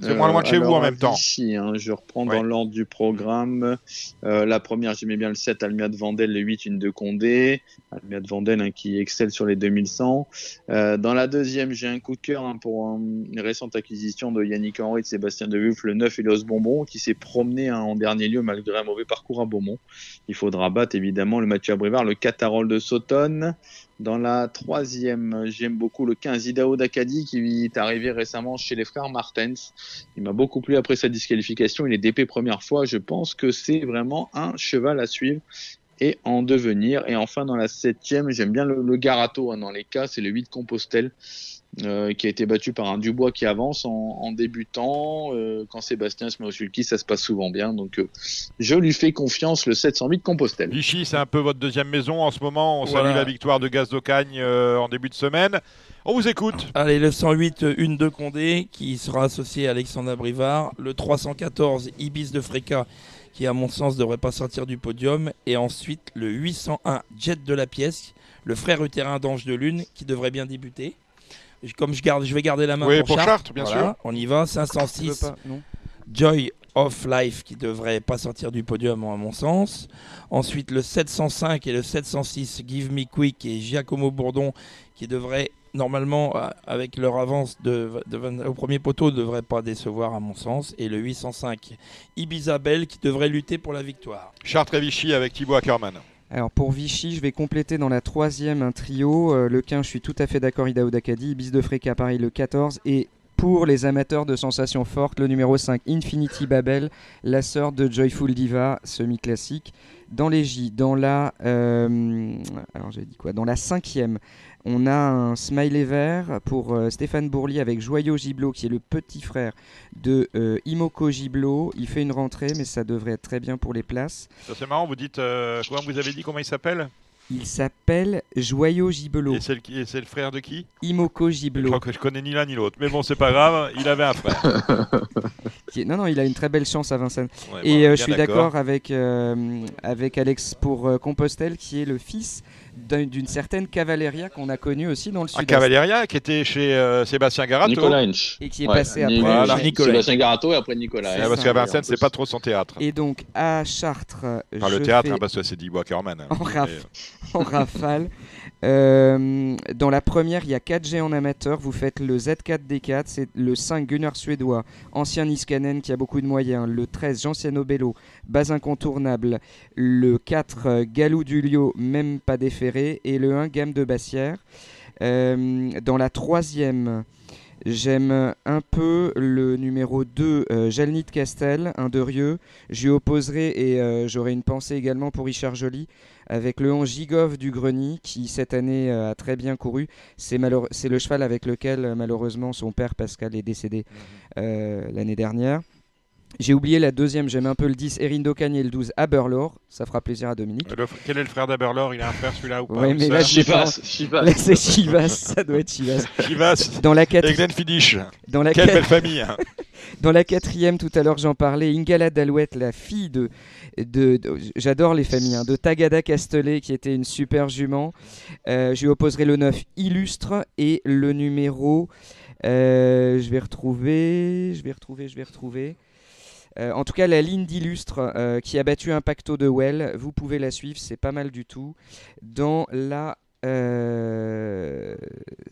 C'est moins loin de chez vous en même temps. Hein, je reprends dans l'ordre du programme. Euh, la première, j'aimais bien le 7, Almia de Vandel, le 8, une de Condé. Almia de Vandel hein, qui excelle sur les 2100. Euh, dans la deuxième, j'ai un coup de cœur hein, pour une récente acquisition de Yannick Henry de Sébastien Devuff, le 9, Elios Bonbon, qui s'est promené en dernier lieu malgré un mauvais parcours à Beaumont. Il faudra battre évidemment le Mathieu Abrivard, le Catarol de Sautonne. Dans la troisième, j'aime beaucoup le 15 Idao d'Acadie qui est arrivé récemment chez les frères Martens. Il m'a beaucoup plu après sa disqualification. Il est DP première fois. Je pense que c'est vraiment un cheval à suivre et en devenir. Et enfin, dans la septième, j'aime bien le, Garato hein, dans les cas. C'est le 8 Compostelle. Euh, qui a été battu par un Dubois qui avance en, débutant. Euh, quand Sébastien se met au sulky, ça se passe souvent bien. Donc, euh, je lui fais confiance le 708 Compostelle. Vichy, c'est un peu votre deuxième maison en ce moment. On salue la victoire de Gaz d'Ocagne en début de semaine. On vous écoute. Allez, le 108, une de Condé, qui sera associé à Alexandre Brivard. Le 314, Ibis de Fréca, qui à mon sens devrait pas sortir du podium. Et ensuite, le 801, Jet de la pièce, le frère utérin d'Ange de Lune, qui devrait bien débuter comme je, garde, je vais garder la main pour, pour Chartres. bien sûr. On y va, 506. Joy of Life qui devrait pas sortir du podium à mon sens. Ensuite le 705 et le 706 Give Me Quick et Giacomo Bourdon qui devraient normalement euh, avec leur avance de, au premier poteau ne devraient pas décevoir à mon sens. Et le 805 Ibisabel qui devrait lutter pour la victoire. Chartres et Vichy avec Thibaut Ackermann. Alors pour Vichy, je vais compléter dans la troisième un trio. Euh, le 15, je suis tout à fait d'accord, Idaho Dakadi. Ibis de Fréca, Paris le 14. Et pour les amateurs de sensations fortes, le numéro 5, Infinity Babel, la sœur de Joyful Diva, semi-classique. Dans les J, dans la, euh, alors j'ai dit quoi? Dans la cinquième, on a un smiley vert pour euh, Stéphane Bourli avec Joyau Giblo, qui est le petit frère de euh, Imoko Giblo. Il fait une rentrée, mais ça devrait être très bien pour les places. c'est marrant, vous dites, comment vous avez dit comment il s'appelle? Il s'appelle Joyau Gibelot. Et c'est le, frère de qui? Imoko Gibelot. Je crois que je connais ni l'un ni l'autre. Mais bon, c'est pas grave, il avait un frère. non, non, il a une très belle chance à Vincennes. et euh, je suis d'accord avec, euh, avec Alex pour euh, Compostelle, qui est le fils d'une certaine Cavaleria qu'on a connue aussi dans le sud. Cavaleria qui était chez euh, Sébastien Garato. Nicolas Et qui est passé après voilà. Sébastien Garato et après Nicolas. parce qu'à Vincennes, c'est pas trop son théâtre. Et donc à Chartres. Enfin, le théâtre, hein, parce que c'est dit Kerman. Hein. En, raf... en, rafale. Euh, dans la première, il y a 4G en amateur. Vous faites le Z4D4, c'est le 5 Gunnar suédois, ancien Niskanen qui a beaucoup de moyens. Le 13 Jean Bello, base incontournable. Le 4 euh, Galou Dulio, même pas déféré. Et le 1 Gamme de Bassière. Euh, dans la troisième, J'aime un peu le numéro 2, euh, Jalnit Castel, un de Rieux. J'y opposerai et j'aurai une pensée également pour Richard Joly avec le 11 Gigov du Greny qui cette année euh, a très bien couru. C'est le cheval avec lequel malheureusement son père Pascal est décédé mhm. l'année dernière. J'ai oublié la deuxième, j'aime un peu le 10, Erin Dokan et le 12, Aberlor. Ça fera plaisir à Dominique. quel est le frère d'Aberlor? Il a un frère celui-là ou pas? Oui, mais là, Chivas. Là, c'est Chivas, ça doit être Chivas. Chivas. Dans la quatrième. Dans la Quelle belle famille. Hein. Dans la quatrième, tout à l'heure, j'en parlais. Ingala Dalouette, la fille de. de, J'adore les familles. Hein, de Tagada Castellet, qui était une super jument. Euh, je lui opposerai le 9 Illustre et le numéro. Euh, je vais retrouver. Je vais retrouver. Je vais retrouver. Euh, en tout cas, la ligne d'illustre euh, qui a battu un pacto de Well, vous pouvez la suivre, c'est pas mal du tout. Dans la euh,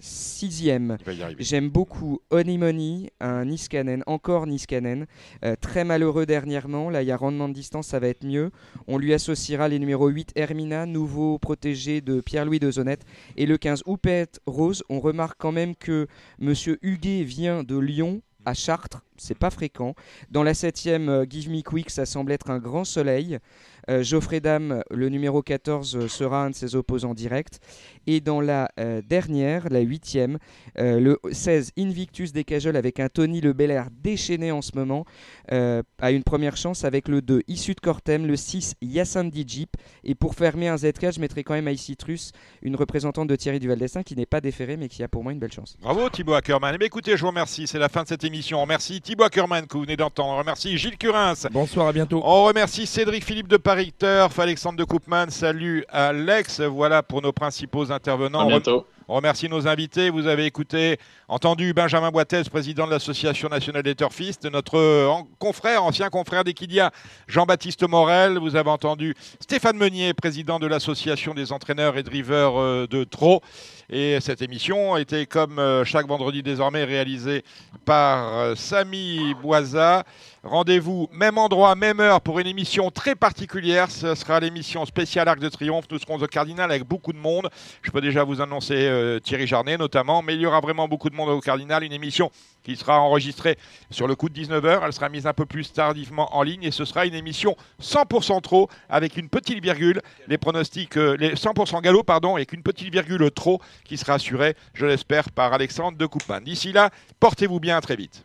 sixième, j'aime beaucoup Honey un Niskanen, encore Niskanen, très malheureux dernièrement, là il y a rendement de distance, ça va être mieux. On lui associera les numéros 8 Hermina, nouveau protégé de Pierre-Louis de Zonette, et le 15 Oupette Rose. On remarque quand même que Monsieur Huguet vient de Lyon, à Chartres, c'est pas fréquent. Dans la septième, euh, Give Me Quick, ça semble être un grand soleil. Euh, Geoffrey Dame, le numéro 14, euh, sera un de ses opposants directs. Et dans la dernière, la huitième, le 16, Invictus des Cajoles avec un Tony Le Belair déchaîné en ce moment, a une première chance avec le 2, Issu de Cortem, le 6, Yassandi Jeep. Et pour fermer un ZK, je mettrai quand même à Citrus, une représentante de Thierry Duval qui n'est pas déférée mais qui a pour moi une belle chance. Bravo Thibaut Ackerman. Eh écoutez, je vous remercie. C'est la fin de cette émission. On remercie Thibaut Ackerman que vous venez d'entendre. On remercie Gilles Curins. Bonsoir, à bientôt. On remercie Cédric Philippe de Paris Turf, Alexandre de Coupman. Salut Alex. Voilà pour nos principaux intervenants. À bientôt. On remercie nos invités. Vous avez écouté, entendu Benjamin Boitez, président de l'Association nationale des turfistes, notre euh, confrère, ancien confrère d'Equidia, Jean-Baptiste Morel. Vous avez entendu Stéphane Meunier, président de l'Association des entraîneurs et drivers euh, de Trot. Et cette émission a été, comme euh, chaque vendredi désormais, réalisée par Samy Boisa. Rendez-vous même endroit, même heure pour une émission très particulière. Ce sera l'émission spéciale Arc de Triomphe. Nous serons au Cardinal avec beaucoup de monde. Je peux déjà vous annoncer euh, Thierry Jarnet notamment, mais il y aura vraiment beaucoup de monde au Cardinal. Une émission qui sera enregistrée sur le coup de 19h. Elle sera mise un peu plus tardivement en ligne et ce sera une émission 100% trop avec une petite virgule. Les pronostics, euh, les 100% galop, pardon, avec une petite virgule trop qui sera assurée, je l'espère, par Alexandre de Coupman. D'ici là, portez-vous bien, très vite.